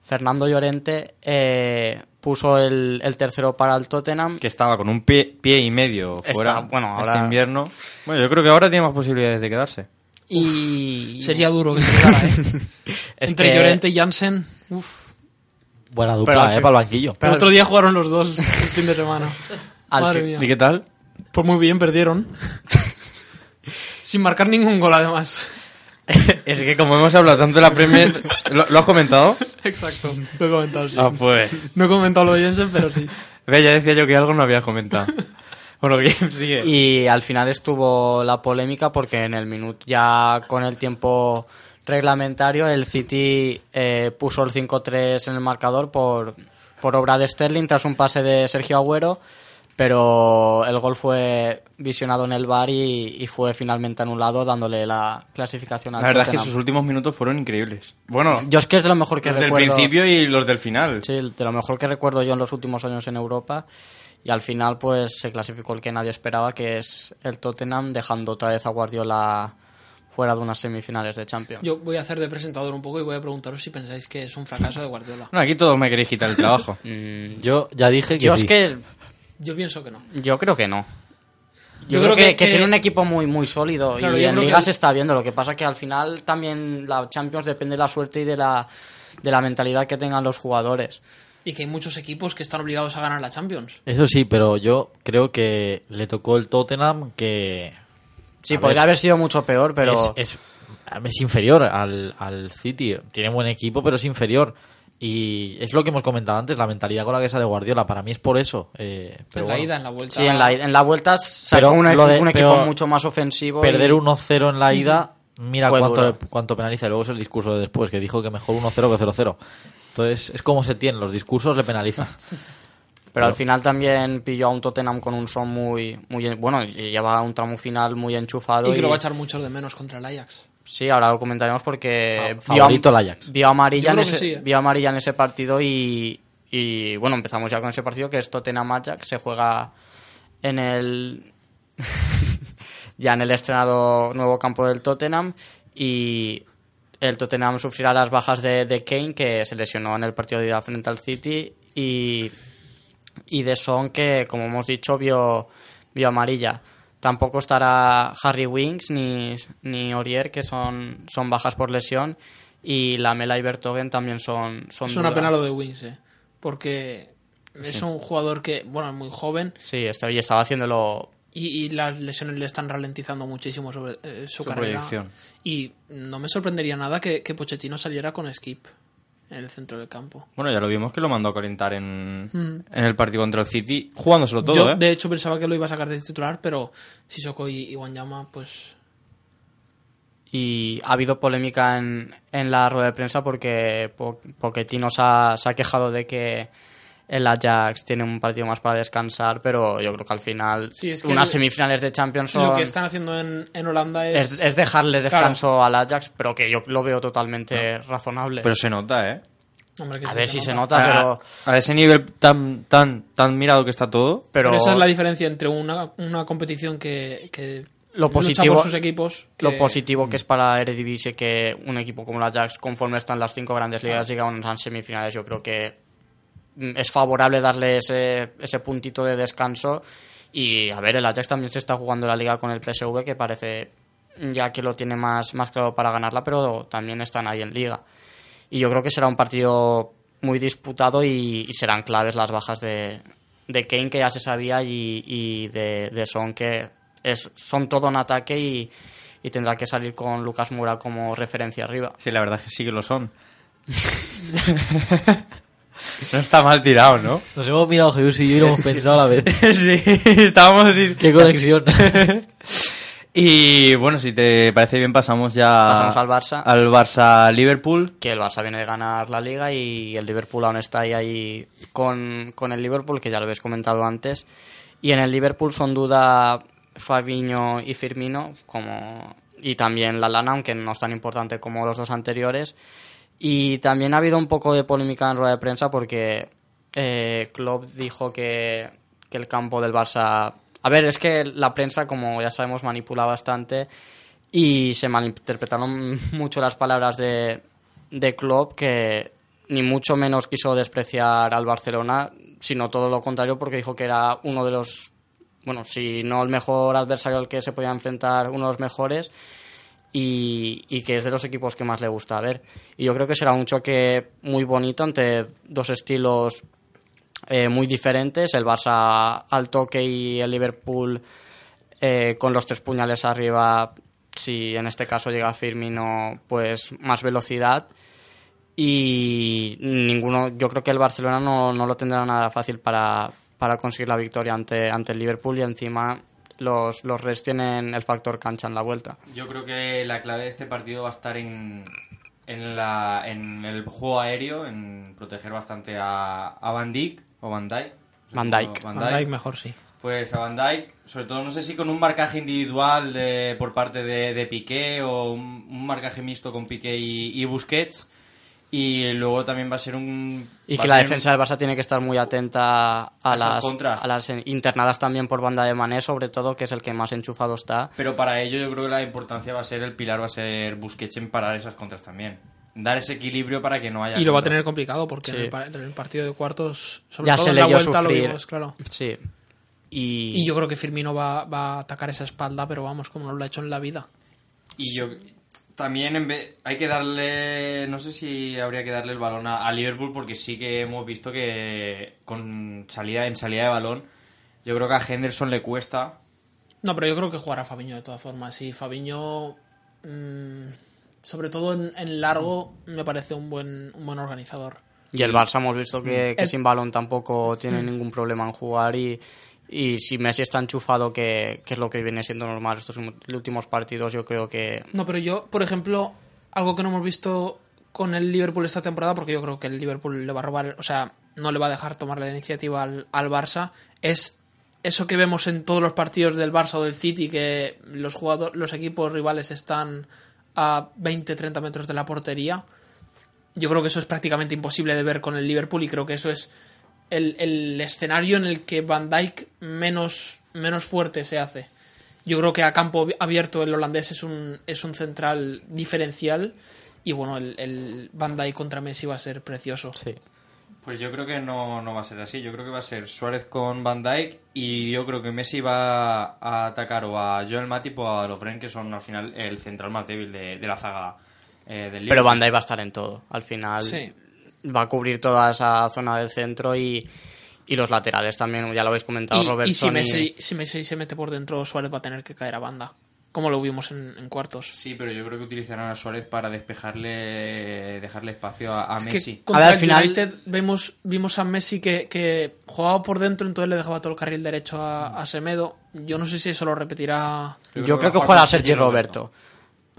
Speaker 10: Fernando Llorente eh, puso el, el, tercero para el Tottenham.
Speaker 6: Que estaba con un pie, pie y medio fuera
Speaker 10: Está, bueno, ahora...
Speaker 6: este invierno. Bueno, yo creo que ahora tiene más posibilidades de quedarse.
Speaker 10: Y
Speaker 9: sería duro que se quedara, ¿eh? Entre que... Llorente y Jansen, uff.
Speaker 7: Buena dupla,
Speaker 10: Pero
Speaker 7: eh,
Speaker 10: fin-
Speaker 7: para el banquillo.
Speaker 9: El otro día jugaron los dos el fin de semana. Madre mía.
Speaker 6: ¿Y qué tal?
Speaker 9: Pues muy bien, perdieron. Sin marcar ningún gol, además.
Speaker 6: Es que como hemos hablado tanto de la Premier... ¿Lo, lo has comentado?
Speaker 9: Exacto, lo he comentado, sí.
Speaker 6: Ah, pues...
Speaker 9: No he comentado lo de Jensen, pero sí.
Speaker 6: Ve, ya decía yo que algo no había comentado. Bueno, bien, sigue.
Speaker 10: Y al final estuvo la polémica porque en el minuto, ya con el tiempo reglamentario, el City eh, puso el 5-3 en el marcador por, por obra de Sterling tras un pase de Sergio Agüero, pero el gol fue visionado en el bar y, y fue finalmente anulado dándole la clasificación al
Speaker 6: La verdad es que sus últimos minutos fueron increíbles. Bueno,
Speaker 10: Yo es que es de lo mejor que
Speaker 6: los del
Speaker 10: recuerdo.
Speaker 6: principio y los del final.
Speaker 10: Sí, de lo mejor que recuerdo yo en los últimos años en Europa. Y al final, pues se clasificó el que nadie esperaba, que es el Tottenham, dejando otra vez a Guardiola fuera de unas semifinales de Champions.
Speaker 9: Yo voy a hacer de presentador un poco y voy a preguntaros si pensáis que es un fracaso de Guardiola.
Speaker 6: No, aquí todos me queréis quitar el trabajo.
Speaker 10: Mm,
Speaker 7: Yo ya dije que
Speaker 10: yo
Speaker 7: sí.
Speaker 10: es que
Speaker 9: Yo pienso que no.
Speaker 10: yo creo que no. Yo,
Speaker 9: Yo
Speaker 10: creo,
Speaker 9: creo
Speaker 10: que,
Speaker 9: que-
Speaker 10: que
Speaker 9: que-
Speaker 10: tiene un equipo muy muy sólido
Speaker 9: Claro,
Speaker 10: y en Liga
Speaker 9: que-
Speaker 10: se está viendo. Lo que pasa que al final también la Champions depende de la suerte y de la, de la mentalidad que tengan los jugadores.
Speaker 9: Y que hay muchos equipos que están obligados a ganar la Champions.
Speaker 7: Eso sí, pero yo creo que le tocó el Tottenham que...
Speaker 10: Sí,
Speaker 7: a
Speaker 10: podría
Speaker 7: ver,
Speaker 10: haber sido mucho peor, pero...
Speaker 7: Es, es, es inferior al, al City. Tiene buen equipo, pero es inferior. Y es lo que hemos comentado antes, la mentalidad con la que sale Guardiola. Para mí es por eso. eh, pero
Speaker 9: en la
Speaker 7: bueno.
Speaker 9: ida, en la vuelta.
Speaker 10: Sí, en la, en la vuelta sacó
Speaker 7: Pero
Speaker 10: un,
Speaker 7: lo de-
Speaker 10: un equipo mucho más ofensivo.
Speaker 7: Perder
Speaker 10: y-
Speaker 7: 1-0 en la ida, mira cuánto, penaliza. Y luego es el discurso de después, que dijo que mejor 1-0 que 0-0. Entonces, es como se tienen, los discursos le penalizan.
Speaker 10: Pero al final también pilló a un Tottenham con un son muy, muy bueno, y lleva un tramo final muy enchufado.
Speaker 9: Y que lo va a echar mucho de menos contra el Ajax.
Speaker 10: Sí, ahora lo comentaremos porque
Speaker 7: el Ajax.
Speaker 10: vio amarilla, en ese,
Speaker 9: sí, ¿eh?
Speaker 10: vio amarilla en ese partido y, y, bueno, empezamos ya con ese partido que es Tottenham Ajax, se juega en el ya en el estrenado nuevo campo del Tottenham y el Tottenham sufrirá las bajas de, de Kane que se lesionó en el partido de ida frente al City y y de Son que, como hemos dicho, vio, vio amarilla. Tampoco estará Harry Winks ni, ni Orier, que son, son bajas por lesión, y Lamela y Bertogen también son, son
Speaker 9: Es una pena lo de Wings, eh. Porque es un jugador que, bueno, es muy joven
Speaker 10: Sí, está, y estaba haciéndolo...
Speaker 9: y, y las lesiones le están ralentizando muchísimo sobre eh, su,
Speaker 6: Su
Speaker 9: carrera.
Speaker 6: proyección.
Speaker 9: Y no me sorprendería nada que, que Pochettino saliera con Skip el centro del campo.
Speaker 6: Bueno, ya lo vimos que lo mandó a calentar en,
Speaker 9: Mm.
Speaker 6: en el partido contra el City, jugándoselo todo,
Speaker 9: Yo,
Speaker 6: ¿eh?
Speaker 9: de hecho, pensaba que lo iba a sacar de titular, pero Sissoko y, y Wanyama, pues...
Speaker 10: Y ha habido polémica en, en la rueda de prensa porque Po- Pochettino se ha, se ha quejado de que el Ajax tiene un partido más para descansar, pero yo creo que al final
Speaker 9: Sí, es que
Speaker 10: unas
Speaker 9: el-
Speaker 10: semifinales de Champions son...
Speaker 9: Lo que están haciendo en, en Holanda es...
Speaker 10: es, es dejarle
Speaker 9: Claro.
Speaker 10: descanso al Ajax, pero que yo lo veo totalmente razonable.
Speaker 6: Pero se nota, ¿eh?
Speaker 9: Hombre,
Speaker 10: a
Speaker 9: sí
Speaker 10: ver si se nota, pero,
Speaker 6: A, ese nivel tan, tan, tan mirado que está todo.
Speaker 10: pero,
Speaker 9: Pero esa es la diferencia entre una, una competición que, que
Speaker 10: Lo
Speaker 9: lucha
Speaker 10: positivo-
Speaker 9: por sus equipos.
Speaker 10: lo
Speaker 9: que-
Speaker 10: positivo que es para Eredivisie que un equipo como el Ajax, conforme están las cinco grandes ligas, llega a unas semifinales, yo creo que mm, es favorable darle ese, ese puntito de descanso. Y a ver, el Ajax también se está jugando la liga con el PSV, que parece ya que lo tiene más, más claro para ganarla, pero también están ahí en liga. Y yo creo que será un partido muy disputado y, y serán claves las bajas de, de Kane, que ya se sabía, y, y de, de Son, que es, son todo en ataque y, y tendrá que salir con Lucas Moura como referencia arriba.
Speaker 6: Sí, la verdad es que sí que lo son. no está mal tirado, ¿no?
Speaker 7: Nos hemos mirado Jesús y yo y lo hemos pensado a la vez.
Speaker 6: sí, estábamos...
Speaker 7: Qué conexión.
Speaker 6: y bueno, si te parece bien, pasamos ya
Speaker 10: Pasamos al Barça.
Speaker 6: al Barça-Liverpool.
Speaker 10: Que el Barça viene de ganar la liga y el Liverpool aún está ahí, ahí con, con el Liverpool, que ya lo habéis comentado antes. Y en el Liverpool son duda Fabinho y Firmino, como y también la Lana, aunque no es tan importante como los dos anteriores. Y también ha habido un poco de polémica en rueda de prensa porque eh, Klopp dijo que, que el campo del Barça... A ver, es que la prensa, como ya sabemos, manipula bastante y se malinterpretaron mucho las palabras de, de Klopp que ni mucho menos quiso despreciar al Barcelona, sino todo lo contrario porque dijo que era uno de los, bueno, si no el mejor adversario al que se podía enfrentar, uno de los mejores y, y que es de los equipos que más le gusta ver. Y yo creo que será un choque muy bonito entre dos estilos eh, muy diferentes, el Barça al toque y el Liverpool eh, con los tres puñales arriba, si en este caso llega Firmino, pues más velocidad. Y ninguno, yo creo que el Barcelona no, no lo tendrá nada fácil para, para conseguir la victoria ante, ante el Liverpool y encima los, los Reds tienen el factor cancha en la vuelta.
Speaker 6: Yo creo que la clave de este partido va a estar en, en, la, en el juego aéreo, en proteger bastante a, a Van Dijk o Van Dijk.
Speaker 10: Van Dijk.
Speaker 9: Van Dijk mejor, sí.
Speaker 6: Pues a Van Dijk, sobre todo no sé si con un marcaje individual de, por parte de, de Piqué o un, un marcaje mixto con Piqué y, y Busquets. Y luego también va a ser un...
Speaker 10: Y que la defensa del Barça tiene que estar muy atenta a, las,
Speaker 6: contras.
Speaker 10: a las internadas también por banda de Mané, sobre todo, que es el que más enchufado está.
Speaker 6: Pero para ello yo creo que la importancia va a ser, el pilar va a ser Busquets en parar esas contras también. Dar ese equilibrio para que no haya...
Speaker 9: Y lo va a tener complicado porque en, el, pa- en el partido de cuartos, sobre
Speaker 10: Ya
Speaker 9: todo
Speaker 10: se
Speaker 9: en
Speaker 10: le
Speaker 9: la
Speaker 10: dio
Speaker 9: vuelta, lo
Speaker 10: sufrir.
Speaker 9: vimos, claro.
Speaker 10: Sí. Y,
Speaker 9: Y yo creo que Firmino va, va a atacar esa espalda, pero vamos, como no lo ha hecho en la vida.
Speaker 6: Y yo también en vez, hay que darle, no sé si habría que darle el balón a, a Liverpool porque sí que hemos visto que con salida en salida de balón, yo creo que a Henderson le cuesta.
Speaker 9: No, pero yo creo que jugará Fabiño de todas formas. Y Fabiño, mm, sobre todo en, en largo, me parece un buen, un buen organizador.
Speaker 10: y el Barça hemos visto que, que
Speaker 9: El-
Speaker 10: sin balón tampoco tiene
Speaker 9: Mm.
Speaker 10: ningún problema en jugar. Y, y si Messi está enchufado, que, que es lo que viene siendo normal estos últimos partidos, yo creo que
Speaker 9: No, pero yo, por ejemplo, algo que no hemos visto con el Liverpool esta temporada, porque yo creo que el Liverpool le va a robar, o sea, no le va a dejar tomar la iniciativa al, al Barça, es eso que vemos en todos los partidos del Barça o del City, que los jugadores, los equipos rivales están a 20-30 metros de la portería. Yo creo que eso es prácticamente imposible de ver con el Liverpool y creo que eso es el, el escenario en el que Van Dijk menos, menos fuerte se hace. Yo creo que a campo abierto el holandés es un, es un central diferencial y bueno, el, el Van Dijk contra Messi va a ser precioso.
Speaker 6: Pues yo creo que no, no va a ser así. Yo creo que va a ser Suárez con Van Dijk y yo creo que Messi va a atacar o a Joel Matip o a Lovren, que son al final el central más débil de, de la zaga eh, del
Speaker 10: Pero
Speaker 6: Liverpool.
Speaker 10: Van Dijk va a estar en todo. Al final
Speaker 9: Sí.
Speaker 10: Va a cubrir toda esa zona del centro y, y los laterales también, ya lo habéis comentado,
Speaker 9: Y, y si, Messi, si Messi se mete por dentro, Suárez va a tener que caer a banda, como lo vimos en, en cuartos.
Speaker 6: Sí, pero yo creo que utilizarán a Suárez para despejarle, dejarle espacio a, a
Speaker 9: Es
Speaker 6: Messi.
Speaker 9: que contra
Speaker 10: al
Speaker 9: el
Speaker 10: final-
Speaker 9: United vemos, vimos a Messi que, que jugaba por dentro, entonces le dejaba todo el carril derecho a, a Semedo. Yo no sé si eso lo repetirá.
Speaker 10: Yo, creo que juega a Sergi Roberto.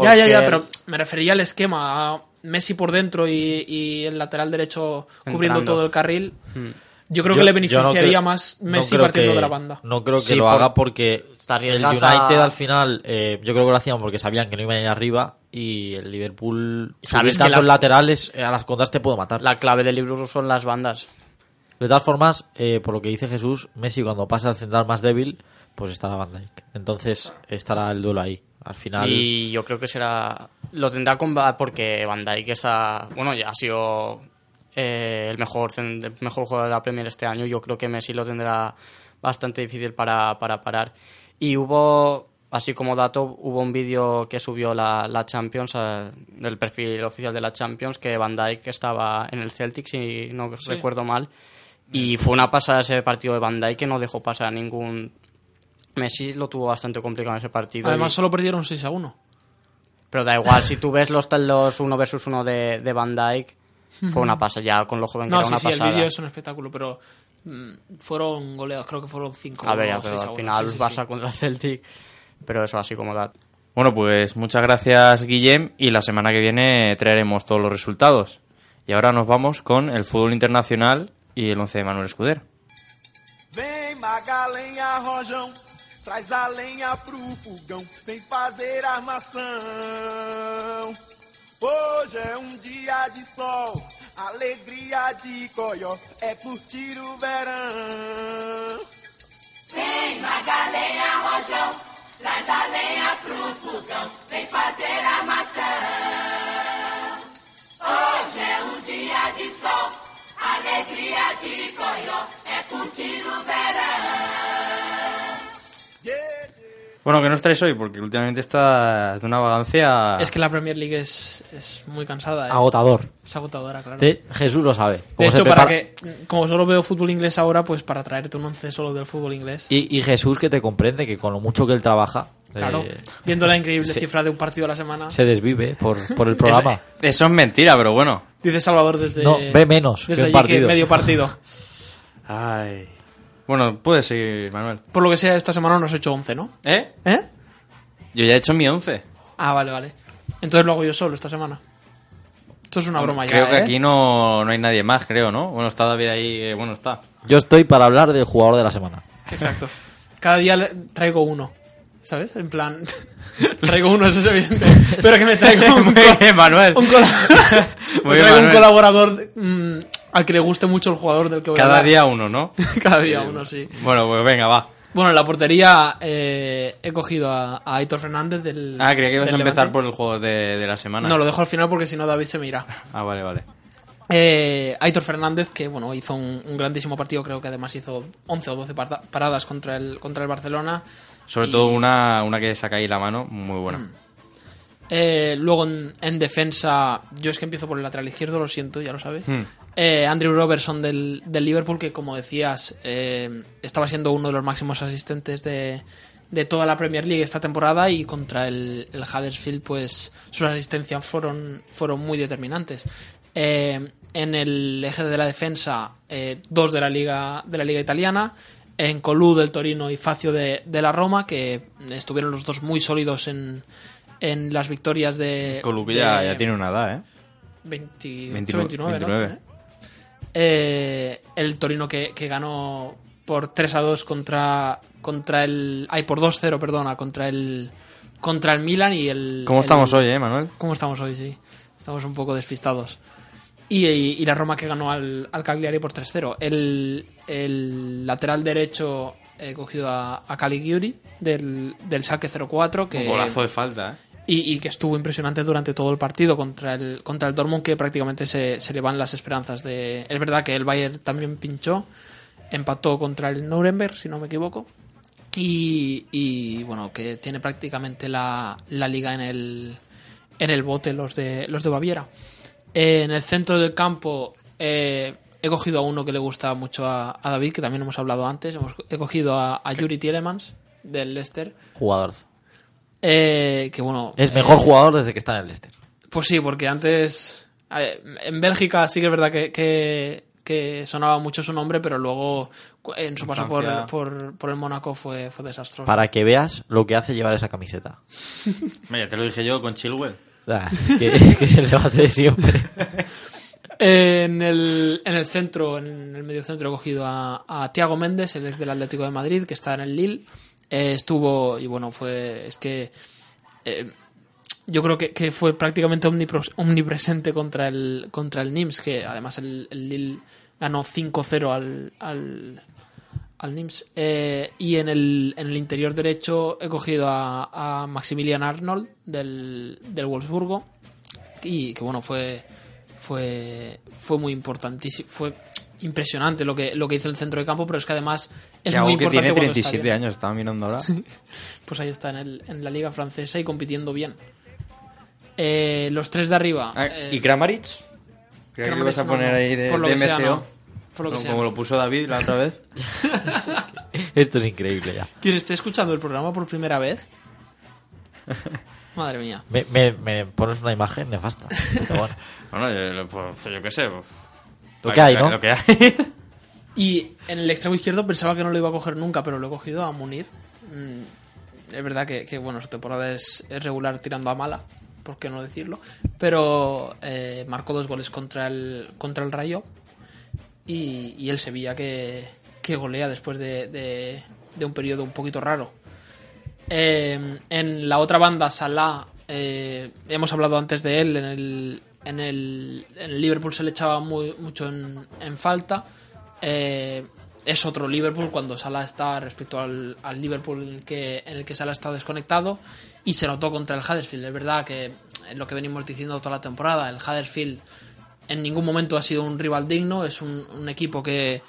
Speaker 9: Ya, ya, ya,
Speaker 10: Porque
Speaker 9: pero me refería al esquema. A Messi por dentro y, y el lateral derecho cubriendo
Speaker 10: Entrando.
Speaker 9: todo el carril.
Speaker 10: Hmm.
Speaker 9: Yo creo
Speaker 7: Yo-
Speaker 9: que le
Speaker 7: no
Speaker 9: beneficiaría
Speaker 7: creo-
Speaker 9: más
Speaker 7: no
Speaker 9: Messi
Speaker 7: creo
Speaker 9: partiendo
Speaker 7: que-
Speaker 9: de la banda.
Speaker 7: No creo que
Speaker 10: Sí,
Speaker 7: lo
Speaker 10: por-
Speaker 7: haga porque el United
Speaker 10: a-
Speaker 7: al final, eh, yo creo que lo hacían porque sabían que no iban a ir arriba y el Liverpool,
Speaker 10: Sabes que las-
Speaker 7: laterales, eh, a las contras te puedo matar.
Speaker 10: La clave del libro son las bandas.
Speaker 7: De todas formas, eh, por lo que dice Jesús, Messi cuando pasa al central más débil, pues estará Van Dijk. Entonces estará el duelo ahí. Al final,
Speaker 10: Y yo creo que será. Lo tendrá con Va- porque Van Dijk está. Bueno, ya ha sido eh, el mejor, el mejor jugador de la Premier este año. Yo creo que Messi lo tendrá bastante difícil para, para parar. Y hubo, así como dato, hubo un vídeo que subió la, la Champions, eh, del perfil oficial de la Champions, que Van Dijk estaba en el Celtic, si no
Speaker 9: Sí.
Speaker 10: recuerdo mal. Y fue una pasada ese partido de Van Dijk que no dejó pasar a ningún. Messi lo tuvo bastante complicado en ese partido.
Speaker 9: Además,
Speaker 10: y-
Speaker 9: solo perdieron 6 a 1.
Speaker 10: pero da igual, si tú ves los, los uno versus uno de, de Van Dyke, fue una pasada, ya con lo joven que
Speaker 9: No,
Speaker 10: era
Speaker 9: sí,
Speaker 10: una
Speaker 9: sí, el
Speaker 10: pasada.
Speaker 9: vídeo es un espectáculo, pero mm, fueron goleados, creo que fueron 5
Speaker 10: A ver, ya, pero al final Barça contra el Celtic, pero eso así como da.
Speaker 6: Bueno, pues muchas gracias, Guillem, y la semana que viene traeremos todos los resultados. Y ahora nos vamos con el fútbol internacional y el 11 de Manuel Escudero.
Speaker 12: Rojão, traz a lenha pro fogão, vem fazer armação. Hoje é um dia de sol, alegria de coió, é curtir o verão.
Speaker 13: Vem, Magalenha Rojão, traz a lenha pro fogão, vem fazer armação. Hoje é um dia de sol, alegria de coió, é curtir o verão.
Speaker 6: Bueno, que no estáis hoy, porque últimamente está de una vagancia...
Speaker 9: Es que la Premier League es, es muy cansada. ¿eh?
Speaker 7: Agotador.
Speaker 9: Es agotadora, claro.
Speaker 7: Sí, Jesús lo sabe.
Speaker 9: De hecho, para que, como solo veo fútbol inglés ahora, pues para traerte un once solo del fútbol inglés.
Speaker 7: Y, y Jesús que te comprende que con lo mucho que él trabaja,
Speaker 9: Claro,
Speaker 7: eh,
Speaker 9: viendo la increíble
Speaker 7: se-
Speaker 9: cifra de un partido a la semana.
Speaker 7: se desvive por, por el programa.
Speaker 6: Eso es mentira, pero bueno.
Speaker 9: Dice Salvador desde.
Speaker 7: No, ve menos
Speaker 9: Desde
Speaker 7: que un
Speaker 9: allí
Speaker 7: partido.
Speaker 9: medio partido.
Speaker 6: Ay. Bueno, puedes seguir, Manuel.
Speaker 9: Por lo que sea, esta semana no has hecho 11, ¿no?
Speaker 6: ¿Eh?
Speaker 9: ¿Eh?
Speaker 6: Yo ya he hecho mi 11.
Speaker 9: Ah, vale, vale. Entonces lo hago yo solo esta semana. Esto es una broma
Speaker 6: Creo
Speaker 9: ya,
Speaker 6: que
Speaker 9: ¿eh?
Speaker 6: aquí no, no hay nadie más, creo, ¿no? Bueno, está David ahí, eh, bueno, está.
Speaker 7: Yo estoy para hablar del jugador de la semana.
Speaker 9: Exacto. Cada día le- traigo uno. ¿Sabes? En plan. traigo uno, eso es evidente. Pero que me traigo un.
Speaker 6: Muy bien, Manuel.
Speaker 9: un
Speaker 6: Muy bien,
Speaker 9: un colaborador mm, al que le guste mucho el jugador del que voy a
Speaker 6: Cada
Speaker 9: hablar.
Speaker 6: día uno, ¿no?
Speaker 9: Cada día uno, sí.
Speaker 6: Bueno, pues venga, va.
Speaker 9: Bueno, en la portería eh, he cogido a, a Aitor Fernández del.
Speaker 6: Ah, creía que ibas a empezar
Speaker 9: Levante.
Speaker 6: por el juego de, de la semana.
Speaker 9: No, lo dejo al final porque si no David se me irá.
Speaker 6: Ah, vale, vale.
Speaker 9: Eh, Aitor Fernández, que bueno, hizo un, un grandísimo partido, creo que además hizo 11 o 12 parta- paradas contra el, contra el Barcelona.
Speaker 6: Sobre
Speaker 9: Y-
Speaker 6: todo una, una que saca ahí la mano, muy buena.
Speaker 9: Mm. Eh, luego en, en defensa, yo es que empiezo por el lateral izquierdo, lo siento, ya lo sabes.
Speaker 6: Hmm.
Speaker 9: Eh, Andrew Robertson del, del Liverpool, que como decías, eh, estaba siendo uno de los máximos asistentes de, de toda la Premier League esta temporada y contra el, el Huddersfield, pues sus asistencias fueron, fueron muy determinantes. Eh, en el eje de la defensa, eh, dos de la liga de la liga italiana, en Colú del Torino y Facio de, de la Roma, que estuvieron los dos muy sólidos en, en las victorias de.
Speaker 6: Colu, que ya tiene una edad, ¿eh?
Speaker 9: 28,
Speaker 6: 29,
Speaker 9: 29, ¿no?
Speaker 6: 29.
Speaker 9: Eh, el Torino que, que ganó por 3 a 2 contra contra el ay por 2-0, perdona, contra el contra el Milan y el
Speaker 6: ¿Cómo
Speaker 9: el-
Speaker 6: estamos hoy, eh, Manuel?
Speaker 9: ¿Cómo estamos hoy? Sí. Estamos un poco despistados. Y, y- y la Roma que ganó al, al Cagliari por 3-0. El, el lateral derecho he cogido a, a Caligiuri del, del Schalke 04 que
Speaker 6: Un golazo de falta, ¿eh?
Speaker 9: Y, y que estuvo impresionante durante todo el partido contra el, contra el Dortmund, que prácticamente se, se le van las esperanzas de... Es verdad que el Bayern también pinchó, empató contra el Nuremberg, si no me equivoco, y, y, bueno, que tiene prácticamente la, la liga en el, en el bote los de, los de Baviera. Eh, en el centro del campo eh, he cogido a uno que le gusta mucho a, a David, que también hemos hablado antes, hemos, he cogido a, a Yuri Tielemans del Leicester.
Speaker 7: Jugador.
Speaker 9: Eh, que bueno.
Speaker 7: Es mejor
Speaker 9: eh,
Speaker 7: jugador desde que está en el Leicester.
Speaker 9: Pues sí, porque antes. En Bélgica sí que es verdad que, que, que sonaba mucho su nombre, pero luego en su paso por, por, por el Mónaco fue, fue desastroso.
Speaker 7: Para que veas lo que hace llevar esa camiseta.
Speaker 6: Vaya, te lo dije yo con Chilwell.
Speaker 7: Ah, es, que, es que es el debate de siempre.
Speaker 9: En el, en el centro, en el medio centro, he cogido a, a Tiago Méndez, el ex del Atlético de Madrid, que está en el Lille. Eh, estuvo, y bueno, fue. Es que. eh, yo creo que, que fue prácticamente omnipresente contra el, contra el Nims, que además el, el Lille ganó 5-0 al, al, Nims. Eh, y en el, en el interior derecho he cogido a, a Maximilian Arnold del, del Wolfsburgo. Y que bueno, fue, fue, fue muy importantísimo. Fue impresionante lo que, lo que hizo el centro de campo, pero es que además es muy
Speaker 6: que
Speaker 9: importante.
Speaker 6: tiene
Speaker 9: cuando está
Speaker 6: 37
Speaker 9: bien.
Speaker 6: años, estaba mirando ahora.
Speaker 9: Pues ahí está, en, el, en la liga francesa y compitiendo bien. Eh, los tres de arriba. eh,
Speaker 6: ¿Y Kramaric? Creo que
Speaker 9: Kramaric
Speaker 6: ibas a
Speaker 9: no,
Speaker 6: poner
Speaker 9: no.
Speaker 6: ahí de,
Speaker 9: Por lo
Speaker 6: de
Speaker 9: que sea,
Speaker 6: MCO.
Speaker 9: no. Por lo que
Speaker 6: Como-
Speaker 9: sea.
Speaker 6: Como lo puso David la otra vez.
Speaker 7: Esto es increíble ya.
Speaker 9: ¿Quién esté escuchando el programa por primera vez? Madre mía.
Speaker 7: Me, me- me pones una imagen nefasta. Bueno.
Speaker 6: Bueno, yo, pues, yo qué sé. pues,
Speaker 7: Lo que hay, ¿no?
Speaker 6: Lo que hay.
Speaker 9: Y en el extremo izquierdo pensaba que no lo iba a coger nunca, pero lo he cogido a Munir. Mm, es verdad que, bueno, su temporada es, regular tirando a mala, por qué no decirlo. Pero eh, marcó dos goles contra el, contra el Rayo y, y el Sevilla que, que golea después de, de- un periodo un poquito raro. Eh, en la otra banda, Salah, eh, hemos hablado antes de él, en el, en el, en el Liverpool se le echaba muy, mucho en falta. Eh, es otro Liverpool cuando Salah está respecto al, al Liverpool en el, que, en el que Salah está desconectado y se notó contra el Huddersfield. Es verdad que es lo que venimos diciendo toda la temporada, el Huddersfield en ningún momento ha sido un rival digno, es un, un equipo que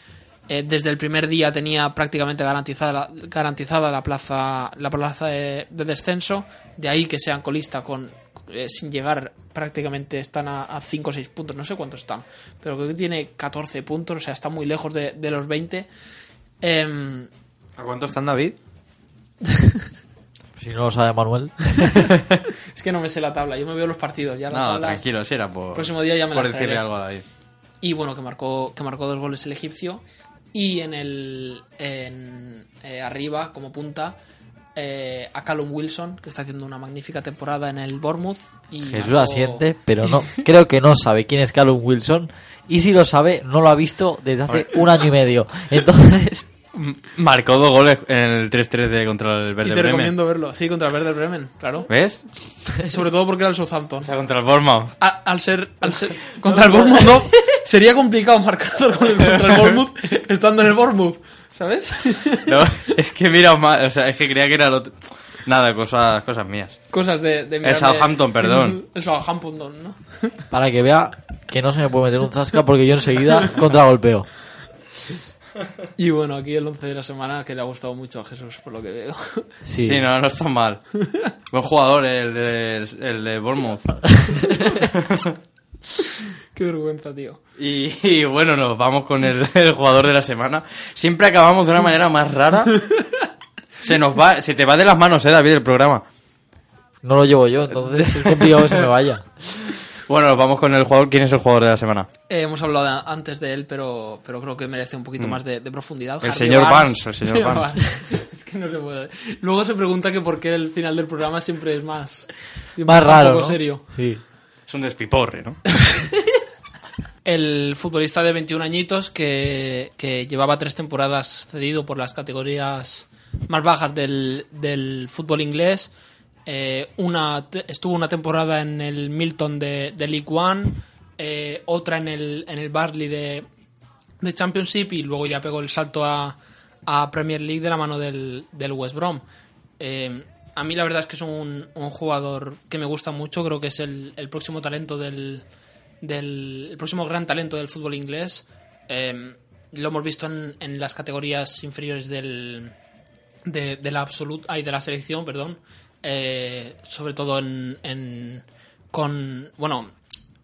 Speaker 9: eh, desde el primer día tenía prácticamente garantizada la, garantizada la plaza la plaza de, de descenso de ahí que sean colista con eh, sin llegar prácticamente están a 5 o 6 puntos no sé cuántos están pero creo que tiene 14 puntos o sea está muy lejos de, de los 20 Em,
Speaker 6: ¿A cuánto están, David?
Speaker 7: Si no lo sabe Manuel.
Speaker 9: es que no me sé la tabla yo me veo los partidos ya
Speaker 6: No,
Speaker 9: tablas-
Speaker 6: tranquilo, si era por,
Speaker 9: próximo día ya me
Speaker 6: por
Speaker 9: las
Speaker 6: decirle algo a David.
Speaker 9: y bueno que marcó que marcó dos goles el egipcio y en el en, eh, arriba como punta eh, a Callum Wilson que está haciendo una magnífica temporada en el Bournemouth y
Speaker 7: Jesús
Speaker 9: marcó-
Speaker 7: asiente, pero no, creo que no sabe quién es Callum Wilson. Y si lo sabe, no lo ha visto desde hace un año y medio. Entonces,
Speaker 6: Marcó dos goles en el 3-3 de contra el Verde
Speaker 9: te
Speaker 6: Bremen.
Speaker 9: recomiendo verlo sí contra el Werder Bremen claro
Speaker 6: ¿Ves?
Speaker 9: sobre todo porque era el Southampton
Speaker 6: O sea, contra el Bournemouth.
Speaker 9: A- al ser al ser contra el Bournemouth no sería complicado marcar con el, contra el Bournemouth estando en el Bournemouth ¿sabes?
Speaker 6: No, es que mira, ma- o sea, es que creía que era el otro. Nada, cosas, cosas mías.
Speaker 9: cosas de, de
Speaker 6: El Southampton, perdón.
Speaker 9: el Southampton ¿no?
Speaker 7: para que vea que no se me puede meter un zasca porque yo enseguida contragolpeo.
Speaker 9: Y bueno, aquí el 11 de la semana que le ha gustado mucho a Jesús, por lo que veo.
Speaker 7: Sí.
Speaker 6: Sí, no, no está mal. Buen jugador, el de, el de Bournemouth.
Speaker 9: Qué vergüenza, tío.
Speaker 6: Y, y bueno, nos vamos con el, el jugador de la semana. Siempre acabamos de una manera más rara. Se nos va, se te va de las manos, eh, David, el programa.
Speaker 7: No lo llevo yo, entonces es complicado que se me vaya.
Speaker 6: Bueno, nos vamos con el jugador. ¿Quién es el jugador de la semana?
Speaker 9: Eh, hemos hablado de- antes de él, pero, pero creo que merece un poquito
Speaker 6: Mm.
Speaker 9: más de, de profundidad.
Speaker 6: El señor Barnes, el señor Barnes.
Speaker 9: es que no se puede. Luego se pregunta que por qué el final del programa siempre es más...
Speaker 7: Más
Speaker 9: un
Speaker 7: raro,
Speaker 9: poco
Speaker 7: ¿no?
Speaker 9: serio.
Speaker 7: Sí.
Speaker 6: Es un despiporre, ¿no?
Speaker 9: El futbolista de 21 añitos que, llevaba tres temporadas cedido por las categorías más bajas del, fútbol inglés. Eh, una estuvo una temporada en el Milton de, League One, eh, otra en el, en el Barley de, de Championship y luego ya pegó el salto a, Premier League de la mano del, del West Brom. Eh, a mí la verdad es que es un, un jugador que me gusta mucho, creo que es el, el próximo talento del, del el próximo gran talento del fútbol inglés. Eh, lo hemos visto en, en las categorías inferiores del, de, la absoluta ay, de la selección, perdón. Eh, sobre todo en, en- con bueno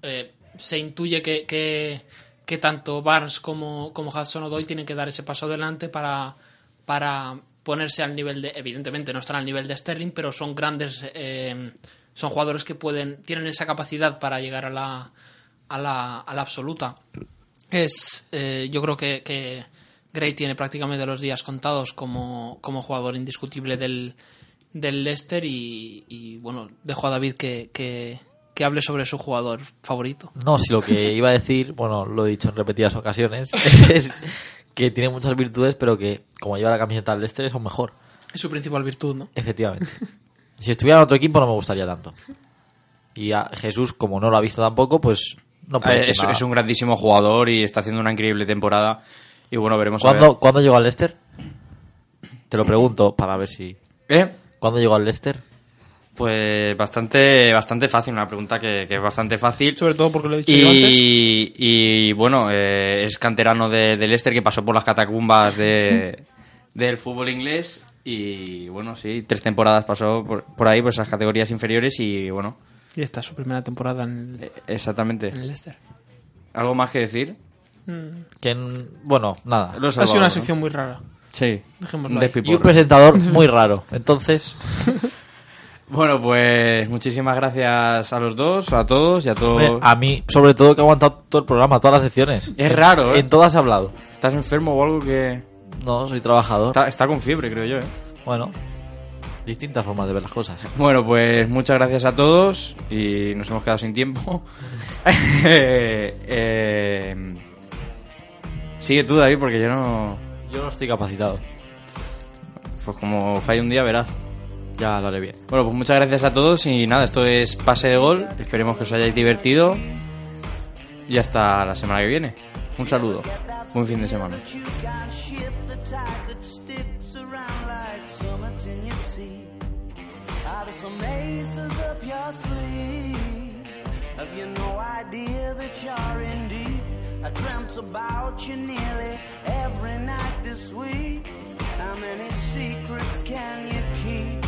Speaker 9: eh, se intuye que, que, tanto Barnes como, como Hudson Odoi tienen que dar ese paso adelante para, para ponerse al nivel de evidentemente no están al nivel de Sterling pero son grandes eh, son jugadores que pueden tienen esa capacidad para llegar a la a la, a la absoluta. Es eh, yo creo que, que Gray tiene prácticamente los días contados como, como jugador indiscutible del, del Leicester y, y, bueno dejo a David que, que, que hable sobre su jugador favorito.
Speaker 7: No, si lo que iba a decir, bueno, lo he dicho en repetidas ocasiones, es que tiene muchas virtudes, pero que como lleva la camiseta del Leicester es aún mejor.
Speaker 9: es su principal virtud no
Speaker 7: Efectivamente. Si estuviera en otro equipo no me gustaría tanto. Y a Jesús, como no lo ha visto tampoco, pues no puede
Speaker 6: Eh, es,
Speaker 7: nada.
Speaker 6: es un grandísimo jugador y está haciendo una increíble temporada. Y bueno, veremos a ver.
Speaker 7: ¿Cuándo, ¿Cuándo llegó al Leicester? Te lo pregunto para ver si...
Speaker 6: ¿Eh?
Speaker 7: ¿Cuándo llegó al Leicester?
Speaker 6: Pues bastante, bastante fácil, una pregunta que, que es bastante fácil.
Speaker 9: sobre todo porque lo he dicho yo antes
Speaker 6: Y, y bueno, eh, es canterano de, del Leicester que pasó por las catacumbas de, del fútbol inglés. Y bueno, sí, tres temporadas pasó por, por ahí, por esas categorías inferiores. Y bueno,
Speaker 9: y esta es su primera temporada en el,
Speaker 6: exactamente.
Speaker 9: en el Leicester
Speaker 6: ¿Algo más que decir?
Speaker 9: Mm.
Speaker 7: Que, en- bueno, nada.
Speaker 9: Ha sido una
Speaker 6: ¿no?
Speaker 9: sección muy rara
Speaker 6: Sí.
Speaker 9: Dejémoslo
Speaker 6: Un.
Speaker 7: Y un presentador muy raro. Entonces,
Speaker 6: Bueno, pues muchísimas gracias a los dos, a todos y a todos.
Speaker 7: a mí, sobre todo, que ha aguantado todo el programa, todas las secciones.
Speaker 6: Es raro, ¿eh?
Speaker 7: En todas he hablado.
Speaker 6: ¿Estás enfermo o algo que...?
Speaker 7: No, soy trabajador.
Speaker 6: Está, está con fiebre, creo yo, ¿eh?
Speaker 7: Bueno, distintas formas de ver las cosas.
Speaker 6: Bueno, pues muchas gracias a todos y nos hemos quedado sin tiempo. Eh, sigue tú, David, porque yo no...
Speaker 7: Yo no estoy capacitado.
Speaker 6: Pues como falle un día, verás.
Speaker 7: Ya lo haré bien.
Speaker 6: Bueno, pues muchas gracias a todos y nada, esto es Pase de Gol. Esperemos que os hayáis divertido y hasta la semana que viene. Un saludo. Buen fin de semana.
Speaker 4: I dreamt about you nearly every night this week. How many secrets can you keep?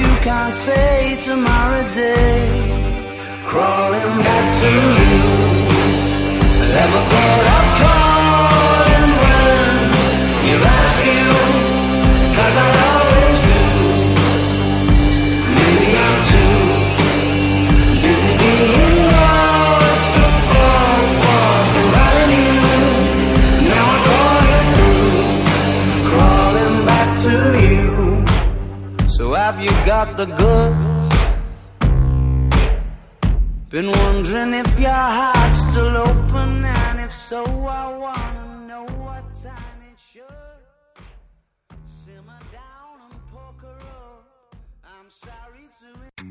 Speaker 4: You can't say tomorrow day. Crawling back to you. Never thought I'd calling got the goods? Been wondering if your heart's still open, and if so, I wanna